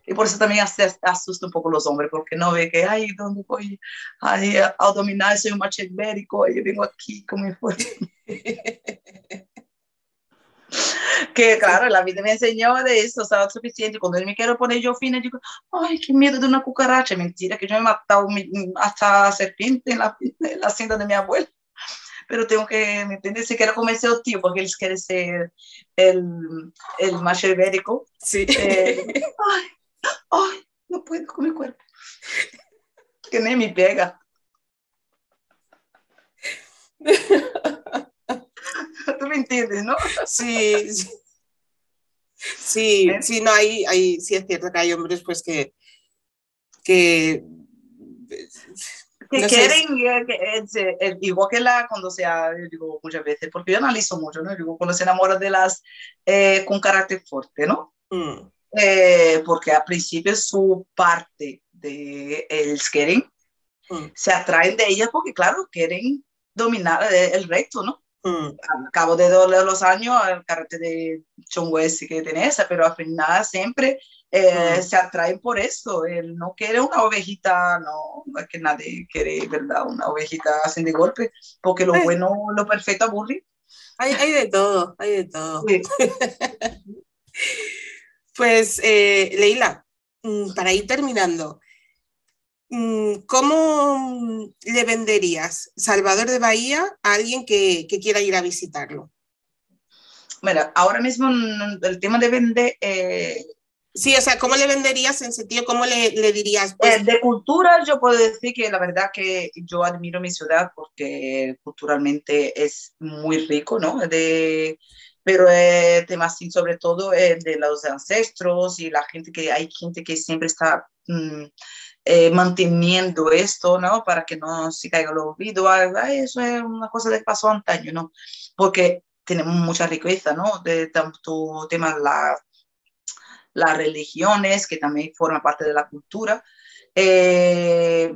Y por eso también asusta un poco los hombres, porque no ve que, ay, ¿dónde voy? Ay, al dominar soy un macho ibérico, yo vengo aquí como mi fuerte. que claro, la vida me enseñó de eso, sea, suficiente. Cuando él me quiero poner yo fina, digo, ay, qué miedo de una cucaracha. Mentira, que yo me he matado hasta serpiente en la, en la hacienda de mi abuela pero tengo que, ¿me entiendes? Si quiero comerse el tío, porque él quiere ser el, el macho ibérico. Sí. Eh, ay, ay, no puedo con mi cuerpo. Que ni me pega. Tú me entiendes, ¿no? Sí, sí. Sí, ¿Eh? sí, no, hay, hay, sí es cierto que hay hombres pues que, que que quieren, que, eh, igual que la, cuando se, digo muchas veces, porque yo analizo mucho, ¿no? Digo, cuando se enamora de las eh, con carácter fuerte, ¿no? Mm. Eh, porque al principio su parte de el quieren, mm. se atraen de ellas porque, claro, quieren dominar el, resto, ¿no? Mm. Al cabo de los años, el carácter de John West que tiene esa, pero al final siempre eh, mm. se atraen por eso. Él no quiere una ovejita, no, es que nadie quiere, ¿verdad? Una ovejita sin de golpe, porque lo bueno, lo perfecto aburre. Hay, hay de todo, hay de todo. pues, eh, Leila, mm, para ir terminando, ¿cómo le venderías Salvador de Bahía a alguien que, que quiera ir a visitarlo? Mira, ahora mismo el tema de vender eh, Sí, o sea, ¿cómo le venderías en sentido, cómo le, le dirías? Pues? Eh, de cultura yo puedo decir que la verdad que yo admiro mi ciudad porque culturalmente es muy rico, ¿no? De, pero el tema así sobre todo es de los ancestros y la gente que hay gente que siempre está mm, eh, manteniendo esto, ¿no? Para que no se caiga el olvido. Eso es una cosa de paso antaño, ¿no? Porque tenemos mucha riqueza, ¿no? De tanto temas la las religiones, que también forman parte de la cultura, eh,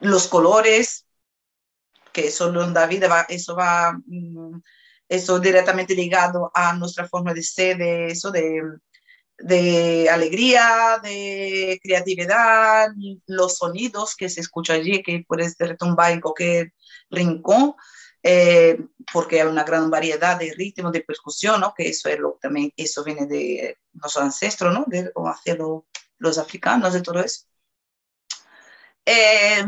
los colores, que eso David va, eso va, mm, eso directamente ligado a nuestra forma de ser, de eso de, de alegría, de creatividad, los sonidos que se escuchan allí, que puedes retumbar en cualquier rincón, eh, porque hay una gran variedad de ritmos de percusión, ¿no? que eso, es lo, también, eso viene de nuestros ancestros, ¿no? de cómo hacían los africanos, de todo eso. Eh,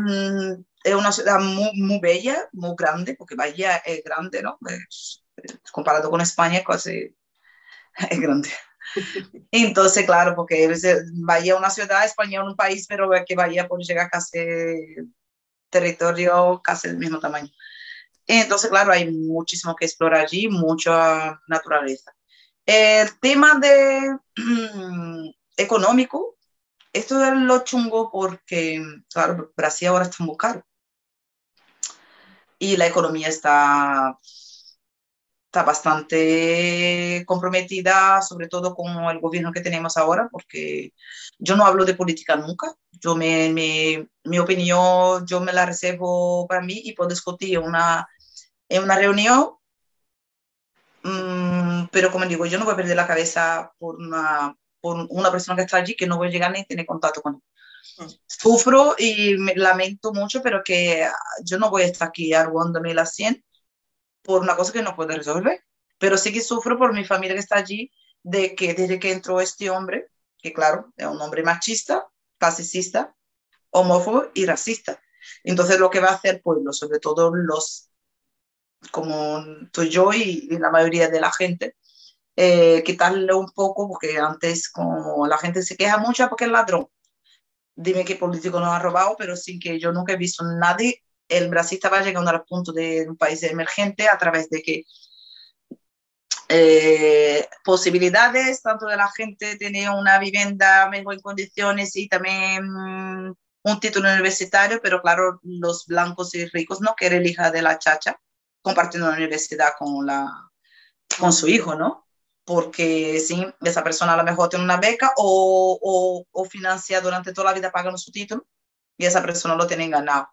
es una ciudad muy, muy, bella, muy grande, porque Bahía es grande, ¿no? comparado con España, casi es grande. Entonces, claro, porque Bahía es una ciudad, España es un país, pero que Bahía puede llegar casi territorio casi del mismo tamaño. Entonces, claro, hay muchísimo que explorar allí, mucha naturaleza. El tema de económico, esto es lo chungo porque, claro, Brasil ahora está muy caro. Y la economía está, está bastante comprometida, sobre todo con el gobierno que tenemos ahora, porque yo no hablo de política nunca. Yo me, mi opinión, yo me la reservo para mí y puedo discutir una, en una reunión Mm, pero como digo, yo no voy a perder la cabeza por una, por una persona que está allí que no voy a llegar ni tener contacto con él. Mm. Sufro y me lamento mucho, pero que yo no voy a estar aquí arrugándome la 100 por una cosa que no puedo resolver. Pero sí que sufro por mi familia que está allí, de que desde que entró este hombre, que claro, es un hombre machista, clasicista, homófobo y racista. Entonces lo que va a hacer el pueblo, sobre todo los como estoy yo y, la mayoría de la gente, eh, quitarle un poco, porque antes como la gente se queja mucho porque es ladrón. Dime qué político nos ha robado, pero sin que yo nunca he visto nadie. El Brasil estaba llegando al punto de un país emergente a través de que eh, posibilidades, tanto de la gente tener una vivienda mejor en condiciones y también mm, un título universitario, pero claro, los blancos y ricos no quieren el hija de la chacha compartiendo la universidad con, la, con su hijo, ¿no? Porque si esa persona a lo mejor tiene una beca o, o, o financia durante toda la vida pagando su título y esa persona lo tiene ganado.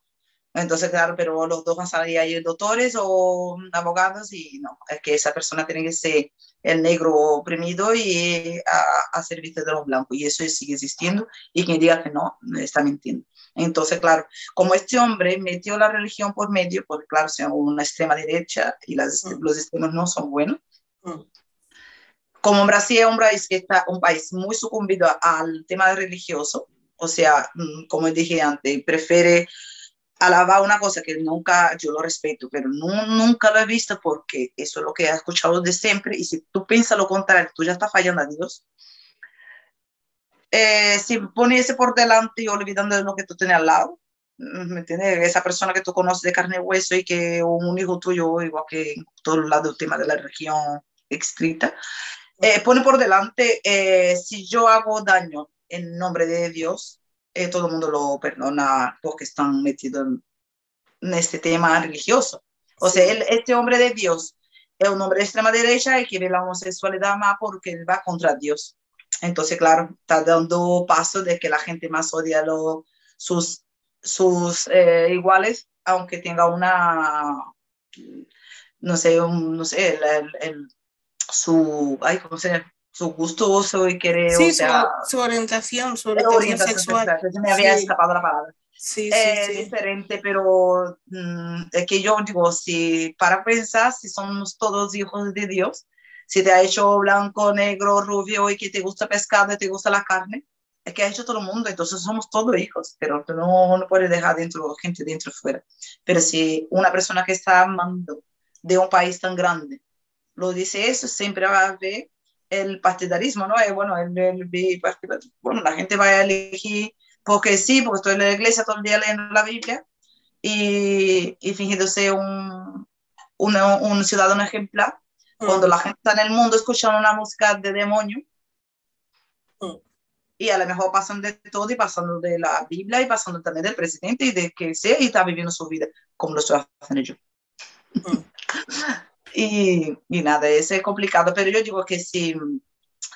Entonces, claro, pero los dos van a salir ahí doctores o abogados y no, es que esa persona tiene que ser el negro oprimido y a, a servicio de los blancos. Y eso sigue existiendo y quien diga que no, está mintiendo. Entonces, claro, como este hombre metió la religión por medio, porque claro, sea una extrema derecha y las, mm. los extremos no son buenos. Mm. Como Brasil es un país que está un país muy sucumbido al tema religioso, o sea, mm, como dije antes, prefiere alabar una cosa que nunca, yo lo respeto, pero nunca lo he visto porque eso es lo que he escuchado de siempre y si tú piensas lo contrario, tú ya estás fallando a Dios. Eh, si poniese por delante y olvidando de lo que tú tienes al lado, ¿me entiendes? Esa persona que tú conoces de carne y hueso y que un hijo tuyo, igual que en todos lados, el tema de la religión estricta, eh, pone por delante, eh, si yo hago daño en nombre de Dios, eh, todo el mundo lo perdona porque están metidos en, este tema religioso. O sea, este hombre de Dios es un hombre de extrema derecha y quiere la homosexualidad más porque él va contra Dios. Entonces, claro, está dando paso de que la gente más odia a sus, sus eh, iguales, aunque tenga una, no sé, no sé, el, su, ay, ¿cómo se llama? Su gusto y quiere... Sí, su, orientación, su orientación, sexual. me había escapado la palabra. Sí, sí, diferente, pero mm, es que yo digo, si para pensar, si somos todos hijos de Dios, si te ha hecho blanco, negro, rubio y que te gusta pescado y te gusta la carne, es que ha hecho todo el mundo, entonces somos todos hijos, pero no, no puedes dejar dentro gente dentro y fuera. Pero si una persona que está amando de un país tan grande lo dice eso, siempre va a haber el partidarismo, ¿no? Eh, bueno, el, el, bueno, la gente va a elegir porque sí, porque estoy en la iglesia todo el día leyendo la Biblia y, y fingiéndose un, un, un, ciudadano ejemplar, mm. cuando la gente está en el mundo escuchando una música de demonio. Mm. Y a lo mejor pasan de todo y pasando de la Biblia y pasando también del presidente y de que sea y está viviendo su vida como lo estoy haciendo yo. Mm. Y, y nada, ese es complicado, pero yo digo que si,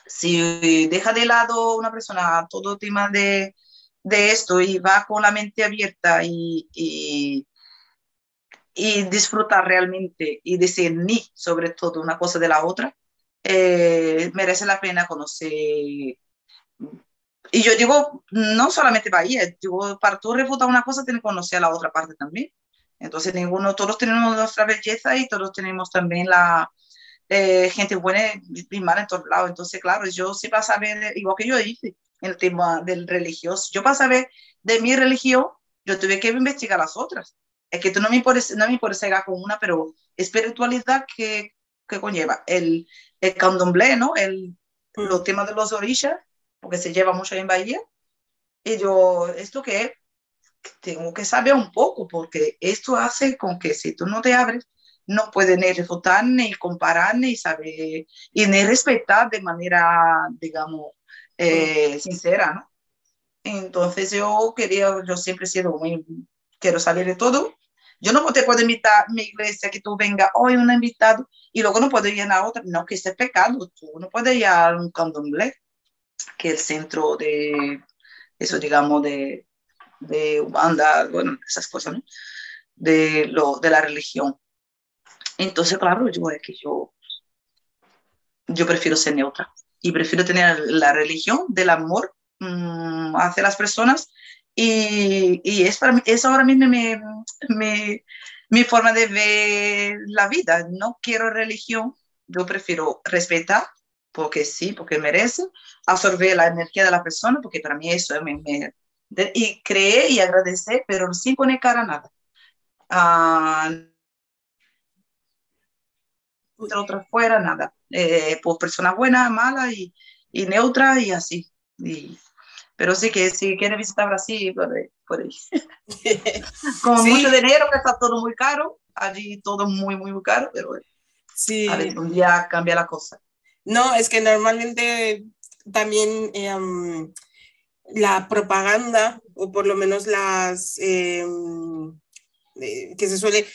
si deja de lado una persona todo tema de, de esto y va con la mente abierta y, y, y disfrutar realmente y discernir sobre todo una cosa de la otra, eh, merece la pena conocer. Y yo digo, no solamente Bahía, digo, para tú refutar una cosa, tienes que conocer la otra parte también. Entonces, ninguno, todos tenemos nuestra belleza y todos tenemos también la eh, gente buena y mala en todos lados. Entonces, claro, yo sí para saber, igual que yo dije, en el tema del religioso, yo para saber de mi religión, yo tuve que investigar las otras. Es que tú no me importa, no me importa con una, pero espiritualidad que, que conlleva el, el candomblé, ¿no? El, los temas de los orillas, porque se lleva mucho en Bahía. Y yo, ¿esto qué es? Tengo que saber un poco, porque esto hace con que si tú no te abres, no puedes ni refutar, ni comparar, ni saber, y ni respetar de manera, digamos, eh, sincera, ¿no? Entonces yo quería, yo siempre he sido muy, quiero saber de todo. Yo no te puedo invitar a mi iglesia que tú venga hoy un invitado y luego no puedo ir a otra. No, que este es pecado. Tú no puedes ir a un candomblé, que es el centro de, eso digamos, de, de banda, bueno, esas cosas. De, lo, de la religión. Entonces, claro, yo es que yo, yo prefiero ser neutra y prefiero tener la religión del amor mmm, hacia las personas y, y, es para mí, es ahora mismo mi, mi, forma de ver la vida. No quiero religión, yo prefiero respetar, porque sí, porque merece, absorber la energía de la persona, porque para mí eso me de, y creer y agradecer, pero sin poner cara a nada. Uh, otra fuera, nada. Eh, pues personas buenas, malas y, y neutras y así. Y, pero sí que si quiere visitar Brasil, por ahí. Por ahí. Con sí. mucho dinero, que está todo muy caro, allí todo muy, muy, muy caro, pero sí. a ver, un día cambia la cosa. No, es que normalmente también eh, um, la propaganda, o por lo menos las eh, que se suele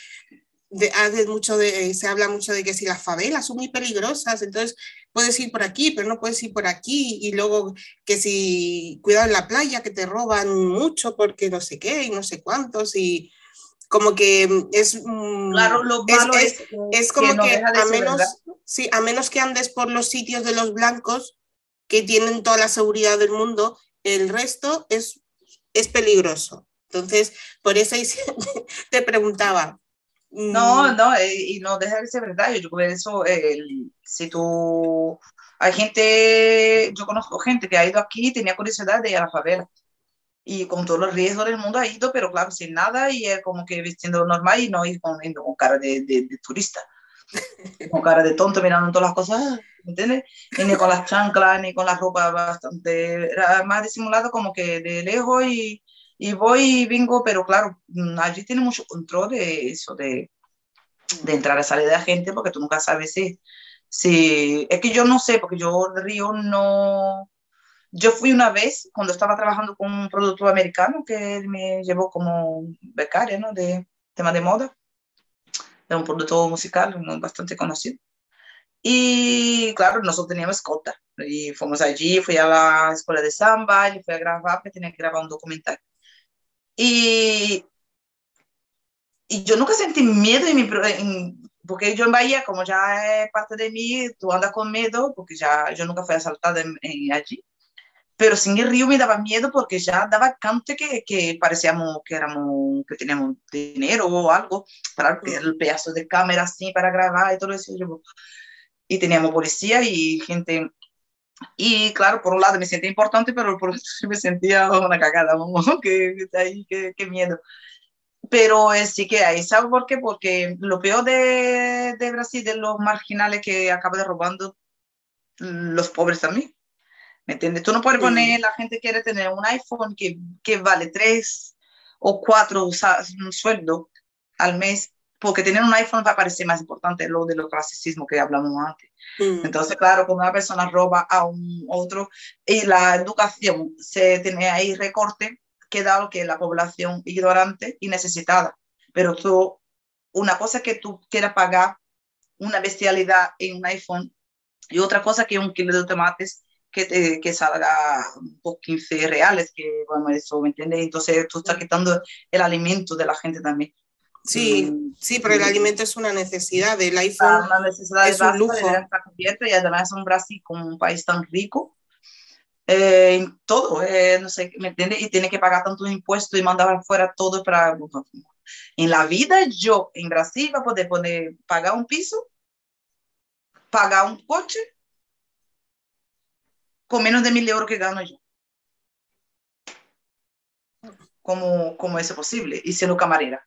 de, hace mucho de, se habla mucho de que si las favelas son muy peligrosas, entonces puedes ir por aquí, pero no puedes ir por aquí, y luego que si cuidado en la playa, que te roban mucho porque no sé qué y no sé cuántos, y como que es... Claro, lo malo es, es, es como que, no que a, menos, sí, a menos que andes por los sitios de los blancos que tienen toda la seguridad del mundo, el resto es, es peligroso. Entonces, por eso te preguntaba, no, no, eh, y no deja de ser verdad. Yo eso, el, si tú, hay gente, yo conozco gente que ha ido aquí y tenía curiosidad de ir a la favela. Y con todos los riesgos del mundo ha ido, pero claro, sin nada y es como que vistiendo normal y no ir con, con cara de, de, de, turista. Con cara de tonto mirando todas las cosas, ¿me entiendes? Y ni con las chanclas, ni con la ropa bastante, era más disimulado como que de lejos y, y voy y vengo, pero claro, mm, allí tiene mucho control de eso, de, de entrar y salir de la gente, porque tú nunca sabes si, si, es que yo no sé, porque yo Río no, yo fui una vez cuando estaba trabajando con un productor americano que me llevó como becaria, ¿no? De tema de moda, de un productor musical bastante conocido. Y claro, nosotros teníamos escolta. Y fuimos allí, fui a la escuela de samba y fui a grabar, porque tenía que grabar un documental. Y, y yo nunca sentí miedo en mi, en, porque yo en Bahía, como ya es parte de mí, tú andas con miedo, porque ya yo nunca fui asaltada en, en allí. Pero sin el río me daba miedo porque ya daba cante que, que parecíamos que éramos, que teníamos dinero o algo, para el pedazo de cámara así para grabar y todo eso. Y teníamos policía y gente y claro, por un lado me sentía importante, pero por otro me sentía una cagada, qué, qué, qué miedo. Pero eh, sí que hay, ¿sabes por qué? Porque lo peor de, de Brasil, de los marginales que acaban robando los pobres también. ¿Me entiendes? Tú no puedes poner, la gente quiere tener un iPhone que, que vale tres o cuatro un sueldo al mes porque tener un iPhone va a parecer más importante lo de lo clasicismo que hablamos antes. Mm. Entonces, claro, cuando una persona roba a un otro y la educación se tiene ahí recorte, queda lo que la población ignorante y necesitada. Pero tú, una cosa que tú quieras pagar una bestialidad en un iPhone y otra cosa que un kilo de tomates que, te, que salga por 15 reales, que bueno, eso, ¿me entiendes? Entonces tú estás quitando el alimento de la gente también. Sí, mm, sí, pero el alimento es una necesidad. El iPhone una necesidad es un lujo. y además es un Brasil como un país tan rico eh, en todo, eh, no sé, ¿me entiendes? Y tiene que pagar tantos impuestos y mandar fuera todo para... En la vida yo en Brasil voy a poder poner, pagar un piso, pagar un coche con menos de mil euros que gano yo. ¿Cómo, cómo es posible? Y siendo camarera.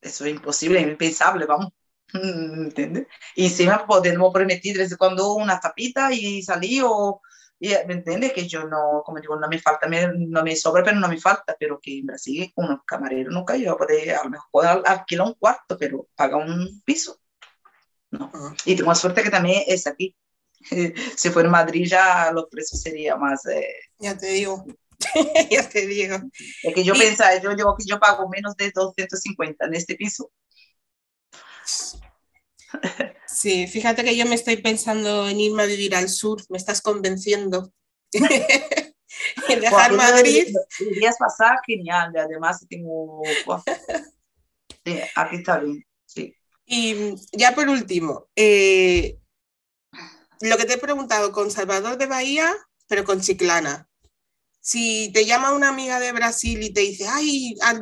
Eso es imposible, impensable, vamos. ¿Entiendes? Y encima podemos permitir desde cuando una tapita y salir o, y, ¿me entiendes? Que yo no, como digo, no me falta, me, no me sobra, pero no me falta, pero que en Brasil un camarero nunca yo puede, a lo mejor puede alquilar un cuarto, pero paga un piso. No. Y tengo suerte que también es aquí, si fuera en Madrid ya los precios serían más... Eh, ya te digo, ya te digo. Es que yo pensaba, yo, yo, yo pago menos de 250 en este piso. Sí, fíjate que yo me estoy pensando en irme a vivir al sur, me estás convenciendo. en dejar Madrid. Días pasar, genial, además tengo... Sí, aquí está bien, sí. Y ya por último, eh, lo que te he preguntado con Salvador de Bahía, pero con Chiclana. Si te llama una amiga de Brasil y te dice, ay, a,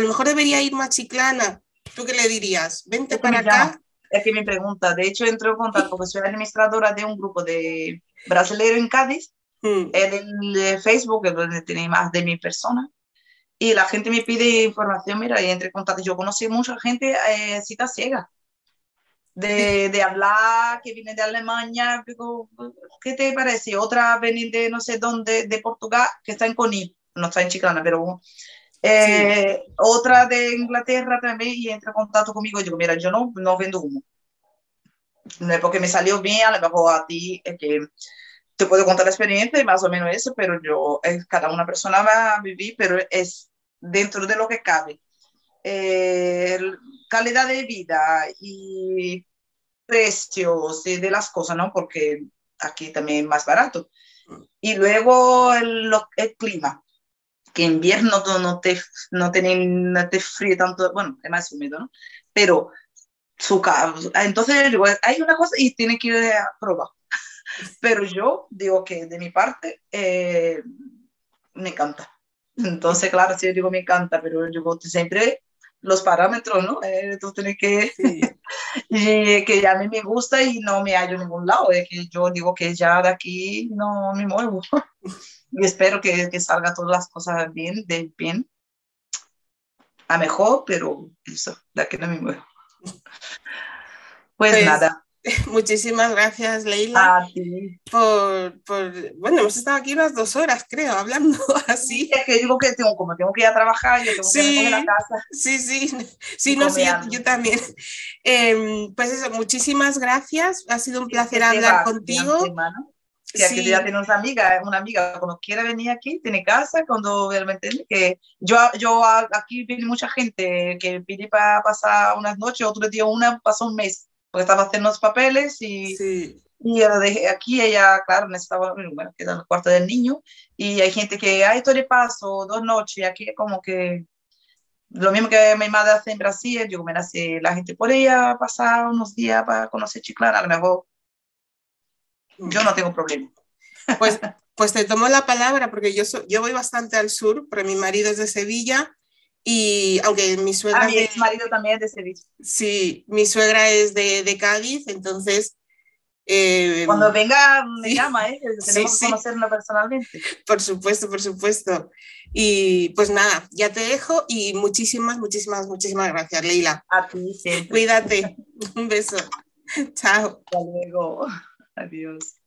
lo mejor debería ir más Chiclana, ¿tú qué le dirías? Vente para acá. Es que me pregunta, de hecho entro en contacto porque soy administradora de un grupo de brasileños en Cádiz, mm. en el Facebook, donde tiene más de mi persona, y la gente me pide información, mira, y entre en contacto. Yo conocí mucha gente eh, cita ciega de, de, hablar, que viene de Alemania, digo, ¿qué te parece? Otra viene de no sé dónde, de Portugal, que está en Conil, no está en Chiclana, pero eh, otra de Inglaterra también y entra en contacto conmigo y digo, mira, yo no, no vendo humo. No es porque me salió bien, a lo mejor a ti es que te puedo contar la experiencia y más o menos eso, pero yo, cada una persona va a vivir, pero es dentro de lo que cabe. Eh, calidad de vida y precios de las cosas, ¿no? Porque aquí también es más barato. Y luego el, el clima, que invierno no te, no te, no te fríe tanto, bueno, es más húmedo, ¿no? Pero su, entonces hay una cosa y tiene que ir a probar. Pero yo digo que de mi parte eh, me encanta. Entonces, claro, si yo digo me encanta, pero yo siempre los parámetros, ¿no? Eh, entonces tiene que, que a mí me gusta y no me hallo en ningún lado, es que yo digo que ya de aquí no me muevo. y espero que, que salga todas las cosas bien, de bien, a mejor, pero eso, de aquí no me muevo. pues, pues nada. Muchísimas gracias, Leila. Por, por, bueno, hemos estado aquí unas dos horas, creo, hablando así. Es que digo que tengo, como tengo que ir a trabajar, yo tengo que ir a la casa. Sí, sí, sí, no, sí, yo, también. Em, pues eso, muchísimas gracias. Ha sido un placer hablar contigo. Que aquí ya tiene una amiga, una amiga, cuando quiera venir aquí, tiene casa, cuando realmente que yo, yo aquí viene mucha gente que viene para pasar unas noches, otro día una pasó un mes porque estaba haciendo los papeles y, y dejé aquí ella, claro, necesitaba, bueno, queda en el cuarto del niño y hay gente que, ay, esto le paso dos noches, y aquí como que lo mismo que mi madre hace en Brasil, yo, mira, si la gente podría pasar unos días para conocer Chiclana, a lo mejor yo no tengo problema. Pues, pues te tomo la palabra porque yo, yo voy bastante al sur, pero mi marido es de Sevilla y aunque mi suegra... Ah, mi marido también es de Sevilla. Sí, mi suegra es de, de Cádiz, entonces... Eh, Cuando venga, me llama, ¿eh? Tenemos que conocerlo personalmente. Por supuesto, por supuesto. Y pues nada, ya te dejo y muchísimas, muchísimas, muchísimas gracias, Leila. A ti siempre. Cuídate. Un beso. Chao. Hasta luego. Adiós.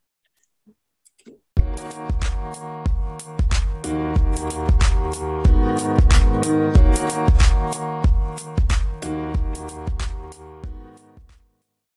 Thank you.